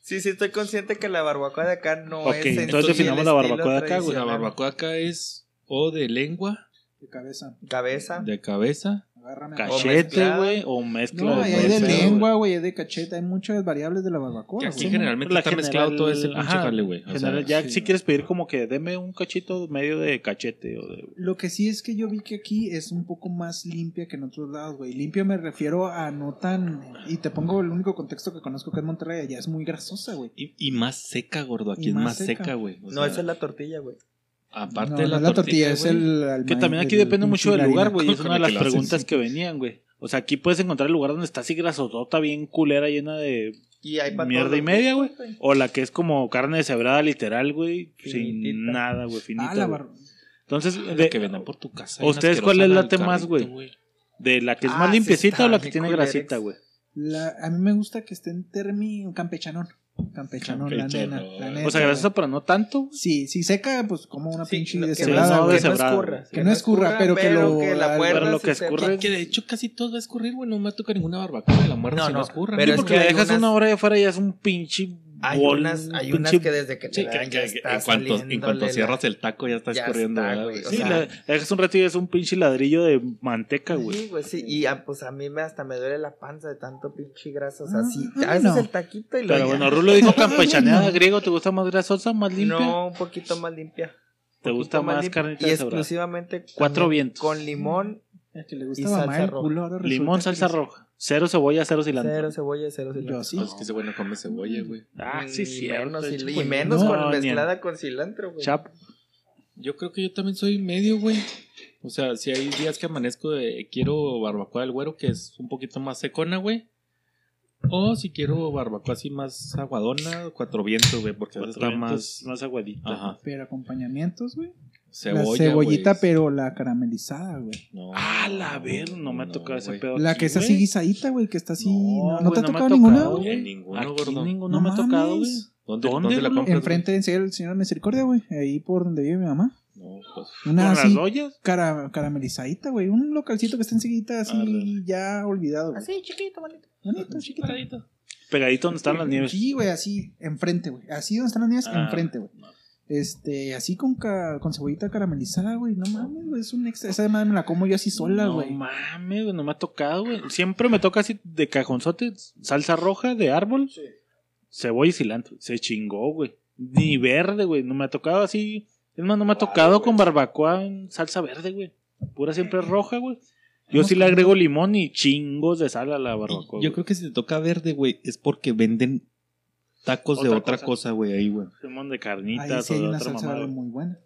Sí, sí, estoy consciente que la barbacoa de acá no Ok, es. en entonces definamos la barbacoa de acá, güey. La barbacoa acá es o de lengua, De cabeza. Cabeza. de cabeza, Agárrame. Cachete, güey, o mezcla. No, de ahí todo hay de lengua, güey, hay de cacheta, hay muchas variables de la barbacoa, que aquí generalmente La está general- mezclado todo ese pinche ajá, jale, güey. O sea, general, ya sí. si quieres pedir como que deme un cachito medio de cachete o de... Lo que sí es que yo vi que aquí es un poco más limpia que en otros lados, güey. Limpia me refiero a no tan... Y te pongo el único contexto que conozco que es Monterrey, allá es muy grasosa, güey. y, y más seca, gordo. Aquí Y es más seca. güey. No, sea, esa es la tortilla, güey. Aparte No, de no la, es la tortilla, es el... el Que también aquí depende mucho del lugar, güey. Es una de la las que lo hacen, preguntas sí. que venían, güey. O sea, aquí puedes encontrar el lugar donde está así grasosota, bien culera, llena de Y hay pa' mierda y media, güey. O la que es como carne deshebrada literal, güey. Sin nada, güey. Finita. Ah, la bar... Entonces, La de, que venden por tu casa. ¿A ustedes cuál asquerosa late más, güey? de la que es Ah, más limpiecita o la que tiene grasita, güey. La- A mí me gusta que esté en término campechanón. Campechanón, la nena. La O neta, sea, grasosa, pero no tanto. Sí, si seca, pues como una Sí, pinche no, que deshebrada, no deshebrada, escurra. Que no escurra, pero que lo- la al- muerdas pero lo que escurre- Que de hecho casi todo va a escurrir, güey. No me toca ninguna barbacoa de la muerte No, si no, no, escurra. pero Sí, es porque que la dejas unas- una hora de afuera y ya es un pinche. Hay bol, unas, hay un unas pinche- que desde que te Sí, la que, dan que- ya que está en cuanto, en cuanto cierras la- el taco ya está Ya escurriendo, Sí, sea- la, la dejas un rato y es un pinche ladrillo de manteca, güey. Sí, güey, sí. Y ah, pues a mí me hasta me duele la panza de tanto pinche grasa. O sea, Ah, sí, ah, haces no. el taquito y lo Pero ya. bueno, Rulo dijo campechaneada griego. ¿Te gusta más grasosa, más limpia? No, un poquito más limpia. ¿Te gusta más carnita Y exclusivamente Cuatro con- vientos. Con limón, Es que le gusta mamá el culo. Limón, salsa roja. Cero cebolla, cero cilantro. cero cebolla, cero cilantro. Yo sí. Pues es que ese güey no come cebolla, güey. Ah, sí, cierto. menos, y, menos No, con mezclada con cilantro, güey. Chap. Yo creo que yo también soy medio, güey. O sea, si hay días que amanezco de quiero barbacoa del güero, que es un poquito más secona, güey. O si quiero barbacoa así más aguadona, cuatro vientos, güey, porque Cuatro está vientos, más más aguadita. Ajá. Pero acompañamientos, güey. Cebolla, la cebollita, pero la caramelizada, güey. No, Ah, la ver, no me ha tocado ese pedo. La aquí, que es así güey. guisadita, güey, que está así. No, ¿No, ¿no te ha no tocado ninguna, güey? En ninguno, Aquí gordo. ninguno me ha tocado, güey. ¿Dónde, ¿Dónde, ¿dónde la compras? Enfrente del Señor, Señor Misericordia, güey. Ahí por donde vive mi mamá. No, pues. Una ¿Con así, las ollas? cara, caramelizadita, güey. Un localcito que está enseguida así Arre. ya olvidado, güey. Así, chiquito, bonito. Bonito, chiquito. Pegadito donde están las nieves. Sí, güey, así, enfrente, güey. Así donde están las niñas, Ah, enfrente, güey. No. Este, así con, ca- con cebollita caramelizada, güey. No mames, güey. Es un extra. Esa madre me la como yo así sola, no güey. mames, güey, no me ha tocado, güey. Siempre me toca así de cajonzote, salsa roja de árbol, cebolla y cilantro. Se chingó, güey. Ni verde, güey. No me ha tocado así. Es más, no me ha tocado con barbacoa en salsa verde, güey. Pura siempre roja, güey. Yo sí le agrego limón y chingos de sal a la barbacoa. Yo creo que si te toca verde, güey, es porque venden tacos de Otra cosa. güey, ahí, güey. que Limón de Ahí carnitas sí o hay de una otra salsa mamada. verde muy buena.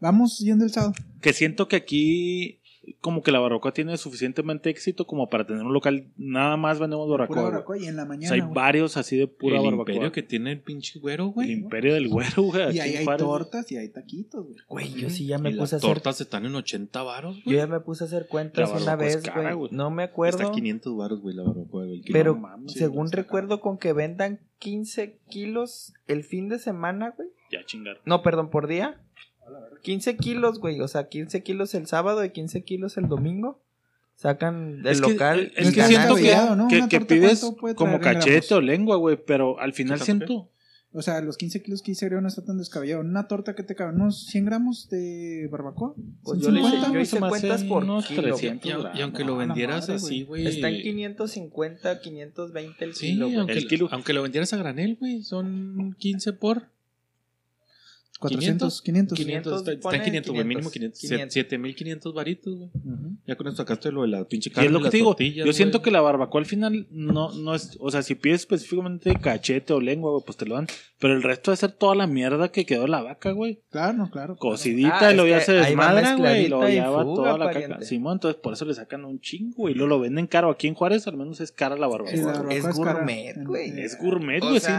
Vamos yendo el sábado. Que siento que aquí como que la barbacoa tiene suficientemente éxito como para tener un local nada más vendemos Pura barbacoa. güey. barbacoa y en la O mañana. sea, hay güey. varios así de pura el barbacoa. imperio que tiene el pinche güero, El güey. imperio del güero, güey. Y ahí hay tortas y hay taquitos, güey. Güey, yo sí ya Y me las puse a hacer. tortas están en 80 varos, Yo güey. ya me puse a hacer cuentas La una vez, cara, güey. güey. No me acuerdo. Está 500 varos, güey, la barbacoa, el. Pero No mames, sí, según recuerdo, con que vendan 15 kilos el fin de semana, güey. Ya chingar. No, perdón, por día. 15 kilos, güey. O sea, 15 kilos el sábado y 15 kilos el domingo. Sacan del Es que- local. es que siento que, ¿no? que- Una que torta, pides ¿cuánto puede como cachete o lengua, güey, pero al final siento... O sea, los 15 kilos que hice creo no está tan descabellado. Una torta que te cabe, unos 100 gramos de barbacoa. Pues ¿Son yo le hice- 50? yo hice cuentas por unos kilo, 300 Y, y aunque lo No, vendieras madre, así, güey. Está en 550, 520 el Sí, kilo, aunque, El kilo. aunque lo vendieras a granel, güey, son 15 por 400, 500. 500. Está, está en pone 500, güey, mínimo 500, 500. 7500 varitos, güey. Ujú. Ya con esto sacaste lo de la pinche Y carne. es lo que te digo, yo siento que la barbacoa al final no, no es, o sea, si pides específicamente cachete o lengua, güey, pues te lo dan, pero el resto de ser toda la mierda que quedó la vaca, güey, Claro, claro. cocidita Ah, y luego es ya se desmadra, güey, y luego y ya va toda la pariente. caca. Simón, entonces por eso le sacan un chingo, güey, y luego lo venden caro aquí en Juárez, al menos es cara la barbacoa. Sí, la güey. barbacoa Es gourmet, güey. Es gourmet, güey, sí,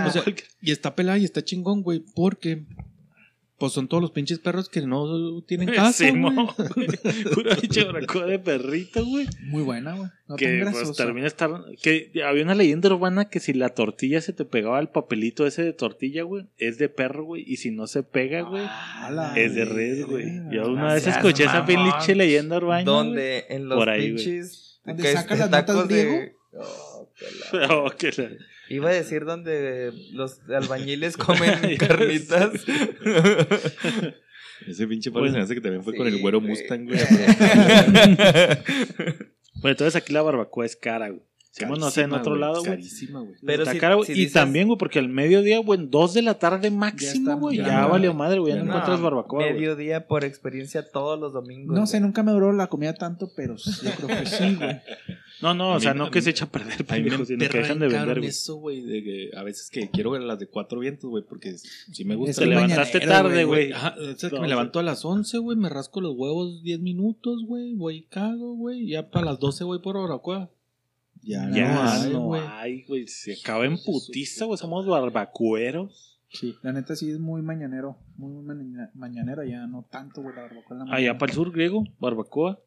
y está pelada y está chingón, güey, porque pues son todos los pinches perros que no tienen casa, güey. güey. Pura pinche barbacoa de perrito, güey. Muy buena, güey. No tan que pues termina estar que había una leyenda urbana que si la tortilla se te pegaba al papelito ese de tortilla, güey, es de perro, güey, y si no se pega, güey, Ala, es de red, güey. Yo una vez escuché esa pinche leyenda urbana. Donde en los Por ahí, pinches. ¿Donde es- las notas de. Oh, que la- Oh, que la- Iba a decir donde los albañiles comen carnitas. Ese pinche Bueno, perro se me hace que también fue sí, con el güero güey. Mustang, güey. Bueno, entonces aquí la barbacoa es cara, güey. Simón, no sé, en Carísima, otro lado, güey. Carísima, güey. Pero Está si- cara, güey. si y dices- también, güey, porque al mediodía, güey, en dos de la tarde máximo, güey, ya ya, no- valió madre, güey, ya no ya no. encuentras barbacoa. Mediodía por experiencia todos los domingos. No sé, nunca me duró la comida tanto, pero yo creo que sí, güey. No, no, o sea, mí- no que mí- se echa a perder, pendejo, sino que dejan de vender, cabrón güey. eso, güey, de que a veces que quiero ver las de cuatro vientos, güey, porque sí me gusta. Te levantaste tarde, güey. Ajá, o sea, que No, me levanto a las 11, güey, me rasco los huevos 10 minutos, güey, voy y cago, güey, ya para las 12 voy por barbacoa. Ya, Ya no no güey. Se acaba en putiza, güey. Somos barbacueros. Sí, la neta sí es muy mañanero. Muy maña- mañanero, ya no tanto, güey, la barbacoa en la Allá para el sur griego, barbacoa.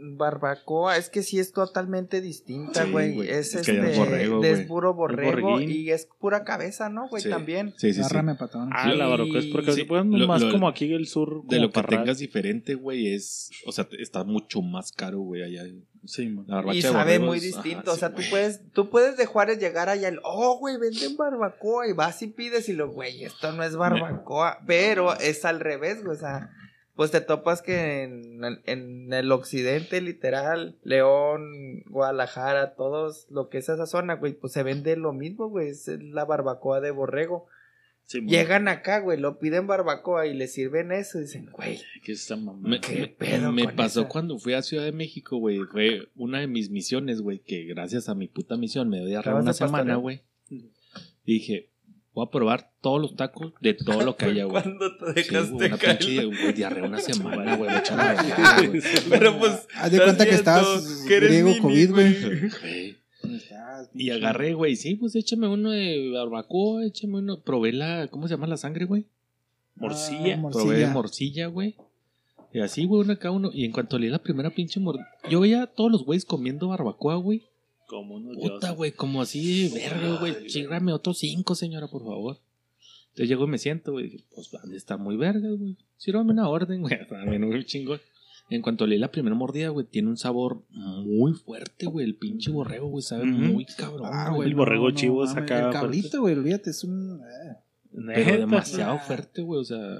Barbacoa, es que sí es totalmente distinta, güey. es Es este, es borrego, es puro borrego y es pura cabeza, ¿no, güey? Sí. También. Sí, sí, sí. Patón. Ah, la barbacoa es pues, lo- más lo- como aquí el sur. De lo que Parral. tengas diferente, güey, es. O sea, está mucho más caro, güey, allá. Sí, man. La Y sabe borregos, muy ajá, distinto. o sí, sea, tú puedes, tú puedes de Juárez llegar allá el, oh, güey, venden barbacoa. Y vas y pides y lo, güey, esto no es barbacoa. Pero es al revés, güey. O sea, pues te topas que en, en el occidente, literal, León, Guadalajara, todos, lo que es esa zona, güey, pues se vende lo mismo, güey. Es la barbacoa de borrego. Sí. Llegan acá, güey, lo piden barbacoa y les sirven eso. Y dicen, güey, Aquí está mamá. Me, ¿Qué me- pedo me con pasó esa? cuando fui a Ciudad de México, güey. Fue una de mis misiones, güey, que gracias a mi puta misión me diarrea ¿Acabas una semana, güey. Y dije, voy a probar todos los tacos de todo lo que haya, güey. ¿cuándo te Sí, güey, dejaste una caer? pinche güey, diarrea una semana, güey. me. Pero pues. Haz de cuenta que estás griego COVID, güey. Güey. ¿Dónde estás, Y agarré, güey, sí, pues échame uno de barbacoa, échame uno. Probé la, ¿cómo se llama la sangre, güey? Morcilla. Ah, Probé morcilla. morcilla, güey. Y así, güey, uno cada uno. Y en cuanto leí la primera pinche mordida, yo veía a todos los güeyes comiendo barbacoa, güey. Como unos Puta, güey, como así, verga, güey. Chígrame otros cinco, señora, por favor. Entonces llego y me siento, güey. Pues, ¿dónde está muy verga, güey? Sírvame una orden, güey. Dame un chingón. En cuanto leí la primera mordida, güey, tiene un sabor muy fuerte, güey. El pinche borrego, güey, sabe muy cabrón, Ah, güey. el borrego chivo es mames, acá, El cabrito, güey, olvídate, es un. eh. Pero demasiado fuerte, güey. O sea,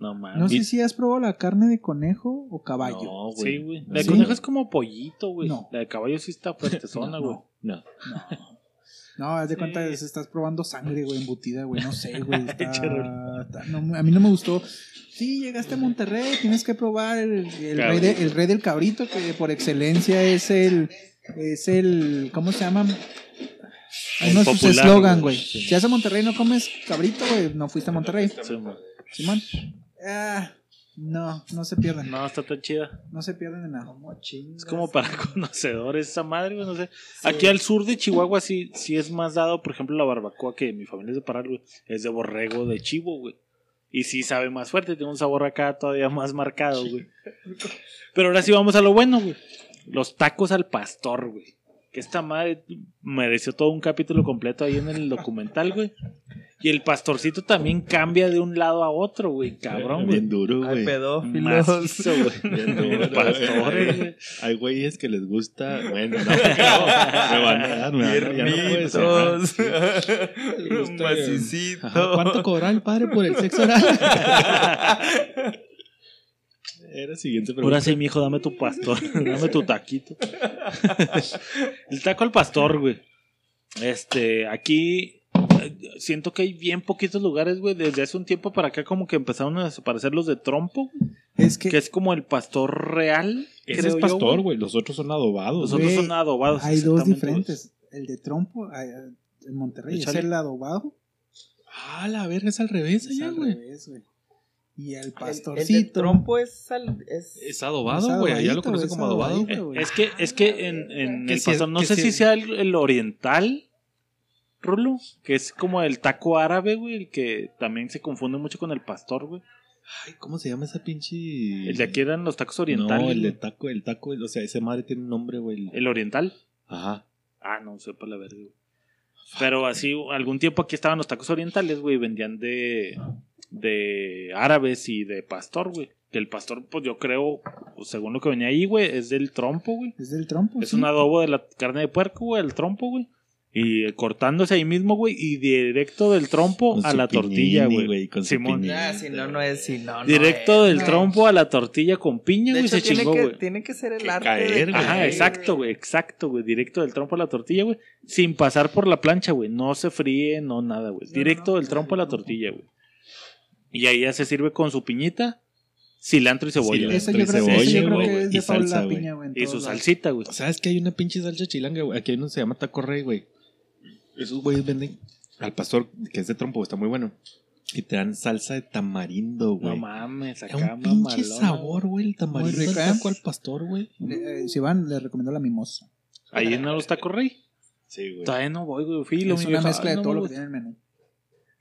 No mames. No sé si has probado la carne de conejo o caballo. no, Sí, güey. güey. La de ¿Sí? conejo es como pollito, güey. No. La de caballo sí está fuerte zona, No, güey. No. No, haz de Sí. cuenta que estás probando sangre, güey, embutida, güey. No sé, güey. Está, no, a mí no me gustó. Sí, llegaste a Monterrey, tienes que probar el, el rey, de- el rey del cabrito, que por excelencia es el. Es el. ¿Cómo se llama? Uno de sus popular, eslogan, güey. güey. Sí. Si vas a Monterrey y no comes cabrito, güey, no fuiste a Monterrey. Sí. Simón. Ah, no, no se pierden. No, está tan chida. No se pierden de nada. Es como para conocedores esa madre, güey, no sé. Aquí al sur de Chihuahua sí, sí es más dado, por ejemplo, la barbacoa que mi familia es de Parral, güey, es de borrego de chivo, güey. Y sí sabe más fuerte, tiene un sabor acá todavía más marcado, güey. Pero ahora sí vamos a lo bueno, güey. Los tacos al pastor, güey. Que esta madre mereció todo un capítulo completo ahí en el documental, güey. Y el pastorcito también cambia de un lado a otro, güey. Cabrón, güey. Bien duro, Hay güey. pedófilos. Macizo, güey. Bien duro, Pastores, güey. Hay güeyes que les gusta. Bueno, no, no, me van a dar, me van a dar, ya no Macicito. ¿Cuánto cobraba el padre por el sexo oral? Era siguiente pregunta. Ahora sí, mijo, dame tu pastor. dame tu taquito. el taco al pastor, güey. Este, aquí eh, siento que hay bien poquitos lugares, güey. Desde hace un tiempo para acá, como que empezaron a desaparecer los de trompo, güey, Es que que es como el pastor real. Ese creo es yo, pastor, güey. Los otros son adobados. Los otros son adobados. hay dos diferentes. El de trompo en Monterrey Échale. es el adobado. Ah, la verga, es al revés Es allá, al güey. Y el El, el pastorcito. trompo es, al- es- Es adobado, güey. Allá lo es como adobado. Eh, güey. es que, es que en, en Que el si es- pastor, no sé si sea el, el oriental, Rulo, que es como el taco árabe, güey, el que también se confunde mucho con el pastor, güey. Ay, ¿cómo se llama esa pinche? El de aquí eran los tacos orientales. No, el de taco, el taco, o sea, ese madre tiene un nombre, güey. el oriental. Ajá. Ah, no sé para la verga, güey. Pero así, algún tiempo aquí estaban los tacos orientales, güey, vendían de, de árabes y de pastor, güey. Que el pastor, pues yo creo, pues, según lo que venía ahí, güey, es del trompo, güey. Es del trompo. Es sí. un adobo de la carne de puerco, güey, el trompo, güey. Y eh, cortándose ahí mismo, güey, y directo del trompo Con a su la tortilla, güey. güey, con su Simón. piñini. Ah, si no, no es. Si no, no Directo es. del no. trompo a la tortilla con piña, De güey, hecho, se tiene chingó, que, güey. tiene que ser el Que arte. caer, de güey. Ajá, caer, exacto, güey, exacto, güey. Directo del trompo a la tortilla, güey. Sin pasar por la plancha, güey. No se fríe, no nada, güey. Directo no, del trompo a la tortilla, güey. Y ahí ya se sirve con su piñita, cilantro y cebolla. Cilantro. Esa y creo, cebolla, yo creo güey, que es y de Paula salsa. Piña, güey. en y todos su lados. salsita, güey. ¿Sabes que hay una pinche salsa chilanga, güey? Aquí hay uno que se llama Taco Rey, güey. Esos güeyes venden al pastor, que es de trompo, está muy bueno. Y te dan salsa de tamarindo, güey. No mames, Es acá un pinche mamalona, sabor, güey, el tamarindo Muy rica, ¿eh? taco al pastor, güey. Le- eh, si van, les recomiendo la mimosa. Ahí no los tacos rey. Sí, güey. Todavía no voy, güey. Filo, es una mezcla de no todo lo que gusta. tiene el menú.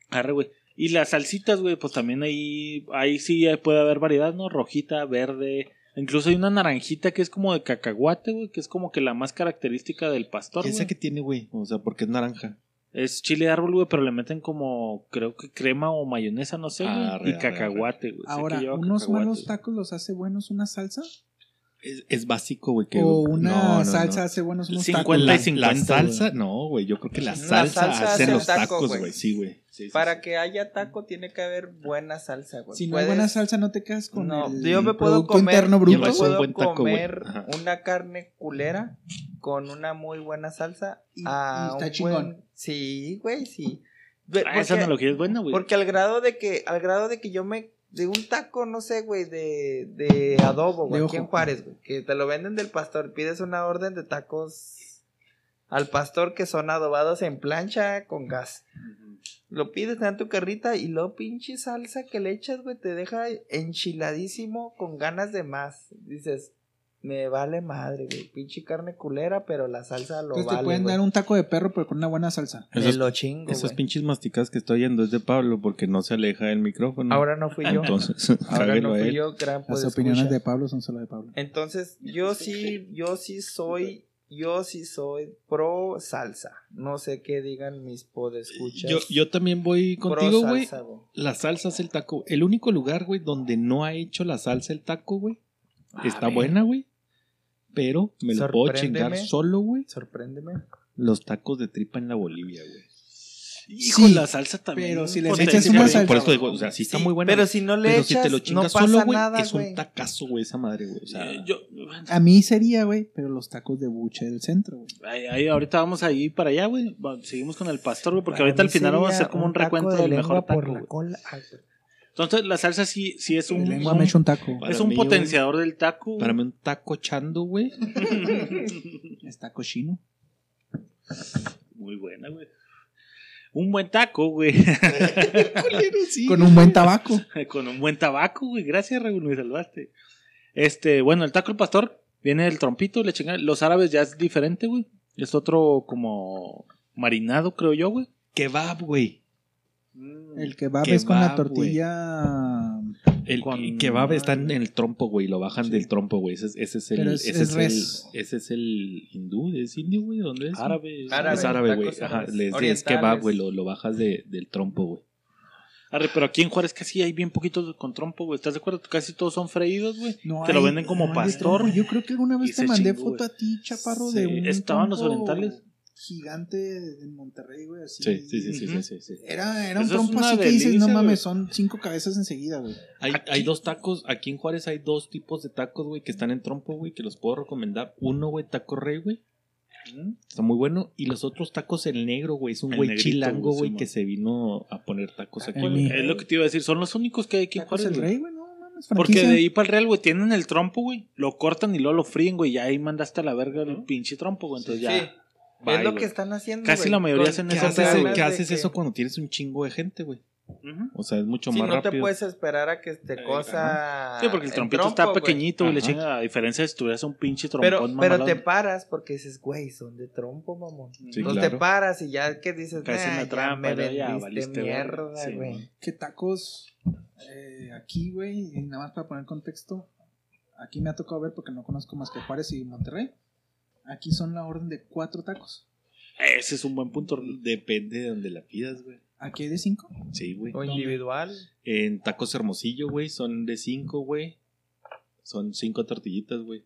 Arre, güey. Y las salsitas, güey, pues también ahí, ahí sí puede haber variedad, ¿no? Rojita, verde. Incluso hay una naranjita que es como de cacahuate, güey, que es como que la más característica del pastor, ¿Esa güey. que tiene, güey? O sea, porque es naranja. Es chile de árbol, güey, pero le meten como, creo que crema o mayonesa, no sé, güey. Arre, y arre, cacahuate, güey. Ahora, unos cacahuate, malos güey. tacos los hace buenos una salsa. Es, es básico, güey. que- o una no, no, salsa no. hace buenos unos 50 tacos. y La, 50, la salsa, no, güey. Yo creo que la La salsa, salsa hace hace los taco, tacos, güey. güey. Sí, güey. Sí, sí, Para sí. que haya taco tiene que haber buena salsa, güey. Si no hay buena salsa, no te quedas con no, el yo me puedo Producto comer, Interno yo Bruto. me un puedo buen taco, güey. comer una carne culera con una muy buena salsa. Y- a y está un chingón. buen- Sí, güey, sí. Ah, esa analogía es buena, güey. Porque al grado de que, al grado de que yo me, de un taco, no sé, güey, de, de adobo, güey, aquí en. Juárez, güey, que te lo venden del pastor, pides una orden de tacos al pastor que son adobados en plancha con gas. Lo pides, te dan tu carrita y lo pinche salsa que le echas, güey, te deja enchiladísimo con ganas de más. Dices, me vale madre, güey, pinche carne culera, pero la salsa lo Entonces vale, te pueden güey. dar un taco de perro, pero con una buena salsa. Esos- lo chingo, Esas güey. pinches masticadas que estoy oyendo es de Pablo porque no se aleja del micrófono. Ahora no fui yo. Entonces, Ahora no fui yo, gran Las opiniones de Pablo son solo de Pablo. Entonces, yo sí, yo sí soy, yo sí soy pro salsa. No sé qué digan mis podescuchas. Yo, yo también voy contigo, güey. salsa, güey. La salsa es el taco. El único lugar, güey, donde no ha hecho la salsa el taco, güey. Está ver. buena, güey. Pero me lo puedo chingar solo, güey. Sorpréndeme. Los tacos de tripa en la Bolivia, güey. Hijo, Sí, la salsa también. pero si le potencia, echas una salsa- Por eso digo, o sea, sí está Sí, muy buena. Pero si no le Pero si echas, te lo no chingas pasa solo, güey, nada, es un güey. tacazo, güey, esa madre, güey. O sea, Eh, yo, A mí sería, güey, pero los tacos de buche del centro, güey. ahí, ahí ahorita vamos a ir para allá, güey. Seguimos con el pastor, güey, porque Para ahorita al final vamos a hacer como un taco recuento de del lengua mejor por taco. la güey. cola. Ay. Entonces, la salsa sí, sí es un, lengua un- me un taco. Es un mí, güey, potenciador del taco. para mí un taco chando, güey. Está cochino. Muy buena, güey. Un buen taco, güey. Con un buen tabaco. Con un buen tabaco, güey. Gracias, Raúl, me salvaste. Este, bueno, el taco al pastor viene del trompito, le chingan. Los árabes ya es diferente, güey. Es otro como marinado, creo yo, güey. Kebab, güey. El kebab Kebab, es con la tortilla El Con- kebab está en el trompo, güey. Lo bajan Sí. del trompo, güey. Ese, es- ese es el. Es- ese, es el ese es el hindú. ¿Es indio, güey? ¿Dónde es? Árabe. Árabe. Es árabe, güey. Ajá. es kebab, güey. Lo, lo bajas de, del trompo, güey. Arre, pero aquí en Juárez casi hay bien poquitos con trompo, güey. ¿Estás de acuerdo? Casi todos son freídos, güey. No Te lo venden como no pastor. Yo creo que alguna vez te mandé chingó, foto a ti, chaparro, Sí, de un estaban los orientales. Gigante en Monterrey, güey. Así. Sí, sí, sí, sí, sí, sí, sí. Era, era un trompo así que dices, no mames, güey. son cinco cabezas enseguida, güey. Hay, Aquí- hay dos tacos. Aquí en Juárez hay dos tipos de tacos, güey, que están en trompo, güey, que los puedo recomendar. Uno, güey, taco rey, güey. Está muy bueno. Y los otros tacos, el negro, güey. Es un güey chilango, güey, sí, que se vino a poner tacos aquí. El güey. Es lo que te iba a decir. Son los únicos que hay aquí en Juárez. el rey, güey, no mames, Porque de ahí para el Real, güey, tienen el trompo, güey. Lo cortan y luego lo fríen, güey. Y ahí mandaste a la verga el pinche trompo, güey. Entonces ya. Sí. Bye, es lo que están haciendo. Casi la mayoría hacen ¿Qué eso, haces, ¿qué haces que- eso cuando tienes un chingo de gente, güey? O sea, es mucho Si más no te rápido. puedes esperar a que te Eh, cosa. Sí, porque el en trompito trompo, está pequeñito, güey. Le chinga. A diferencia de si tuvieras un pinche trompón Pero, pero te paras porque dices, güey, son de trompo, mamón. Sí, Entonces claro. te paras y ya que dices, Caes en "Nah, la ya trampa, me ¿no? Ya vendiste valiste verga". mierda, güey. que tacos eh, aquí, güey, y nada más para poner contexto, aquí me ha tocado ver porque no conozco más que Juárez y Monterrey. Aquí son la orden de cuatro tacos. Ese es un buen punto. Depende de donde la pidas, güey. Aquí hay de cinco. Sí, güey. O individual. En tacos hermosillo, güey, son de cinco, güey. Son cinco tortillitas, güey.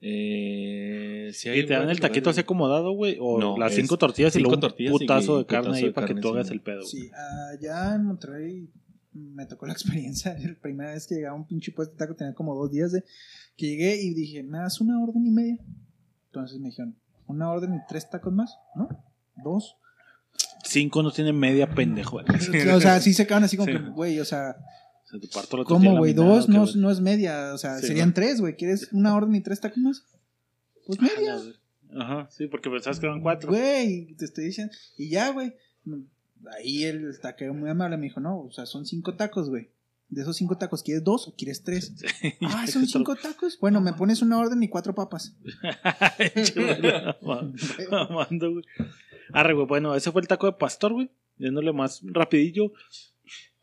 Eh, hay Y te dan el taquito así acomodado, güey. O No, las cinco tortillas y luego un tortillas y putazo de carne putazo ahí de para que tú hagas el pedo. güey. Sí, allá en Monterrey me tocó la experiencia. La primera vez que llegaba a un pinche puesto de taco tenía como dos días de que llegué y dije, ¿me das una orden y media? Entonces me dijeron, ¿una orden y tres tacos más? ¿No? ¿Dos? Cinco no tienen media pendejo. o sea, sí se quedaban así como Sí. que, güey, o sea, Se te parto la ¿cómo, güey? Dos ¿o qué, no, no es media, o sea, Sí, serían ¿no? tres, güey. ¿Quieres una orden y tres tacos más? Pues media. Ajá, sí, porque pensabas que eran cuatro. Güey, te estoy diciendo. Y ya, güey. Ahí el taquero muy amable me dijo, no, o sea, son cinco tacos, güey. De esos cinco tacos, ¿quieres dos o quieres tres? Ah, son cinco tacos. Bueno, me pones una orden y cuatro papas. Mamando, güey. Arre, güey. Bueno, ese fue el taco de pastor, güey. Yéndole más rapidillo.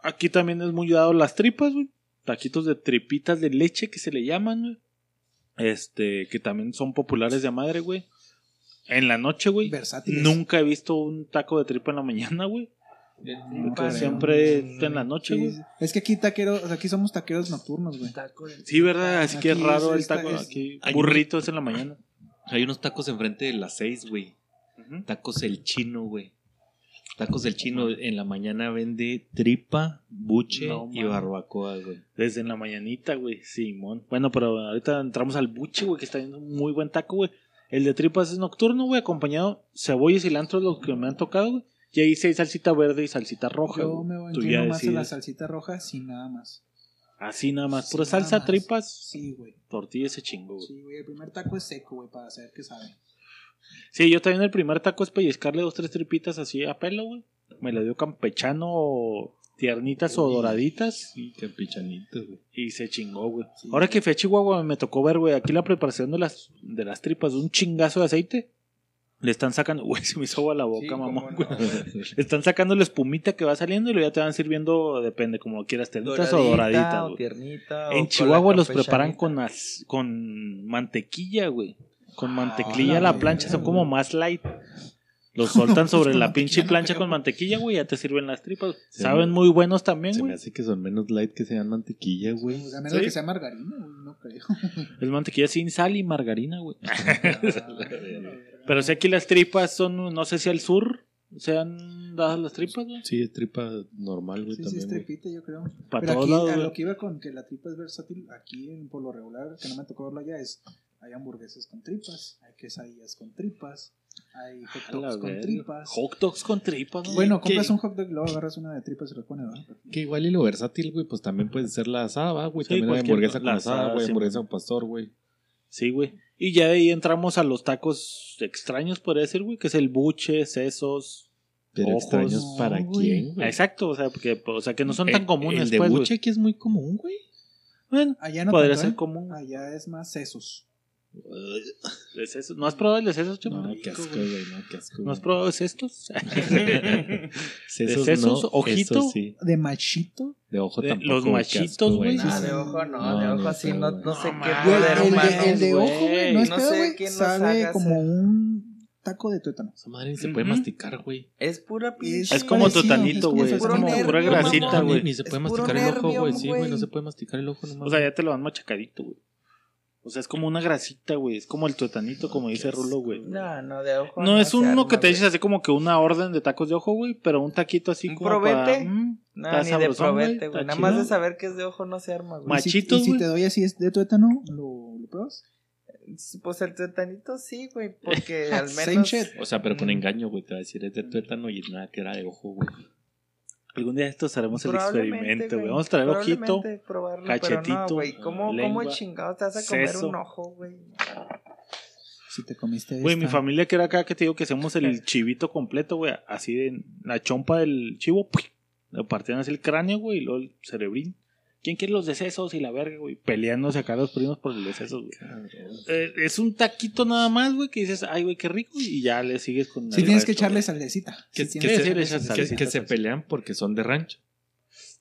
Aquí también es muy dado las tripas, güey. Taquitos de tripitas de leche que se le llaman, güey. Este, que también son populares de madre, güey. En la noche, güey. Versátiles. Nunca he visto un taco de tripa en la mañana, güey. No, Que creo. siempre está en la noche, güey. sí. Es que aquí taqueros, o sea, aquí somos taqueros nocturnos, güey. Sí, ¿verdad? Así que es raro es- el taco. es- Aquí, Hay burrito es en la mañana. Hay unos tacos enfrente de las seis, güey. Tacos el chino, güey. Tacos del chino en la mañana vende tripa, buche No, y barbacoa, güey. Desde en la mañanita, güey. Simón. Bueno, pero ahorita entramos al buche, güey, que está viendo un muy buen taco, güey. El de tripas es nocturno, güey, acompañado cebolla y cilantro lo que me han tocado, güey. Y ahí sí hay salsita verde y salsita roja. Yo me inclino ya más a la salsita roja sin nada más. Así nada más. Pura salsa, más. tripas, Sí, güey. tortilla ese chingo, güey. Sí, güey. El primer taco es seco, güey, para saber qué sabe. Sí, yo también el primer taco es pellizcarle dos, tres tripitas así a pelo, güey. Me lo dio campechano tiernitas o doraditas. Sí, campechanitos, güey. Y se chingó, güey. Sí. Ahora que fui a Chihuahua me tocó ver, güey, aquí la preparación de las, de las tripas, un chingazo de aceite. Le están sacando, güey, se me hizo agua la boca, Sí, mamón, güey. no. Le están sacando la espumita que va saliendo y luego ya te van sirviendo, depende, como lo quieras, tiernitas o Doradita doraditas, o güey. tiernita. o En Chihuahua los preparan con, as- con mantequilla, güey. Con Ah, mantequilla a la la plancha, son como güey. más light. Los soltan sobre la mantequilla pinche plancha con mantequilla, güey, ya te sirven las tripas. Saben muy buenos también, Se me güey. hace que son menos light que sean mantequilla, güey. O sea, a menos Sí. que sea margarina, güey, no creo. Es mantequilla sin sal y margarina, güey. Pero sé que las tripas son, no sé si al sur sean dadas las tripas, güey. Sí, es tripa normal, güey, Sí, sí, es también, güey. tripita, yo creo. Para Pero todos aquí, lados, a güey. lo que iba con que la tripa es versátil, aquí en- por lo regular, que no me tocó verlo allá, es hay hamburguesas con tripas, hay quesadillas con tripas, hay hot dogs con tripas. Hot dogs con tripas, ¿no? Bueno, ¿Qué? compras un hot dog y luego agarras una de tripas y lo pones, ¿verdad? Que igual y lo versátil, güey, pues también puede ser la asada, ¿va, güey. Sí, también hay hamburguesa con la asada, güey, sí, hamburguesa con pastor, güey. Sí, güey. Y ya de ahí entramos a los tacos extraños, podría decir, güey, que es el buche, sesos. Pero Ojos. extraños para güey. quién, güey. Exacto, o sea, porque, o sea, que no son El- tan comunes, El de pues, güey. buche aquí es muy común, güey. Bueno, Allá no podría tanto, ser ¿eh? común. Allá es más sesos. ¿De? ¿No has probado el de sesos? No, qué asco, güey, no, qué asco. ¿No has güey. probado de estos? Sesos, ¿De sesos? no, ¿Ojito? eso sí. De machito. De ojo De- tampoco. los qué machitos, asco, güey. Nah, sí, de ojo no, No, de no ojo no, güey. no sé No qué mames. Güey, poder el, de, humano. el de ojo, güey, no es No pedo, sé güey. quién los Sabe como hacer. un taco de tuétano. Esa madre ni se puede Ujú. masticar, güey. Es pura pinche. Es como parecido, totanito, es güey. Es puro como pura grasita, güey. Ni se puede Es puro masticar el ojo, nervio, güey. Sí, güey, güey. no se puede masticar el ojo nomás. O sea, ya te lo van machacadito, güey. O sea, es como una grasita, güey. Es como el tuetanito, como dice Rulo, güey. No, no, de ojo. No es uno arma, que te eches así como que una orden de tacos de ojo, güey, pero un taquito así ¿Un como probete? para, mm, No, ni de sabrosón, probete, güey. Nada más de saber que es de ojo no se arma, güey. Ma- Y si- Y te doy así es de tuétano, ¿lo, lo pruebas? Pues el tetanito sí, güey, porque al Same menos... shit. O sea, pero con Mm. engaño, güey. Te va a decir es de tuétano y nada que era de ojo, güey. Algún día de estos haremos el experimento, güey. Vamos a traer ojito. pero cachetito, no. ¿Cómo, ¿Cómo lengua, chingados te vas a comer seso. un ojo, güey? Si te comiste Güey, mi familia que era acá que te digo que hacemos el chivito completo, güey. Así de la chompa del chivo, ¡pui! le partían así el cráneo, güey, y luego el cerebrín. ¿Quién quiere los decesos y la verga, güey? Peleándose acá los primos por el deceso, güey. Eh, es un taquito nada más, güey, que dices, ay, güey, qué rico, y ya le sigues con Sí tienes que echarle salecita. Que, Sí que sí, se, que- salecita, que se pelean porque son de rancho.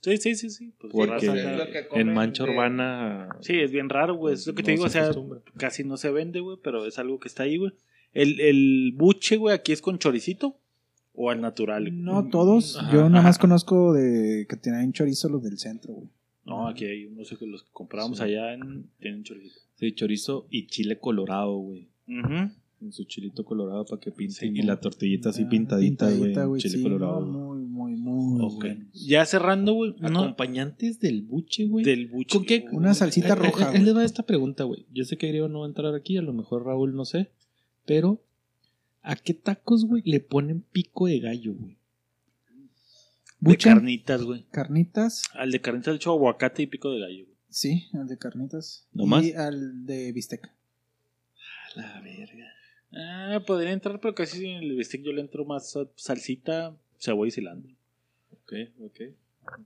Sí, sí, sí, sí. Pues, Porque que comen en mancha de- urbana. Sí, es bien raro, güey. Es lo que te digo, o se sea, acostumbra. casi no se vende, güey, pero es algo que está ahí, güey. El, el buche, güey, aquí es con choricito o al natural. No todos. Ajá, Yo nada más conozco de que tienen chorizo los del centro, güey. No, aquí hay unos que los que comprábamos Sí. allá en, tienen choricito. Sí, chorizo y chile colorado, güey. Ujú. En su chilito colorado para que pinte. Sí, y la tortillita así Ah, pintadita, güey. Chile sí, colorado. no, muy, muy, muy Ok. bueno. Ya cerrando, güey, uno Acompañantes del buche, güey. del buche. ¿Con qué? Una salsita Eh, eh, roja, eh. Él le va esta pregunta, güey. Yo sé que Griego no va a entrar aquí, a lo mejor Raúl no sé. Pero, ¿a qué tacos, güey, le ponen pico de gallo, güey? De carnitas, güey. carnitas, Al de carnitas le echo aguacate y pico de gallo, güey. sí, al de carnitas. ¿No más? Y al de bistec. La verga. Ah, podría entrar, pero casi en el bistec yo le entro más sa- salsita, cebolla y cilantro. Ok, ok.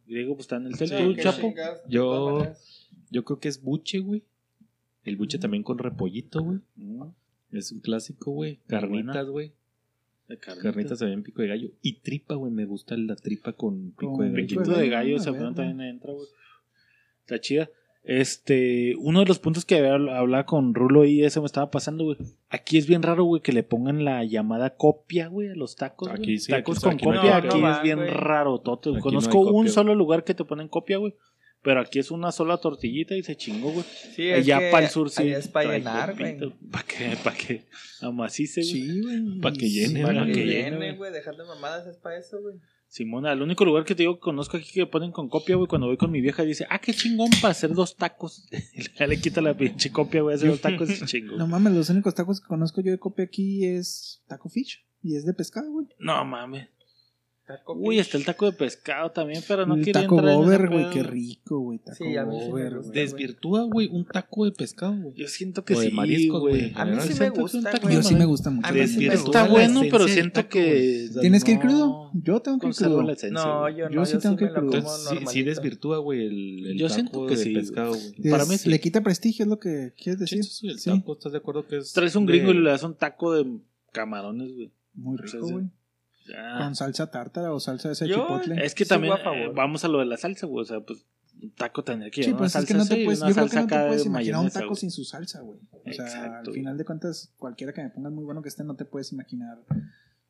Griego, pues está en el Sí, centro, qué chapo. Yo-. Yo creo que es buche, güey. El buche también con repollito, güey. Mm, Es un clásico, güey. Carnitas, güey. De carnitas. Carnitas también pico de gallo. Y tripa, güey. Me gusta la tripa con pico Con de gallo. de Pues, gallo, a se ver, güey. también entra, güey. Está chida. Este, uno de los puntos que había- hablaba con Rulo y eso me estaba pasando, güey. Aquí es bien raro, güey, que le pongan la llamada copia, güey, a los tacos. Aquí sí, tacos aquí- con aquí no hay copia, aquí No, es bien güey. raro, Toto. No Conozco un solo lugar que te ponen copia, güey. Pero aquí es una sola tortillita y se chingó, güey. Sí, es Allá que para el sur sí. es para llenar, güey. ¿Para qué? ¿Para qué? Amacice, güey. Sí, güey. Pa' que Sí, llene, güey. Para que que llene, güey. Dejar de mamadas es para eso, güey. Simona, el único lugar que te digo que conozco aquí que ponen con copia, güey, cuando voy con mi vieja dice, ah, qué chingón para hacer dos tacos. Ya le quita la pinche copia, güey, hacer dos tacos y chingo. No mames, los únicos tacos que conozco yo de copia aquí es taco fish. Y es de pescado, güey. No mames. Taco Uy, está el taco de pescado también, pero no el quería taco entrar gober, güey. Qué rico, güey. Taco Sí, a mí sí gusta. Desvirtúa, güey, un taco de pescado, güey. Yo siento que O sí, mariscos, güey. güey. A mí sí me gusta, un taco güey. Yo de sí me gusta mucho. Está bueno, pero siento taco, que... ¿Tienes que ir crudo? Yo tengo que ir crudo. la esencia, No, yo no. Yo Yo sí sí tengo que lo crudo. sí, desvirtúa, güey, el, taco siento que de pescado, güey. Para mí sí. Le quita prestigio, es lo que quieres decir. sí, el taco, ¿estás de acuerdo que es Traes un gringo y le das un taco de camarones, güey. Muy rico, güey. Ya. Con salsa tártara o salsa de ese Yo- chipotle. Es que Sí, también favor. eh, vamos a lo de la salsa, güey. O sea, pues un taco tendría que Sí, llevar una pues es que no te puedes, una yo creo que no te puedes de imaginar un taco güey. sin su salsa, güey. O sea, Exacto, al final de cuentas, cualquiera que me pongas muy bueno que esté, no te puedes imaginar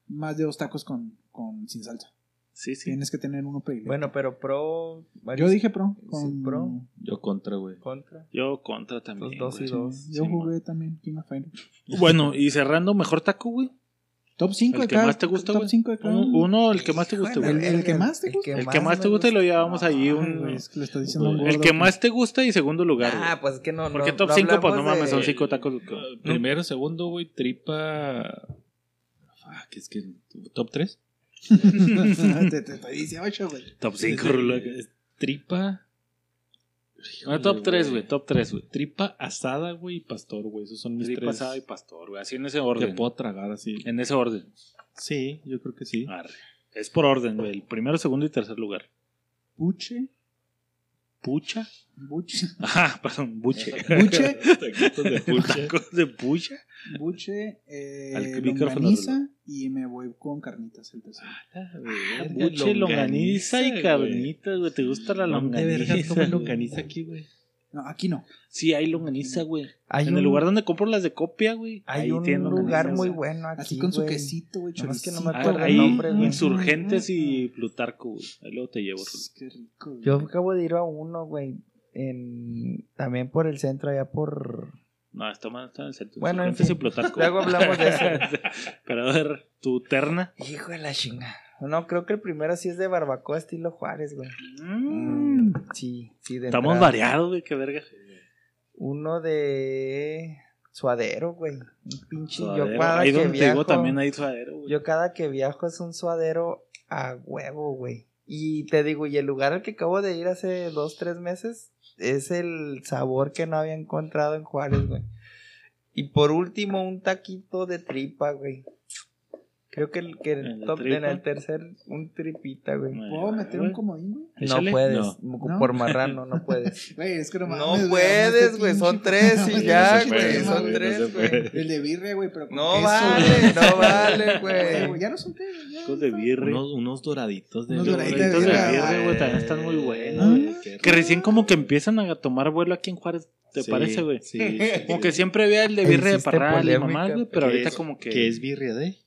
más de dos tacos con, con sin salsa. Sí, sí. Tienes que tener uno predilecto. Bueno, pero pro. yo dije pro. Sí, Con, pro. Yo contra, güey. Contra. Yo contra también. Los dos y dos. Yo Sí, jugué también King of Fighters. Bueno, y cerrando, mejor taco, güey. Top 5 El de que cada más te gusta, Top güey. 5 de cada Uno, uno, el que más te guste, El, güey. el que más te gusta. El que más te me gusta y lo llevábamos allí Ay, un... güey, es que le estoy diciendo un El gordo que más te gusta y segundo lugar, güey. Ah, pues es que no. Porque no, top no 5, pues no mames, son 5 tacos. Primero, segundo, güey, tripa... Ah, que es que... ¿Top 3? te, te estoy 18, güey. Top 5, Rulo. Tripa... No, top 3, güey. Top 3, güey. Tripa asada, güey, y pastor, güey. Esos son mis Tripa tres asada y pastor, güey. Así en ese orden. puedo tragar así. En ese orden. Sí, yo creo que sí. Arre. Es por orden, güey. El primero, segundo y tercer lugar. Puche, pucha. Buche. Ajá, perdón, buche. Buche. Taquitos de pucha. Tacos de pucha. Buche, eh, longaniza y me voy con carnitas el tercero. Ah, Buche, longaniza y carnitas, güey. ¿Te gusta la ¿Dónde longaniza? comen güey? longaniza aquí, güey? No, aquí no. Sí, hay longaniza, güey. Hay En un, el lugar donde compro las de copia, güey. hay ahí un lugar muy bueno aquí, Así con su güey. quesito, güey, Nomás que no me choricito. Ah, acuerdo el ahí, nombre, güey. Insurgentes y Plutarco, güey. Ahí luego te llevo. Rico. güey. Yo acabo de ir a uno, güey. En... También por el centro, allá por... No, está mal, está en el centro. Bueno, en Insurgentes fin. y Plutarco. Luego hablamos de eso. Pero a ver, tu terna. Hijo de la chinga. No, creo que el primero sí es de barbacoa estilo Juárez, güey. Mm. Sí, sí, de Estamos entrada. variados, güey, qué verga. Uno de suadero, güey. Un pinche. Suadero. Yo cada Ahí que viajo. digo también hay suadero, güey. Yo cada que viajo es un suadero a huevo, güey. Y te digo, y el lugar al que acabo de ir hace dos, tres meses es el sabor que no había encontrado en Juárez, güey. Y por último, un taquito de tripa, güey. Creo que el, que el ¿En la top, en el tercer, un tripita, güey. ¿Puedo meter un comodín, güey? No Échale. puedes, No. por marrano, no puedes. Güey, es que no mames, puedes, güey, este son tres y ya, güey, son tres, güey. El de birria, güey, pero con No queso, vale, no vale, güey. Ya no son tres, de birria. Unos, unos doraditos de Unos doraditos de birria, güey, también están muy buenos. Ah. güey. Que recién como que empiezan a tomar vuelo aquí en Juárez, ¿te Sí, parece, güey? Sí, sí, Como sí. que siempre había el de birria de parral y mamás, güey, pero ¿Qué ahorita es- como que... ¿Qué es birria de?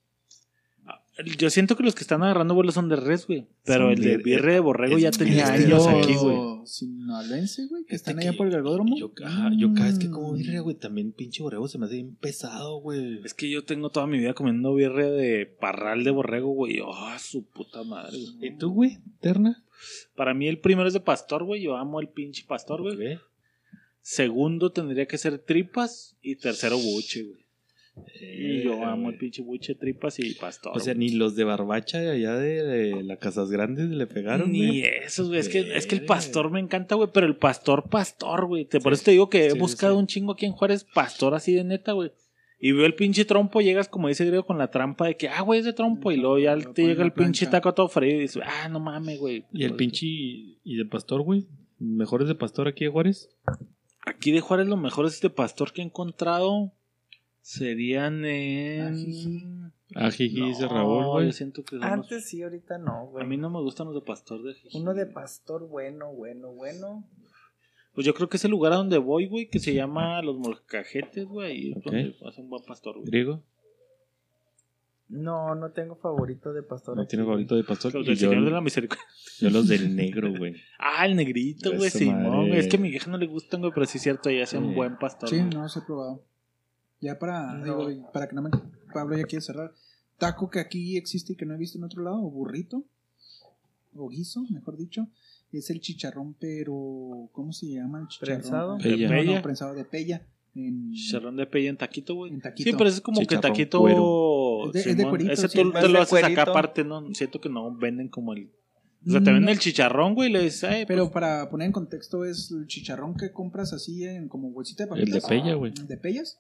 Yo siento que los que están agarrando vuelo son de res, güey. Pero el de bir- birria de borrego ya tenía años aquí, güey. Sinaloense, güey, que Este están allá por el galgódromo. Yo, cada vez que Mm. como birria, güey, también pinche borrego se me hace bien pesado, güey. Es que yo tengo toda mi vida comiendo birria de parral de borrego, güey. Oh, su puta madre, güey. ¿Y tú, güey? ¿Terna? Para mí el primero es de pastor, güey. Yo amo el pinche pastor, güey. Segundo tendría que ser tripas. Y tercero buche, güey. Y yo Eh, amo el pinche buche, tripas y pastor. O sea, ni los de barbacha de allá de, de la Casas Grandes le pegaron, Ni güey. esos, güey. Es que, es que el pastor me encanta, güey. Pero el pastor, pastor, güey. Te- Por eso te digo que he Sí, buscado sí. un chingo aquí en Juárez, pastor así de neta, güey. Y veo el pinche trompo, llegas como dice Griego con la trampa de que, ah, güey, es de trompo. Y luego ya te llega el pinche taco todo frío y dices, ah, no mames, güey. Y el Pues, pinche y de pastor, güey. ¿Mejores de pastor aquí de Juárez? Aquí de Juárez lo mejor es este pastor que he encontrado. Serían en. Ajiji, No, dice Raúl, Yo güey. siento que Antes sí, ahorita no, A güey. mí no me gustan los de pastor de Ajijí. Uno de pastor bueno, bueno, bueno. Pues yo creo que es el lugar a donde voy, güey, que se llama Los Molcajetes, güey. Y es Ok. donde hace un buen pastor, güey. Griego. No, no tengo favorito de pastor. No aquí, tiene favorito de pastor. Los Y del yo, Señor de la Misericordia. yo los del negro, güey. Ah, el negrito, güey, Simón, güey. Es que a mi vieja no le gustan, güey, pero sí es cierto, ella hace un Sí. buen pastor. Sí, no, se he probado. Ya para, No. digo, para que no me. Pablo ya quiere cerrar. Taco que aquí existe y que no he visto en otro lado, o burrito, o guiso, mejor dicho, es el chicharrón, pero. ¿Cómo se llama el chicharrón? ¿Prensado? Pella. No, no, Pella. prensado de pella. En, Chicharrón de pella en taquito, güey. En taquito. Sí, pero es como que taquito. cuero. Es de- es de Simón, cuerito, ese sí, tú te lo haces acá aparte, ¿no? Siento que no venden como el. O sea, te venden No. el chicharrón, güey, y le dices, ay, Pero pues, para poner en contexto es el chicharrón que compras así en como bolsita de El de papitas. pella, güey. De pellas,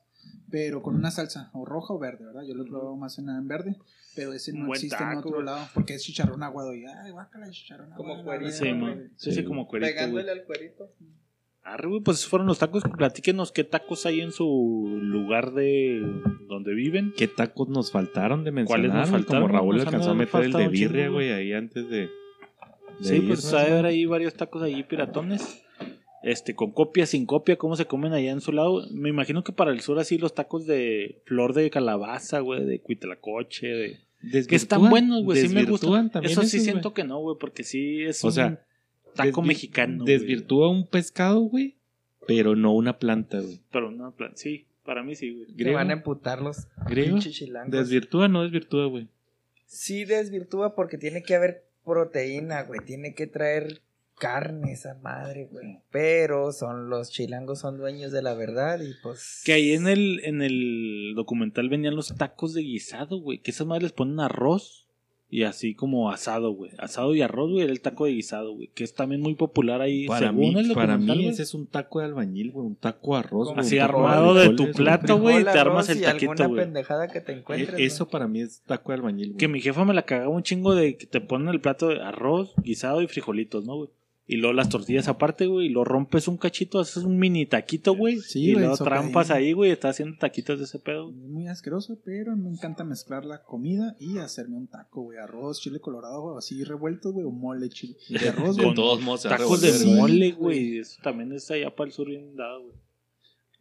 pero con una salsa, o roja o verde, ¿verdad? Yo lo he probado más en, en verde, pero ese no buen existe en otro güey. lado, porque es chicharrón aguado y, ay, guácala, chicharrón Como aguado. cuerito, sí, man. Sí, como cuerito, güey. Pegándole al cuerito. Arre, güey, pues fueron los tacos. Platíquenos qué tacos hay en su lugar de donde viven. ¿Qué tacos nos faltaron de ¿Cuáles mencionar? nos güey? faltaron? Como Raúl Nos alcanzó a meter el de birria, güey, ahí antes de. de Sí, pues sabe güey. haber ahí varios tacos ahí piratones. Este, con copia, sin copia, cómo se comen allá en su lado. Me imagino que para el sur así los tacos de flor de calabaza, güey, de cuitlacoche, de... Que están Desvirtúan- buenos, güey, sí me desvirtúan gustan. también Eso sí esos, siento que no, güey, porque sí es O un sea, taco mexicano. Desvirtúa un pescado, güey, pero no una planta, güey. Pero no, plan, sí, para mí sí, güey. Que van a emputar los. Desvirtúa o no desvirtúa, güey. Sí desvirtúa porque tiene que haber proteína, güey. Tiene que traer carne esa madre, güey. Pero son los chilangos son dueños de la verdad y pues... Que ahí en el, en el documental venían los tacos de guisado, güey. Que esas madres les ponen arroz y así como asado, güey. Asado y arroz, güey, era el taco de guisado, güey. Que es también muy popular ahí. Para según mí, el para documental, mí güey. ese es un taco de albañil, güey. Un taco de arroz, güey. Así armado de tu plato, güey, y te armas el taquito, alguna güey. pendejada que te encuentres, E- Eso para mí es taco de albañil, güey. Que mi jefa me la cagaba un chingo de que te ponen el plato de arroz, guisado y frijolitos, ¿no, güey? Y luego las tortillas aparte, güey. Y lo rompes un cachito, haces un mini taquito, güey. Sí, y luego trampas ahí, güey. Estás haciendo taquitos de ese pedo. Es muy asqueroso, pero me encanta mezclar la comida y hacerme un taco, güey. Arroz, chile colorado, así revueltos, güey, o mole, chile. De arroz, güey. todos modos, Tacos de mole, güey. Eso también está allá para el sur bien dado, güey.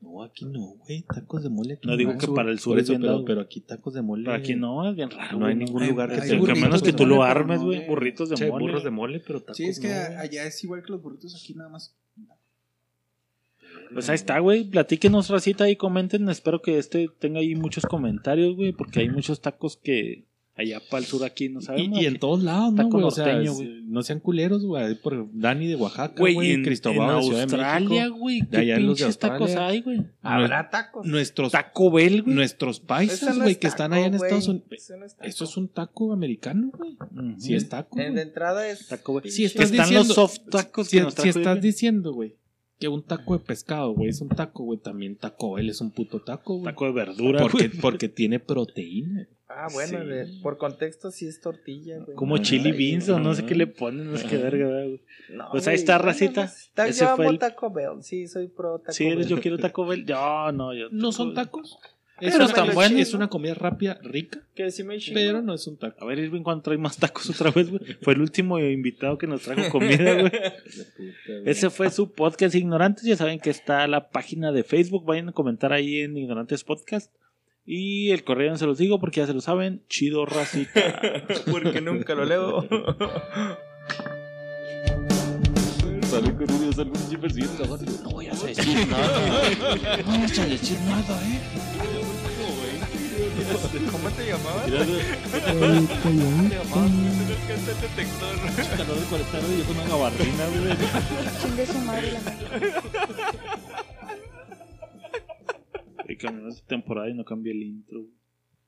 No, aquí no, güey. Tacos de mole aquí No digo hay. que para el sur es eso, bien pero, dado, pero aquí tacos de mole. Pero aquí no, es bien raro. No hay ningún hay- lugar que hay te Que a menos que tú lo armes, no güey. de- Burritos de Che, mole. burros de mole, pero tacos Sí, es que no. allá es igual que los burritos aquí, nada más. Pues ahí está, güey. Platíquenos, racita, y comenten. Espero que este tenga ahí muchos comentarios, güey. Porque hay muchos tacos que allá para el sur aquí no sabemos. y en todos lados, ¿no, güey? O sea, güey. no sean culeros, güey. Por Dani de Oaxaca, Güey, güey. en, Cristóbal en de Ciudad de Australia, güey. De ¿Qué allá en los de pinches tacos hay, güey? ¿Habrá tacos? Nuestros, Taco Bell, güey. nuestros paisas, no güey, es que están allá en güey. Estados Unidos. Eso no es taco. Eso es un taco americano, güey. Ujú. Sí es taco, En de güey. entrada es. Taco Bell. Si estás Están diciendo, los soft tacos si, que nos si trajo estás diciendo, güey, que un taco de pescado, güey, es un taco, güey, también Taco Bell es un puto taco, güey. Taco de verdura, Porque, güey. porque tiene proteína. Ah, bueno, Sí. de- por contexto sí es tortilla, güey. Como Ah, chili beans o no sé ah. qué le ponen, no sé qué verga, güey. No, Pues ahí está, racita. no Ese yo fue amo el- Taco Bell. Sí, soy pro Taco Si eres Bell. yo quiero Taco Bell, yo no, yo. No son tacos. Pero Es, una, están es- una comida rápida, rica, Que sí me chingo. pero no es un taco. A ver, Irving, ¿cuándo trae más tacos otra vez, güey? Fue el último invitado que nos trajo comida, güey. Ese fue su podcast Ignorantes. Ya saben que está la página de Facebook. Vayan a comentar ahí en Ignorantes Podcast. Y el correo no se los digo porque ya se lo saben. Chido racita. Porque nunca lo leo. Sale con un algún No voy a decir nada. No vayas a decir nada, eh. ¿Cómo te llamabas? Mira, güey, ¿Te llamabas? ¿Qué es el detector? calor de 40 grados y yo con una gabardina, güey. Chingue su madre la Y cambió esta temporada y no cambié el intro. güey.